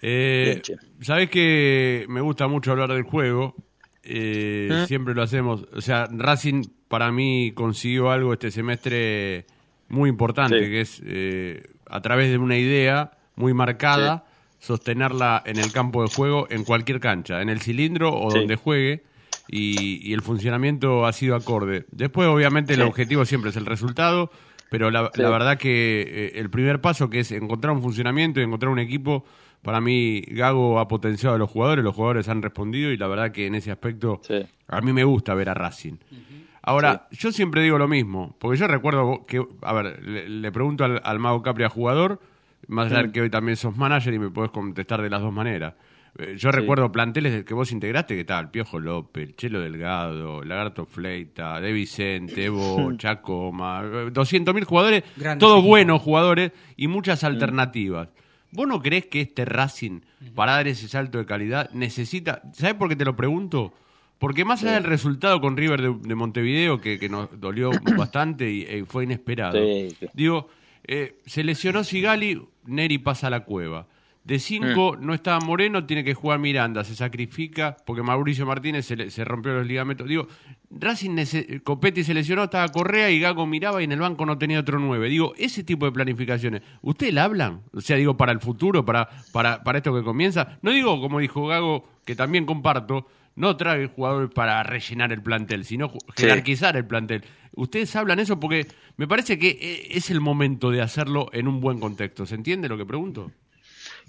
Eh, Sabés que me gusta mucho hablar del juego, eh, ¿Eh? siempre lo hacemos, o sea, Racing para mí consiguió algo este semestre muy importante, sí. que es eh, a través de una idea muy marcada, sí. sostenerla en el campo de juego, en cualquier cancha, en el cilindro o sí. donde juegue, y, y, el funcionamiento ha sido acorde. Después, obviamente, el objetivo siempre es el resultado, pero la, la verdad que eh, el primer paso, que es encontrar un funcionamiento y encontrar un equipo, para mí Gago ha potenciado a los jugadores, los jugadores han respondido y la verdad que en ese aspecto a mí me gusta ver a Racing. Uh -huh. Ahora, sí. yo siempre digo lo mismo, porque yo recuerdo que, a ver, le, le pregunto al, al, Mago Capri a jugador, más allá mm. que hoy también sos manager y me podés contestar de las dos maneras. Eh, yo sí. recuerdo planteles que vos integraste, que tal, Piojo López, Chelo Delgado, Lagarto Fleita, De Vicente, Evo, Chacoma, 200.000 jugadores, Grandes todos equipos. buenos jugadores y muchas alternativas. ¿Vos no crees que este Racing, para dar ese salto de calidad, necesita... ¿Sabés por qué te lo pregunto? Porque más allá del resultado con River de, de Montevideo, que, que, nos dolió bastante y, y fue inesperado, sí, sí. digo, eh, se lesionó Sigali, Neri pasa a la cueva. De cinco mm. no estaba Moreno, tiene que jugar Miranda, se sacrifica porque Mauricio Martínez se, le, se rompió los ligamentos. Digo, Racing, Copetti se lesionó, estaba Correa y Gago miraba y en el banco no tenía otro nueve. Digo, ese tipo de planificaciones, ¿ustedes la hablan? O sea, digo, para el futuro, para, para, para esto que comienza. No digo, como dijo Gago, que también comparto, no trae jugadores para rellenar el plantel, sino jerarquizar sí. el plantel. Ustedes hablan eso porque me parece que eh, es el momento de hacerlo en un buen contexto. ¿Se entiende lo que pregunto?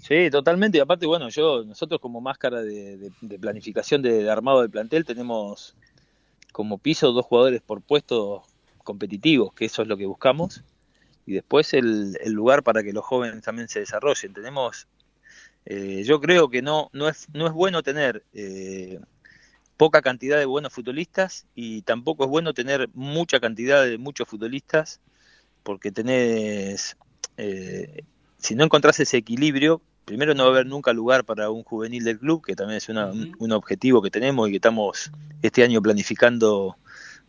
Sí, totalmente. Y aparte, bueno, yo nosotros como máscara de, de, planificación de, de, armado del plantel tenemos como piso dos jugadores por puesto competitivos, que eso es lo que buscamos. Y después el, el lugar para que los jóvenes también se desarrollen. Tenemos, eh, yo creo que no, no, es, no es bueno tener eh, poca cantidad de buenos futbolistas y tampoco es bueno tener mucha cantidad de muchos futbolistas porque tenés, eh, si no encontrás ese equilibrio, primero no va a haber nunca lugar para un juvenil del club, que también es una, uh -huh. un, objetivo que tenemos y que estamos este año planificando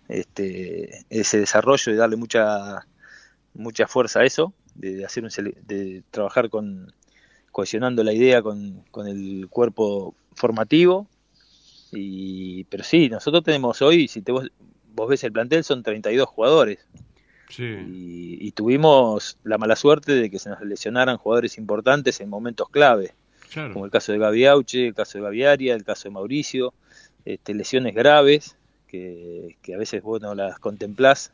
este, ese desarrollo y darle mucha mucha fuerza a eso, de hacer un, de trabajar con cohesionando la idea con, con el cuerpo formativo y, pero sí, nosotros tenemos hoy, si te, vos, vos ves el plantel, son 32 jugadores. Sí. Y, y, tuvimos la mala suerte de que se nos lesionaran jugadores importantes en momentos clave. Claro. como el caso de Gaby Auche, el caso de Gaby Aria, el caso de Mauricio, este, lesiones graves que, que a veces vos no las contemplás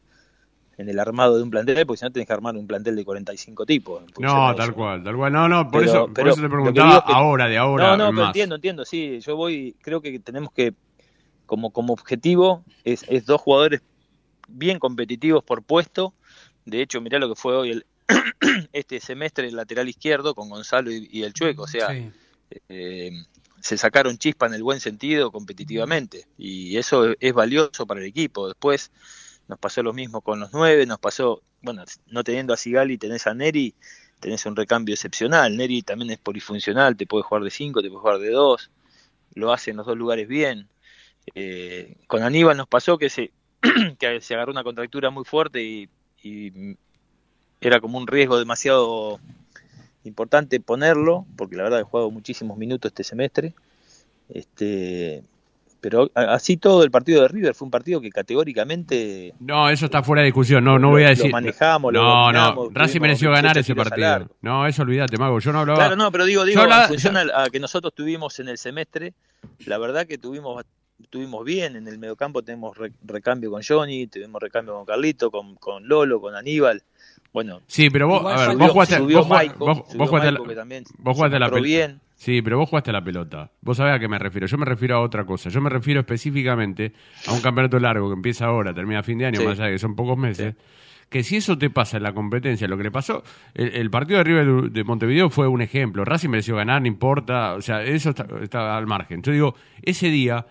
en el armado de un plantel, porque si no tenés que armar un plantel de 45 tipos. No, tal eso. cual, tal cual. No, no, por, Pero- eso, por pero eso te preguntaba que- ahora, de ahora. No, no, pero entiendo, entiendo, sí. Yo voy, creo que tenemos que, como, como objetivo, es, es dos jugadores bien competitivos por puesto. De hecho, mirá lo que fue hoy el, este semestre el lateral izquierdo con Gonzalo y, y el Chueco. O sea, Sí. eh, se sacaron chispa en el buen sentido competitivamente. Y eso es, es valioso para el equipo. Después nos pasó lo mismo con los nueve, nos pasó, bueno, no teniendo a Sigali, tenés a Neri, tenés un recambio excepcional. Neri también es polifuncional, te puede jugar de 5, te puede jugar de 2, lo hace en los dos lugares bien. Eh, con Aníbal nos pasó que se, que se agarró una contractura muy fuerte y, y era como un riesgo demasiado importante ponerlo, porque la verdad he jugado muchísimos minutos este semestre. Este, pero así todo el partido de River fue un partido que categóricamente No, eso está fuera de discusión. No, no Lo- voy a lo decir. manejamos, lo no, dominamos, no. Racing mereció ganar 17 ese partido. No, eso olvídate, Mago. Yo no hablaba. Claro, no, pero digo, digo, en función a, a que nosotros tuvimos en el semestre, la verdad que tuvimos tuvimos bien en el mediocampo, tenemos re- recambio con Johnny, tuvimos recambio con Carlito, con, con Lolo, con Aníbal. Bueno, Sí, pero vos, a ver, subió- vos jugaste, vos, jugaste- Maico, vos, subió vos jugaste, a Maico, la- que también vos jugaste la pelota. bien. Sí, pero vos jugaste la pelota. Vos sabés a qué me refiero. Yo me refiero a otra cosa. Yo me refiero específicamente a un campeonato largo que empieza ahora, termina a fin de año, Sí. más allá de que son pocos meses. Que si eso te pasa en la competencia, lo que le pasó, el, el partido de River de Montevideo fue un ejemplo. Racing mereció ganar, no importa. O sea, eso está, está al margen. Yo digo, ese día,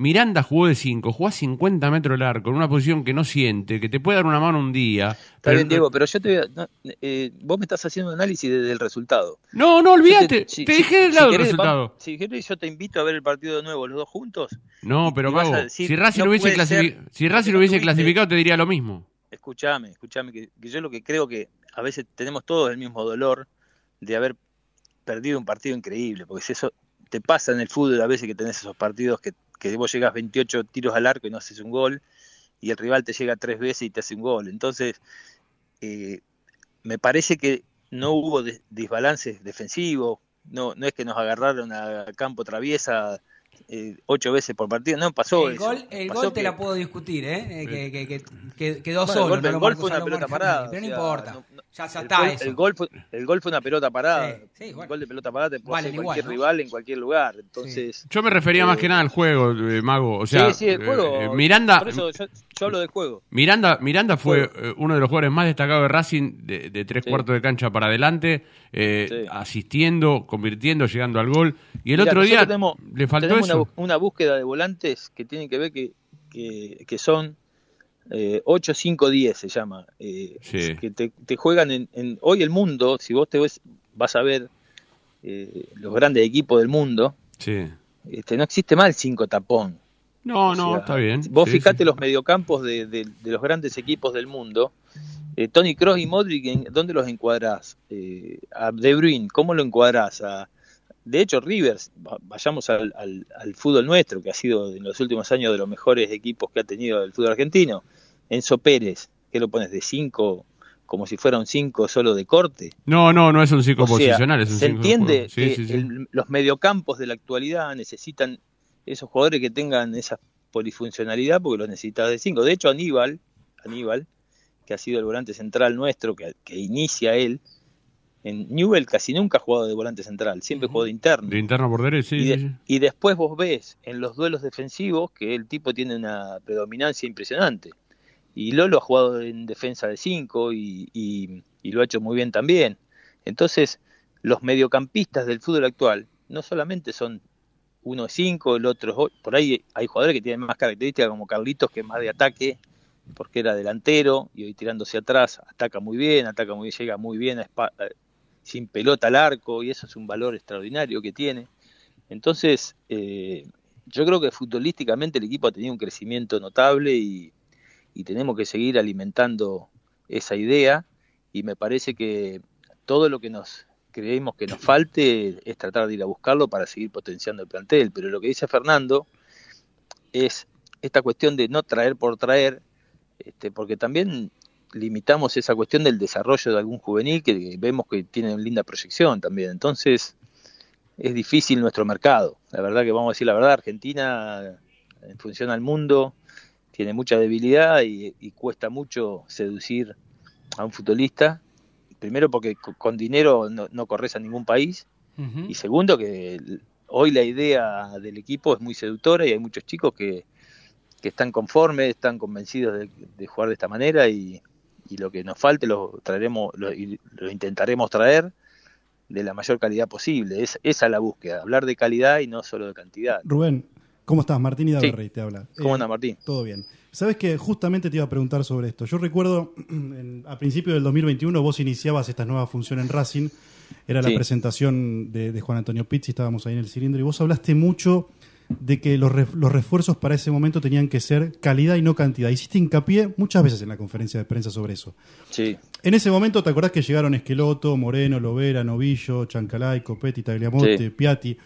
Miranda jugó de 5, jugó a 50 metros del arco, en una posición que no siente, que te puede dar una mano un día. Está pero- bien, Diego, pero yo te voy a- no, eh, vos me estás haciendo un análisis desde el resultado. No, no, olvídate. si- te si- dejé de si lado el querés, resultado. vamos- si querés, yo te invito a ver el partido de nuevo, los dos juntos. No, pero Mago, decir, si Racing no hubiese, ser si Racing clasificado, te diría lo mismo. Escuchame, escuchame, que, que yo lo que creo que a veces tenemos todos el mismo dolor de haber perdido un partido increíble, porque si eso te pasa en el fútbol a veces que tenés esos partidos que, que vos llegas 28 tiros al arco y no haces un gol, y el rival te llega tres veces y te hace un gol. Entonces, eh, me parece que no hubo des- desbalances defensivos, no, no es que nos agarraron a campo traviesa eh, ocho veces por partido, no pasó El eso. gol, el Pasó gol te que- la puedo discutir, ¿eh? Eh, Que, que, que- que quedó Bueno, solo. el gol, no el fue una pelota parada. Pero no o sea, importa. no- ya, ya el está gol, eso. El gol, fue, el gol fue una pelota parada. Sí, sí, el gol de pelota parada te puede Valen hacer igual, cualquier ¿no? rival en cualquier lugar. Entonces, Yo me refería más Eh, que nada al juego, eh, Mago. O sea, sí, sí, el juego. eh, Miranda, Por eso yo, yo hablo del juego. Miranda, Miranda fue Juego. uno de los jugadores más destacados de Racing de, de tres Sí. cuartos de cancha para adelante, eh, Sí. asistiendo, convirtiendo, llegando al gol. Y el otro día tenemos- le faltó tenemos eso. Una, búsqueda de volantes que tienen que ver que, que, que son eh, 8, 5, 10 se llama. eh, Sí. Que te, te juegan en, en- Hoy el mundo, si vos te ves, vas a ver eh, los grandes equipos del mundo, Sí. este, no existe más el 5 tapón. No, O no, sea, está bien. Vos Sí, fijate los mediocampos de, de- de los grandes equipos del mundo. Eh, Tony Kroos y Modric, ¿en- ¿dónde los encuadrás? Eh, a De Bruyne, ¿cómo lo encuadrás? A, de hecho, Rivers, va- vayamos al, al- al fútbol nuestro, que ha sido en los últimos años de los mejores equipos que ha tenido el fútbol argentino. Enzo Pérez, ¿qué lo pones de 5? Como si fuera un 5 solo de corte. No, no, no es un cinco O sea, posicional, es un se cinco de entiende. Sí, que sí, sí. el- los mediocampos de la actualidad necesitan esos jugadores que tengan esa polifuncionalidad porque los necesitas de cinco. De hecho, Aníbal, Aníbal, que ha sido el volante central nuestro, que, que inicia él, en Newell casi nunca ha jugado de volante central, siempre jugó de interno. De interno por derecha, sí, y, de- sí, sí. y después vos ves en los duelos defensivos que el tipo tiene una predominancia impresionante. Y Lolo ha jugado en defensa de 5 y, y- y lo ha hecho muy bien también. Entonces, los mediocampistas del fútbol actual no solamente son uno de 5, el otro es ocho. Por ahí hay jugadores que tienen más características como Carlitos, que es más de ataque, porque era delantero y hoy tirándose atrás ataca muy bien, ataca muy bien, llega muy bien a eh, sin pelota al arco y eso es un valor extraordinario que tiene. Entonces, eh, yo creo que futbolísticamente el equipo ha tenido un crecimiento notable y, y tenemos que seguir alimentando esa idea y me parece que todo lo que nos creemos que nos falte es tratar de ir a buscarlo para seguir potenciando el plantel. Pero lo que dice Fernando es esta cuestión de no traer por traer, este, porque también limitamos esa cuestión del desarrollo de algún juvenil que vemos que tiene una linda proyección también. Entonces, es difícil nuestro mercado. La verdad que vamos a decir la verdad, Argentina en función al mundo tiene mucha debilidad y, cuesta mucho seducir a un futbolista. Primero porque con dinero no, corres a ningún país y segundo que hoy la idea del equipo es muy seductora y hay muchos chicos que, están conformes, están convencidos de, jugar de esta manera y, lo que nos falte lo traeremos, lo, lo intentaremos traer de la mayor calidad posible. Es, esa es la búsqueda, hablar de calidad y no solo de cantidad. Rubén, ¿cómo estás? Martín Hidaverrey te habla. ¿Cómo anda Martín? Todo bien. Sabes que justamente te iba a preguntar sobre esto. Yo recuerdo a principios del 2021 vos iniciabas esta nueva función en Racing. Era la presentación de, de, Juan Antonio Pizzi, estábamos ahí en el cilindro y vos hablaste mucho de que los, los, refuerzos para ese momento tenían que ser calidad y no cantidad. Hiciste hincapié muchas veces en la conferencia de prensa sobre eso. Sí. En ese momento, ¿te acordás que llegaron Esqueloto, Moreno, Lovera, Novillo, Chancalay, Copetti, Tagliamonte, Piatti?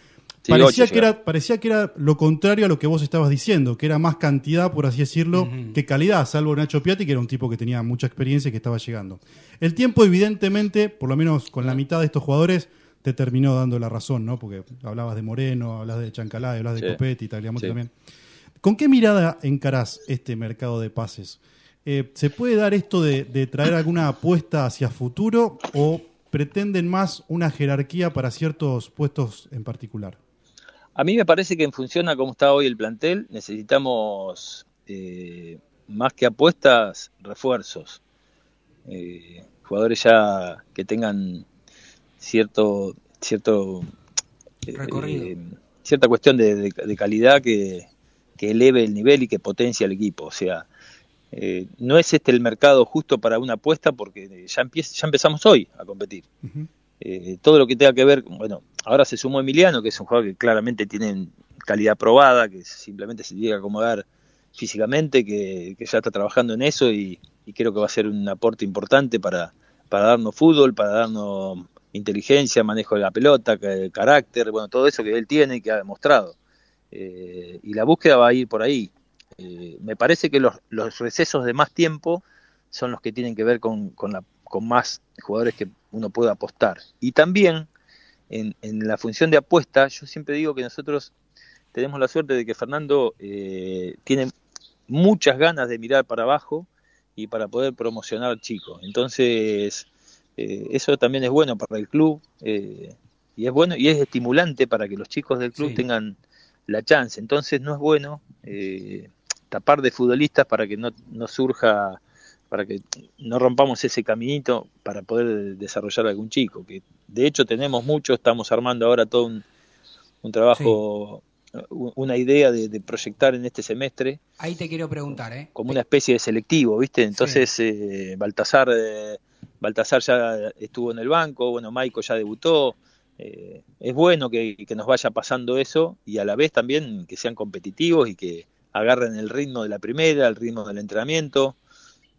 parecía, que era, parecía que era lo contrario a lo que vos estabas diciendo, que era más cantidad, por así decirlo, que calidad, salvo Nacho Piatti, que era un tipo que tenía mucha experiencia y que estaba llegando. El tiempo, evidentemente, por lo menos con la mitad de estos jugadores, te terminó dando la razón, ¿no? Porque hablabas de Moreno, hablas de Chancalay, hablas de Copetti, Tagliamonte también. ¿Con qué mirada encarás este mercado de pases? Eh, ¿Se puede dar esto de, traer alguna apuesta hacia futuro o pretenden más una jerarquía para ciertos puestos en particular? A mí me parece que en función a cómo está hoy el plantel, necesitamos eh, más que apuestas, refuerzos. Eh, jugadores ya que tengan cierto, cierto eh, cierta cuestión de, calidad que, eleve el nivel y que potencia el equipo. O sea, eh, no es este el mercado justo para una apuesta porque ya, ya empezamos hoy a competir. Eh, todo lo que tenga que ver, bueno, ahora se sumó Emiliano, que es un jugador que claramente tiene calidad probada, que simplemente se tiene que acomodar físicamente, que, ya está trabajando en eso y, y, creo que va a ser un aporte importante para, para darnos fútbol, para darnos inteligencia, manejo de la pelota, carácter, bueno, todo eso que él tiene y que ha demostrado. Eh, y la búsqueda va a ir por ahí. Eh, me parece que los, recesos de más tiempo son los que tienen que ver con, con, la, con más jugadores que uno pueda apostar. Y también en, en, la función de apuesta, yo siempre digo que nosotros tenemos la suerte de que Fernando eh, tiene muchas ganas de mirar para abajo y para poder promocionar chico. Entonces, eh, eso también es bueno para el club eh, y es bueno y es estimulante para que los chicos del club tengan la chance. Entonces no es bueno eh, tapar de futbolistas para que no, no surja, para que no rompamos ese caminito para poder desarrollar algún chico. Que de hecho tenemos mucho, estamos armando ahora todo un, un trabajo. una idea de, proyectar en este semestre. Ahí te quiero preguntar, ¿eh? Como una especie de selectivo, ¿viste? Entonces, Baltasar Baltasar ya estuvo en el banco, bueno, Maico ya debutó. Eh, es bueno que, nos vaya pasando eso y a la vez también que sean competitivos y que agarren el ritmo de la primera, el ritmo del entrenamiento.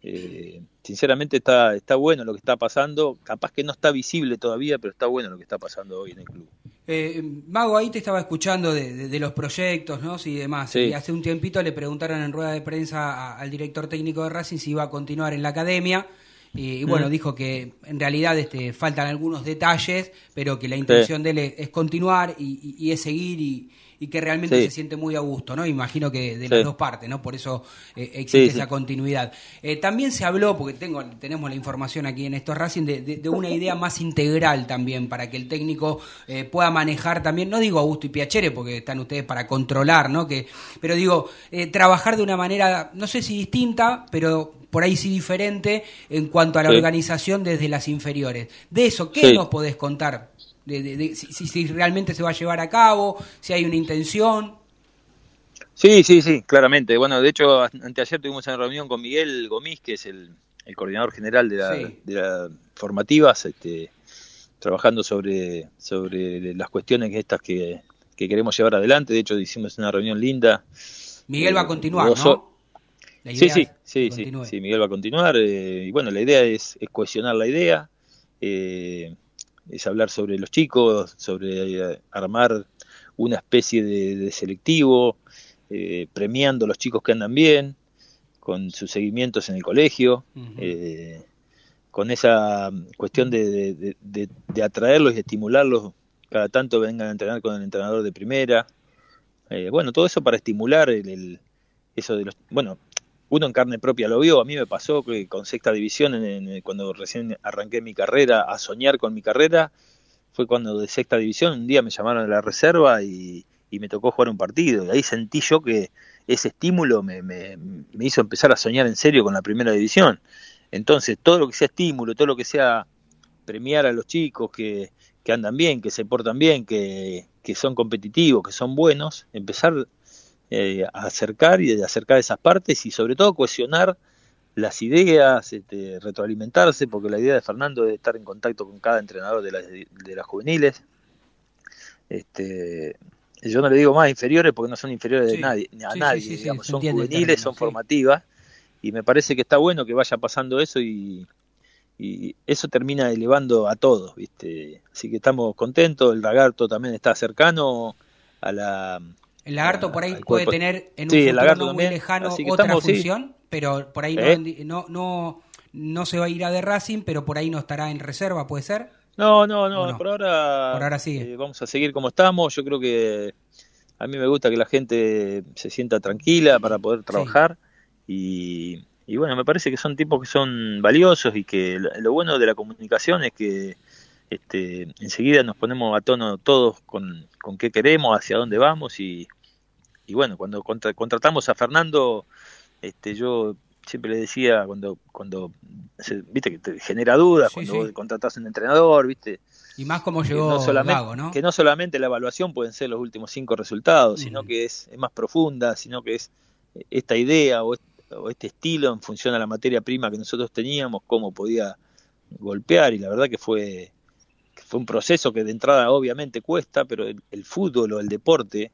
Eh, sinceramente está, está bueno lo que está pasando, capaz que no está visible todavía, pero está bueno lo que está pasando hoy en el club. Eh, Mago, ahí te estaba escuchando de, los proyectos ¿no? y demás. Y hace un tiempito le preguntaron en rueda de prensa al director técnico de Racing si iba a continuar en la academia. Y, bueno, dijo que en realidad este, faltan algunos detalles, pero que la intención de él es, continuar y, es seguir y, que realmente se siente muy a gusto, ¿no? Imagino que de las dos partes, ¿no? Por eso eh, existe esa continuidad. Eh, también se habló, porque tengo, tenemos la información aquí en estos Racing, de, una idea más integral también, para que el técnico eh, pueda manejar también, no digo a gusto y piacere, porque están ustedes para controlar, ¿no? Que, pero digo, trabajar de una manera, no sé si distinta, pero por ahí sí diferente en cuanto a la organización desde las inferiores. De eso, ¿qué nos podés contar? De, si, realmente se va a llevar a cabo, si hay una intención. Sí, sí, sí, claramente. Bueno, de hecho, anteayer tuvimos una reunión con Miguel Gomis, que es el, coordinador general de, la, de las formativas, este, trabajando sobre, sobre las cuestiones estas que, queremos llevar adelante. De hecho, hicimos una reunión linda. Miguel va a continuar, ¿no? Sí, sí, sí, sí, Miguel va a continuar. Eh, y bueno, la idea es, cohesionar la idea, eh, es hablar sobre los chicos, sobre eh, armar una especie de, selectivo, premiando a los chicos que andan bien, con sus seguimientos en el colegio, con esa cuestión de, de, atraerlos y estimularlos cada tanto vengan a entrenar con el entrenador de primera. Eh, bueno, todo eso para estimular el, el- eso de los... Bueno, uno en carne propia lo vio, a mí me pasó que con sexta división, en- cuando recién arranqué mi carrera, a soñar con mi carrera, fue cuando de sexta división un día me llamaron a la reserva y, y me tocó jugar un partido. Y ahí sentí yo que ese estímulo me, me- me hizo empezar a soñar en serio con la primera división. Entonces, todo lo que sea estímulo, todo lo que sea premiar a los chicos que, que andan bien, que se portan bien, que, que son competitivos, que son buenos, empezar eh, acercar y acercar esas partes y sobre todo cohesionar las ideas, este, retroalimentarse, porque la idea de Fernando es estar en contacto con cada entrenador de las, de las juveniles. Este, yo no le digo más inferiores porque no son inferiores de nadie, a sí, nadie, sí, digamos, son juveniles, término, son formativas. Y me parece que está bueno que vaya pasando eso y, y eso termina elevando a todos, ¿viste? Así que estamos contentos, el lagarto también está cercano a la... El lagarto por ahí puede tener en un Sí, futuro no muy lejano otra estamos, sí. función, pero por ahí no, ¿Eh? no, no, no se va a ir a de Racing, pero por ahí no estará en reserva, ¿puede ser? No, no, no, por ahora, Por ahora sigue. eh, vamos a seguir como estamos. Yo creo que a mí me gusta que la gente se sienta tranquila para poder trabajar y, y bueno, me parece que son tipos que son valiosos y que lo bueno de la comunicación es que este, enseguida nos ponemos a tono todos con, con qué queremos, hacia dónde vamos y, y bueno, cuando contra- contratamos a Fernando, este, yo siempre le decía cuando cuando viste que te genera dudas Sí, cuando sí. contratás un entrenador, viste Y más como llegó no solamente, Gago, ¿no? que no solamente la evaluación pueden ser los últimos cinco resultados, sino que es, es más profunda, sino que es esta idea o, o este estilo en función a la materia prima que nosotros teníamos, cómo podía golpear y la verdad que fue fue un proceso que de entrada obviamente cuesta, pero el, fútbol o el deporte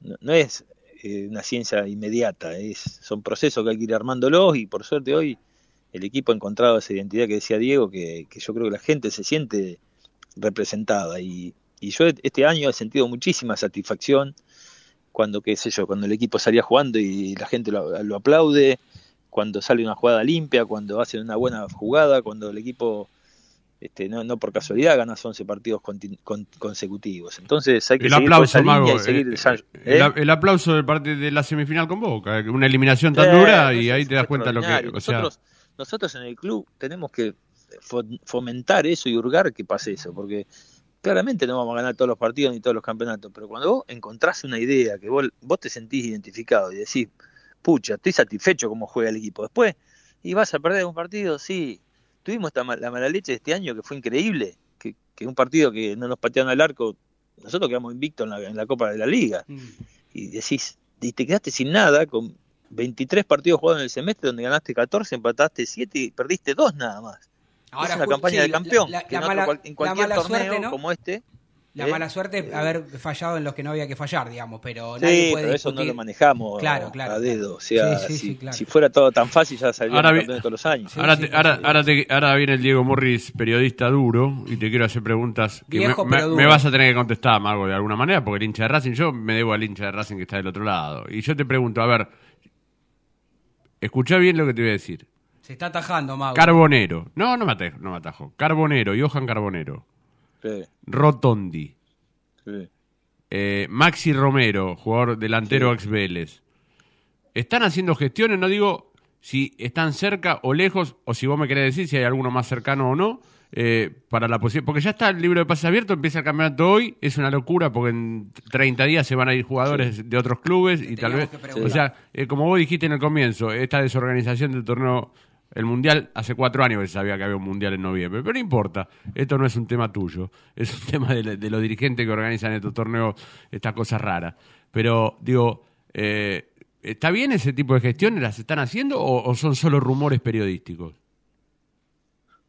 no, no es eh, una ciencia inmediata, es, son procesos que hay que ir armándolos y por suerte hoy el equipo ha encontrado esa identidad que decía Diego, que, yo creo que la gente se siente representada y, yo este año he sentido muchísima satisfacción cuando qué sé yo cuando el equipo salía jugando y la gente lo, lo aplaude cuando sale una jugada limpia cuando hacen una buena jugada cuando el equipo este, no, no por casualidad ganas 11 partidos con- consecutivos entonces hay que El seguir aplauso, Mago. y seguir eh, el, ¿eh? el aplauso del parte de la semifinal con Boca. eh, Una eliminación tan Eh, dura y ahí te das cuenta lo que. O sea, nosotros, nosotros en el club tenemos que fo- fomentar eso y hurgar que pase eso, porque claramente no vamos a ganar todos los partidos ni todos los campeonatos, pero cuando vos encontrás una idea que vos, vos te sentís identificado y decís, pucha, estoy satisfecho cómo juega el equipo, después, y vas a perder un partido, sí, tuvimos esta, la mala leche de este año que fue increíble, que, que un partido que no nos patearon al arco, nosotros quedamos invictos en la, en la Copa de la Liga, y decís, y te quedaste sin nada con 23 partidos jugados en el semestre donde ganaste 14, empataste 7 y perdiste 2 nada más. Ahora, es una campaña sí, de campeón. la- que la en, otro mala- cual- en la cualquier torneo suerte, ¿no? como este. La ¿eh? mala suerte haber fallado en los que no había que fallar, digamos, pero Sí, nadie puede pero eso no lo manejamos Claro, claro, a dedo. O sea, Sí, sí, si, sí, claro. si fuera todo tan fácil ya campeones todos los años. ahora, te- ahora, ahora, te- ahora viene el Diego Morris, periodista duro, y te quiero hacer preguntas que Viejo, me, me- pero duro. me vas a tener que contestar, Mago, de alguna manera, porque el hincha de Racing, yo me debo al hincha de Racing que está del otro lado. Y yo te pregunto, a ver, escuchá bien lo que te voy a decir. Se está atajando, Mago. Carbonero. No, no me atajo. No me atajo. Carbonero, Johan Carbonero. Sí, Rotondi. sí. eh, Maxi Romero, jugador delantero ex Vélez. ¿Están haciendo gestiones? No digo si están cerca o lejos, o si vos me querés decir si hay alguno más cercano o no, eh, para la posibilidad. Porque ya está el libro de pases abierto, empieza el campeonato hoy, es una locura porque en 30 días se van a ir jugadores de otros clubes y tal vez. O sea, eh, como vos dijiste en el comienzo, esta desorganización del torneo. El mundial, hace cuatro años que se sabía que había un mundial en noviembre, pero no importa, esto no es un tema tuyo, es un tema de, los dirigentes que organizan estos torneos, estas cosas raras. Pero, digo, eh, ¿está bien ese tipo de gestiones? ¿Las están haciendo o son solo rumores periodísticos?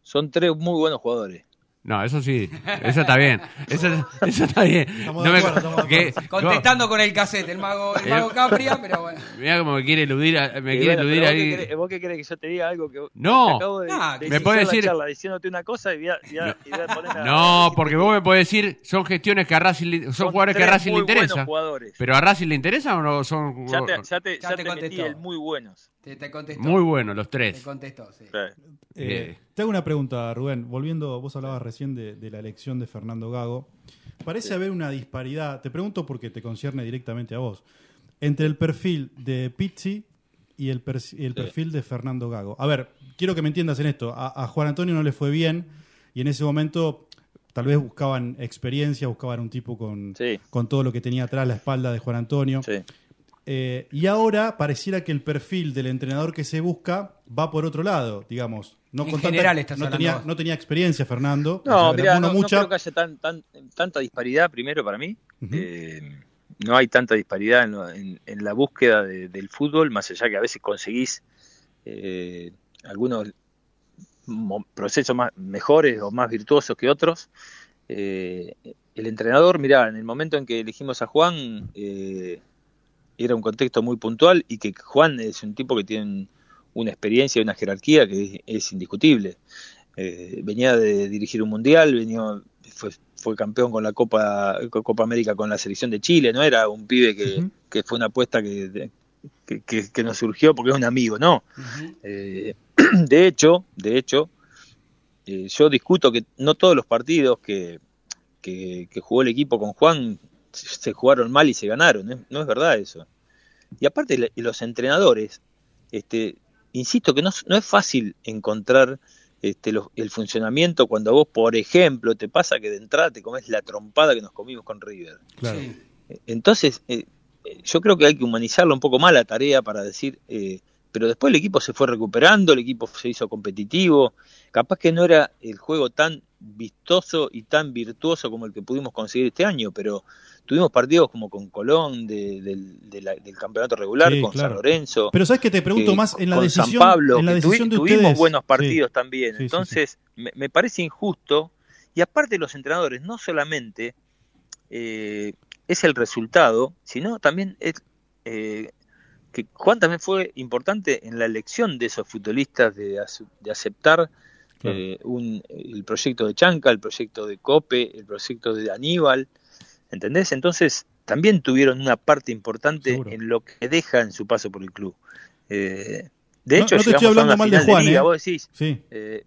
Son tres muy buenos jugadores. No, eso sí, eso está bien, eso, eso está bien. Estamos No de me- acuerdo, que-. Contestando con el cassette, el mago, el mago Eh, Capria, pero bueno. Mira cómo me quiere eludir, me quiere bueno, eludir pero vos ahí. qué querés- ¿Vos qué querés que yo te diga algo que No. acabo de, Ah, de me puede iniciar la decir- charla diciéndote una cosa y voy a, y a- y voy a poner a- No, porque vos me podés decir, son gestiones que a Racing, le- son, Son jugadores que a Racing le interesa. Pero a Racing le interesa o no son Ya te, ya te, Ya ya te te metí el muy buenos. Te, te contestó. muy buenos los Te tres? contestó, sí. Eh, te hago una pregunta, Rubén. Volviendo, vos hablabas recién de, de la elección de Fernando Gago. Parece haber una disparidad, te pregunto porque te concierne directamente a vos, entre el perfil de Pizzi y el, perfil de Fernando Gago. A ver, quiero que me entiendas en esto. A, a Juan Antonio no le fue bien y en ese momento tal vez buscaban experiencia, buscaban un tipo con, con todo lo que tenía atrás la espalda de Juan Antonio. Eh, y ahora pareciera que el perfil del entrenador que se busca va por otro lado, digamos. No En con tanta- general estás no hablando tenía, vos. no tenía experiencia Fernando. No, O sea, no, no mucha. creo que haya tan, tan- tanta disparidad, primero para mí. Eh, no hay tanta disparidad en, lo- en- en la búsqueda de- del fútbol, más allá que a veces conseguís eh, algunos procesos más mejores o más virtuosos que otros. Eh, el entrenador, mira, en el momento en que elegimos a Juan, eh, era un contexto muy puntual y que Juan es un tipo que tiene una experiencia y una jerarquía que es, indiscutible. Eh, venía de dirigir un mundial, venía, fue, fue campeón con la Copa, Copa América con la selección de Chile, no era un pibe que, que fue una apuesta que, que, que- que nos surgió porque es un amigo, no. Eh, de hecho, de hecho, eh, yo discuto que no todos los partidos que, que jugó el equipo con Juan se jugaron mal y se ganaron, ¿eh? no es verdad eso. Y aparte los entrenadores, este, insisto que no, es- no es fácil encontrar este, los- el funcionamiento cuando a vos, por ejemplo, te pasa que de entrada te comes la trompada que nos comimos con River. Claro. Entonces, eh, eh, yo creo que hay que humanizarlo un poco más la tarea para decir, eh, pero después el equipo se fue recuperando, el equipo se hizo competitivo, capaz que no era el juego tan vistoso y tan virtuoso como el que pudimos conseguir este año, pero tuvimos partidos como con Colón de- la- del campeonato regular, Sí, con claro. San Lorenzo. Pero sabes que te pregunto que más en la con decisión, San Pablo, en la que tuvi- decisión de tuvimos buenos Sí. partidos también. Sí, Entonces, Me, me parece injusto. Y aparte los entrenadores, no solamente eh, es el resultado, sino también es eh, que Juan también fue importante en la elección de esos futbolistas de, de aceptar Claro. eh, un, el proyecto de Chanca, el proyecto de Cope, el proyecto de Aníbal, ¿entendés? Entonces también tuvieron una parte importante en lo que deja en su paso por el club. Eh, de No- hecho, no te estoy llegamos a hablando una mal de final Juan, liga, ¿eh? vos decís, Sí. eh,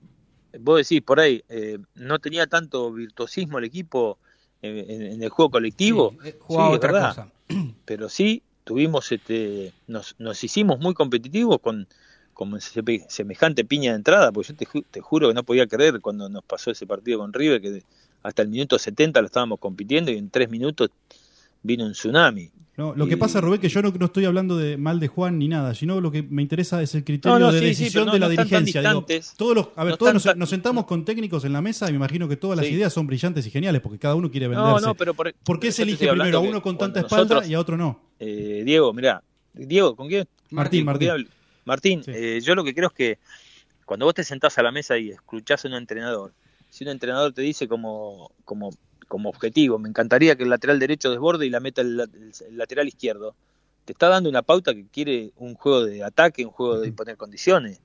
vos decís por ahí, eh, no tenía tanto virtuosismo el equipo en, en- en el juego colectivo. Sí, eh, jugaba es otra verdad. cosa. Pero sí, tuvimos, este, nos, nos hicimos muy competitivos con, con seme- semejante piña de entrada, porque yo te, ju- te juro que no podía creer cuando nos pasó ese partido con River, que hasta el minuto 70 lo estábamos compitiendo y en tres minutos vino un tsunami. No, lo que pasa, Rubén, que yo no, no estoy hablando de mal de Juan ni nada, sino lo que me interesa es el criterio No, no, de sí, decisión de la dirigencia. Digo, todos los, a ver, todos nos, tan- nos sentamos con técnicos en la mesa y me imagino que todas las Sí. ideas son brillantes y geniales porque cada uno quiere venderse. no, pero por- ¿Por qué se elige primero a uno con tanta espalda nosotros- y a otro no? Eh, Diego, mirá, Diego, ¿con quién? Martín, ¿con Martín. Martín, eh, yo lo que creo es que cuando vos te sentás a la mesa y escuchás a un entrenador, si un entrenador te dice como, como, como objetivo, me encantaría que el lateral derecho desborde y la meta el, la- el lateral izquierdo, te está dando una pauta que quiere un juego de ataque, un juego de imponer condiciones.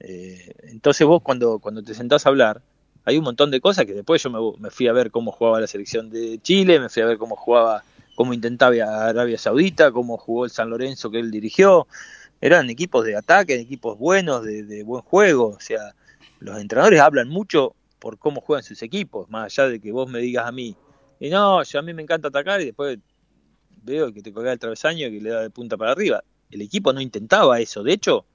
Eh, entonces vos cuando, cuando te sentás a hablar, hay un montón de cosas que después yo me, me fui a ver cómo jugaba la selección de Chile, me fui a ver cómo jugaba, cómo intentaba Arabia Saudita, cómo jugó el San Lorenzo que él dirigió. Eran equipos de ataque, equipos buenos, de, de buen juego. O sea, los entrenadores hablan mucho por cómo juegan sus equipos, más allá de que vos me digas a mí, y no, yo a mí me encanta atacar y después veo que te colga el travesaño y que le da de punta para arriba. El equipo no intentaba eso. De hecho,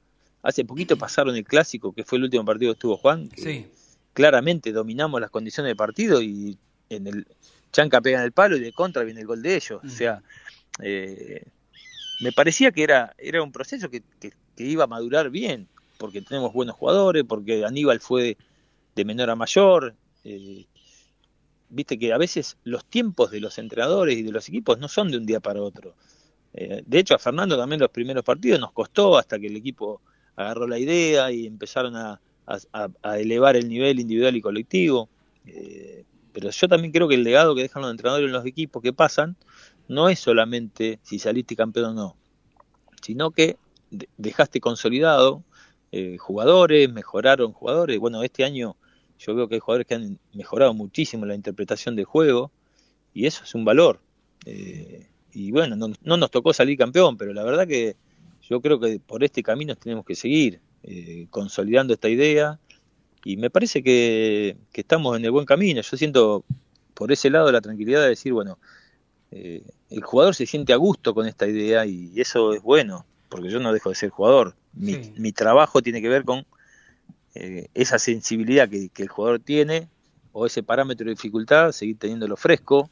hace poquito pasaron el clásico, que fue el último partido que estuvo Juan, que Sí. claramente dominamos las condiciones de partido y en el Chanca pega en el palo y de contra viene el gol de ellos. O sea, eh, me parecía que era, era un proceso que, que- que iba a madurar bien, porque tenemos buenos jugadores, porque Aníbal fue de menor a mayor. eh, Viste que a veces los tiempos de los entrenadores y de los equipos no son de un día para otro. Eh, de hecho, a Fernando también los primeros partidos nos costó hasta que el equipo agarró la idea y empezaron a, a- elevar el nivel individual y colectivo. Eh, pero yo también creo que el legado que dejan los entrenadores en los equipos que pasan no es solamente si saliste campeón o no, sino que de- dejaste consolidado jugadores, mejoraron jugadores. Bueno, este año yo veo que hay jugadores que han mejorado muchísimo la interpretación del juego y eso es un valor. Eh, y bueno, no, no nos tocó salir campeón, pero la verdad que yo creo que por este camino tenemos que seguir eh, consolidando esta idea y me parece que, que estamos en el buen camino. Yo siento por ese lado la tranquilidad de decir, bueno, eh, el jugador se siente a gusto con esta idea y eso es bueno, porque yo no dejo de ser jugador. Mi, mi trabajo tiene que ver con eh, esa sensibilidad que, que, el jugador tiene o ese parámetro de dificultad, seguir teniéndolo fresco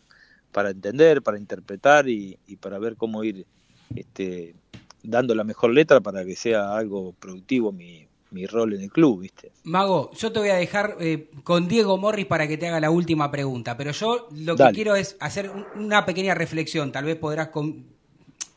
para entender, para interpretar y, y para ver cómo ir este, dando la mejor letra para que sea algo productivo mi, mi rol en el club, ¿viste? Mago, yo te voy a dejar eh, con Diego Morris para que te haga la última pregunta, pero yo lo que quiero es hacer una pequeña reflexión, tal vez podrás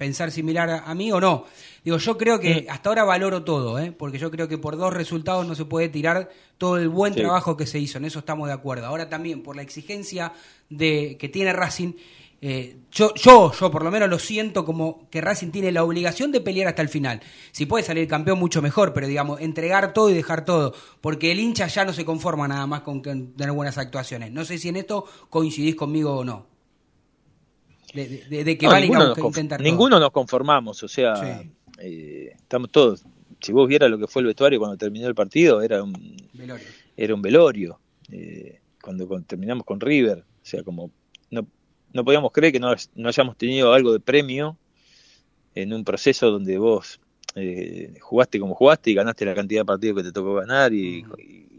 pensar similar a, mí o no. Digo, yo creo que hasta ahora valoro todo, ¿eh? porque yo creo que por dos resultados no se puede tirar todo el buen trabajo que se hizo, en eso estamos de acuerdo. Ahora también por la exigencia de que tiene Racing eh, yo, yo, yo por lo menos lo siento como que Racing tiene la obligación de pelear hasta el final. Si puede salir campeón, mucho mejor, pero digamos, entregar todo y dejar todo, porque el hincha ya no se conforma nada más con tener buenas actuaciones. No sé si en esto coincidís conmigo o no. De, que van a intentar Ninguno nos conformamos, o sea, eh, estamos todos. Si vos vieras lo que fue el vestuario cuando terminó el partido, era un velorio. Era un velorio. Eh, cuando, cuando terminamos con River, o sea, como no no podíamos creer que no, hayamos tenido algo de premio en un proceso donde vos eh, jugaste como jugaste y ganaste la cantidad de partidos que te tocó ganar y,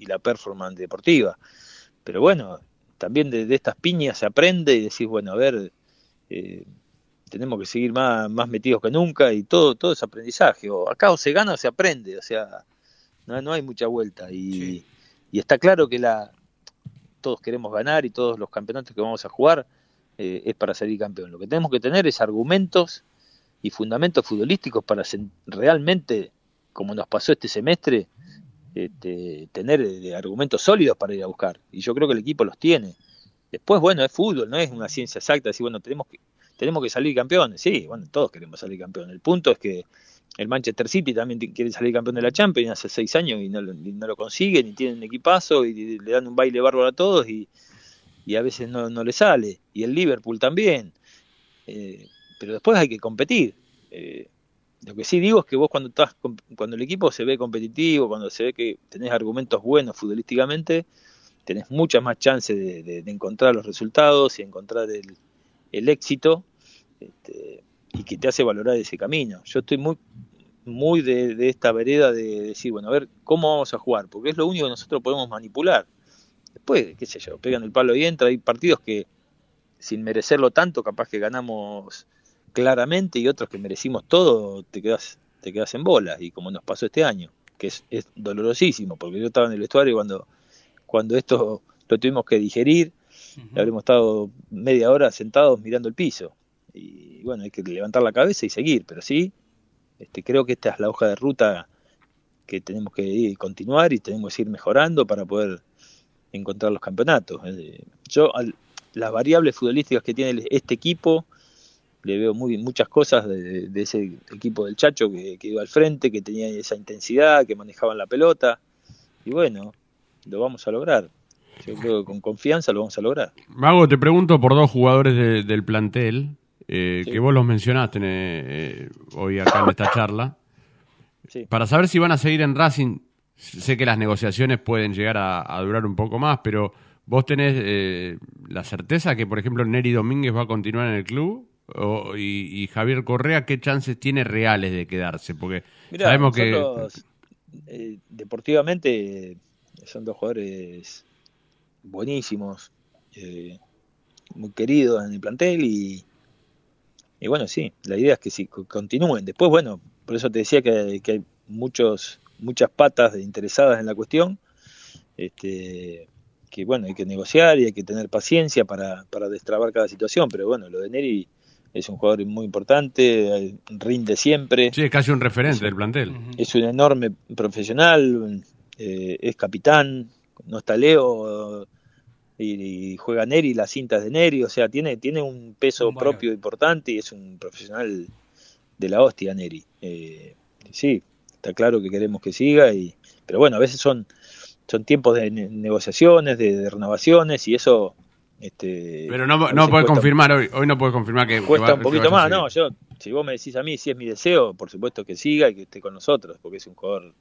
la performance deportiva. Pero bueno, también de, estas piñas se aprende y decís, bueno, a ver, eh, tenemos que seguir más, más metidos que nunca y todo, todo es aprendizaje. O acá o se gana o se aprende, o sea, no, no hay mucha vuelta. Y, y está claro que la, todos queremos ganar y todos los campeonatos que vamos a jugar eh, es para salir campeón. Lo que tenemos que tener es argumentos y fundamentos futbolísticos para realmente, como nos pasó este semestre, este, tener eh, argumentos sólidos para ir a buscar. Y yo creo que el equipo los tiene. Después, bueno, es fútbol, no es una ciencia exacta, decir, bueno, tenemos que, tenemos que salir campeones. Sí, bueno, todos queremos salir campeones. El punto es que el Manchester City también quiere salir campeón de la Champions hace seis años y no, no lo consiguen, y tienen equipazo y le dan un baile bárbaro a todos y, y a veces no, no le sale, y el Liverpool también, eh, pero después hay que competir. Eh, lo que sí digo es que vos cuando estás cuando el equipo se ve competitivo, cuando se ve que tenés argumentos buenos futbolísticamente, tenés muchas más chances de, encontrar los resultados y encontrar el, el éxito este, y que te hace valorar ese camino. Yo estoy muy muy de, de, esta vereda de decir, bueno, a ver, ¿cómo vamos a jugar? Porque es lo único que nosotros podemos manipular. Después, qué sé yo, pegan el palo y entra. Hay partidos que, sin merecerlo tanto, capaz que ganamos claramente y otros que merecimos todo, te quedas, te quedas en bola. Y como nos pasó este año, que es, es dolorosísimo, porque yo estaba en el vestuario cuando, cuando esto lo tuvimos que digerir, habremos estado media hora sentados mirando el piso. Y bueno, hay que levantar la cabeza y seguir, pero sí, este, creo que esta es la hoja de ruta que tenemos que ir, continuar y tenemos que ir mejorando para poder encontrar los campeonatos. Yo, las variables futbolísticas que tiene este equipo, le veo muy muchas cosas de, ese equipo del Chacho que, iba al frente, que tenía esa intensidad, que manejaban la pelota. Y bueno, lo vamos a lograr. Yo creo que con confianza lo vamos a lograr. Mago, te pregunto por dos jugadores del plantel, eh, que vos los mencionaste eh, hoy acá en esta charla. Para saber si van a seguir en Racing, Sé que las negociaciones pueden llegar a, durar un poco más, pero ¿vos tenés eh, la certeza que, por ejemplo, Neri Domínguez va a continuar en el club? O, y, Javier Correa, ¿qué chances tiene reales de quedarse? Porque sabemos que... Eh, deportivamente son dos jugadores buenísimos, eh, muy queridos en el plantel y, y bueno, sí, la idea es que si continúen. Después, bueno, por eso te decía que, que hay muchos muchas patas interesadas en la cuestión, este, que bueno, hay que negociar y hay que tener paciencia para, para destrabar cada situación, pero bueno, lo de Neri es un jugador muy importante, rinde siempre. Sí, es casi un referente del plantel. Es un enorme profesional, eh, es capitán, no está Leo y, juega Neri, las cintas de Neri, o sea, tiene, tiene un peso propio importante y es un profesional de la hostia Neri. Eh, sí, está claro que queremos que siga, y, pero bueno, a veces son, son tiempos de negociaciones, de, renovaciones y eso... Este, pero no, no puedes confirmar hoy, hoy no puedes confirmar que... Cuesta un poquito más, no, yo, si vos me decís a mí si es mi deseo, por supuesto que siga y que esté con nosotros, porque es un jugador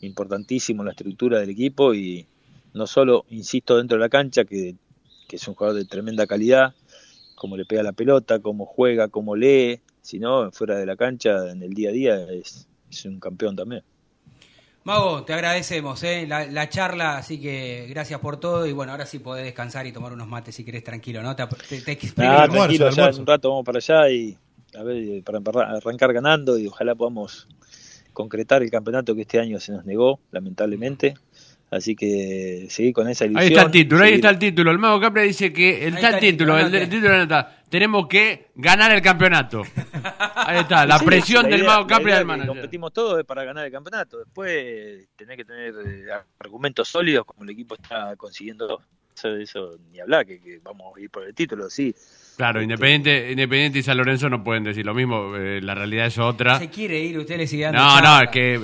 importantísimo en la estructura del equipo y no solo, insisto, dentro de la cancha, que, que es un jugador de tremenda calidad, cómo le pega la pelota, cómo juega, cómo lee, si no, fuera de la cancha, en el día a día, es, es un campeón también. Mago, te agradecemos ¿eh? la, la, charla, así que gracias por todo y bueno, ahora sí podés descansar y tomar unos mates si querés tranquilo, ¿no? Te, te, te nah, tranquilo, ya en un rato vamos para allá y a ver, para arrancar ganando y ojalá podamos concretar el campeonato que este año se nos negó, lamentablemente. Así que seguí con esa ilusión. Ahí está el título, ahí está el título. El Mago Capra dice que el, está el título, el, el, título está. Tenemos que ganar el campeonato. Ahí está, la presión del Mago Capra y del manager. Competimos todos para ganar el campeonato. Después tenés que tener eh, argumentos sólidos como el equipo está consiguiendo. Eso, eso ni hablar, que, que vamos a ir por el título, sí Claro, Independiente, Independiente y San Lorenzo no pueden decir lo mismo, eh, la realidad es otra. Se quiere ir, ustedes siguen No, no, es que eh,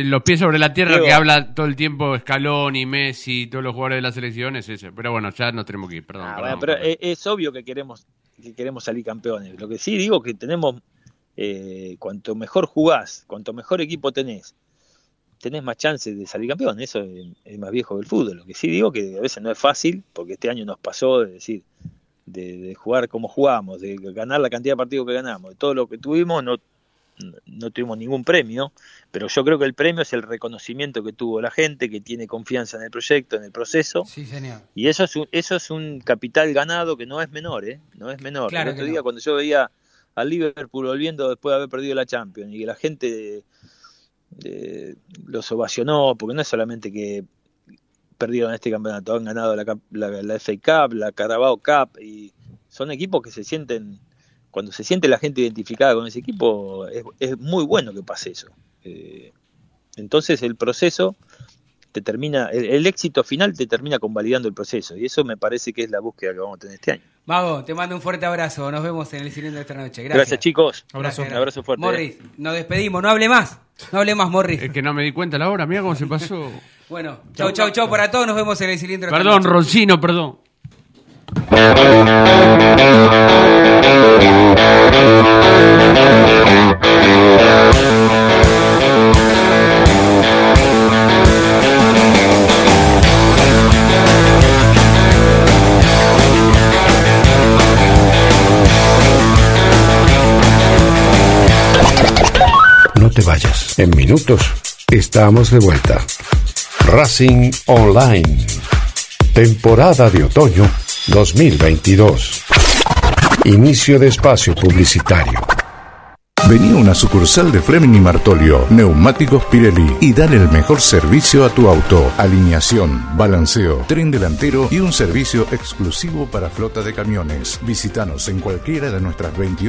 eh, los pies sobre la tierra que habla todo el tiempo Scaloni, Messi, todos los jugadores de la selección es ese. Pero bueno, ya nos tenemos que ir, perdón. Ah, perdón, bueno, pero Es, obvio que queremos, que queremos salir campeones. Lo que sí digo que tenemos, cuanto mejor jugás, cuanto mejor equipo tenés, tenés más chances de salir campeón. Eso es, es más viejo que el fútbol. Lo que sí digo que a veces no es fácil, porque este año nos pasó de decir de, jugar como jugamos, de ganar la cantidad de partidos que ganamos, de todo lo que tuvimos, no, no tuvimos ningún premio, pero yo creo que el premio es el reconocimiento que tuvo la gente, que tiene confianza en el proyecto, en el proceso. Sí, señor. Y eso es un, eso es un capital ganado que no es menor, ¿eh? No es menor. Claro el otro día cuando yo veía al Liverpool volviendo después de haber perdido la Champions y que la gente los ovacionó, porque no es solamente que perdieron este campeonato, han ganado la, la, la FA Cup, la Carabao Cup, y son equipos que se sienten, cuando se siente la gente identificada con ese equipo, es, es muy bueno que pase eso. Eh, entonces el proceso te termina, el, el, éxito final te termina convalidando el proceso, y eso me parece que es la búsqueda que vamos a tener este año. Mago, te mando un fuerte abrazo, nos vemos en el cilindro esta noche. Gracias, Gracias chicos. Abrazo. Un abrazo fuerte. Morris, nos despedimos, no hable más, no hable más, Morris. Es que no me di cuenta la hora, mira cómo se pasó. Bueno, chau, chau, chau para todos. Nos vemos en el cilindro. Perdón, Roncino, perdón. No te vayas. En minutos estamos de vuelta. Racing Online. Temporada de otoño 2022. Inicio de espacio publicitario. Vení a una sucursal de Fleming y Martolio, Neumáticos Pirelli y dale el mejor servicio a tu auto. Alineación, balanceo, tren delantero y un servicio exclusivo para flota de camiones. Visítanos en cualquiera de nuestras 28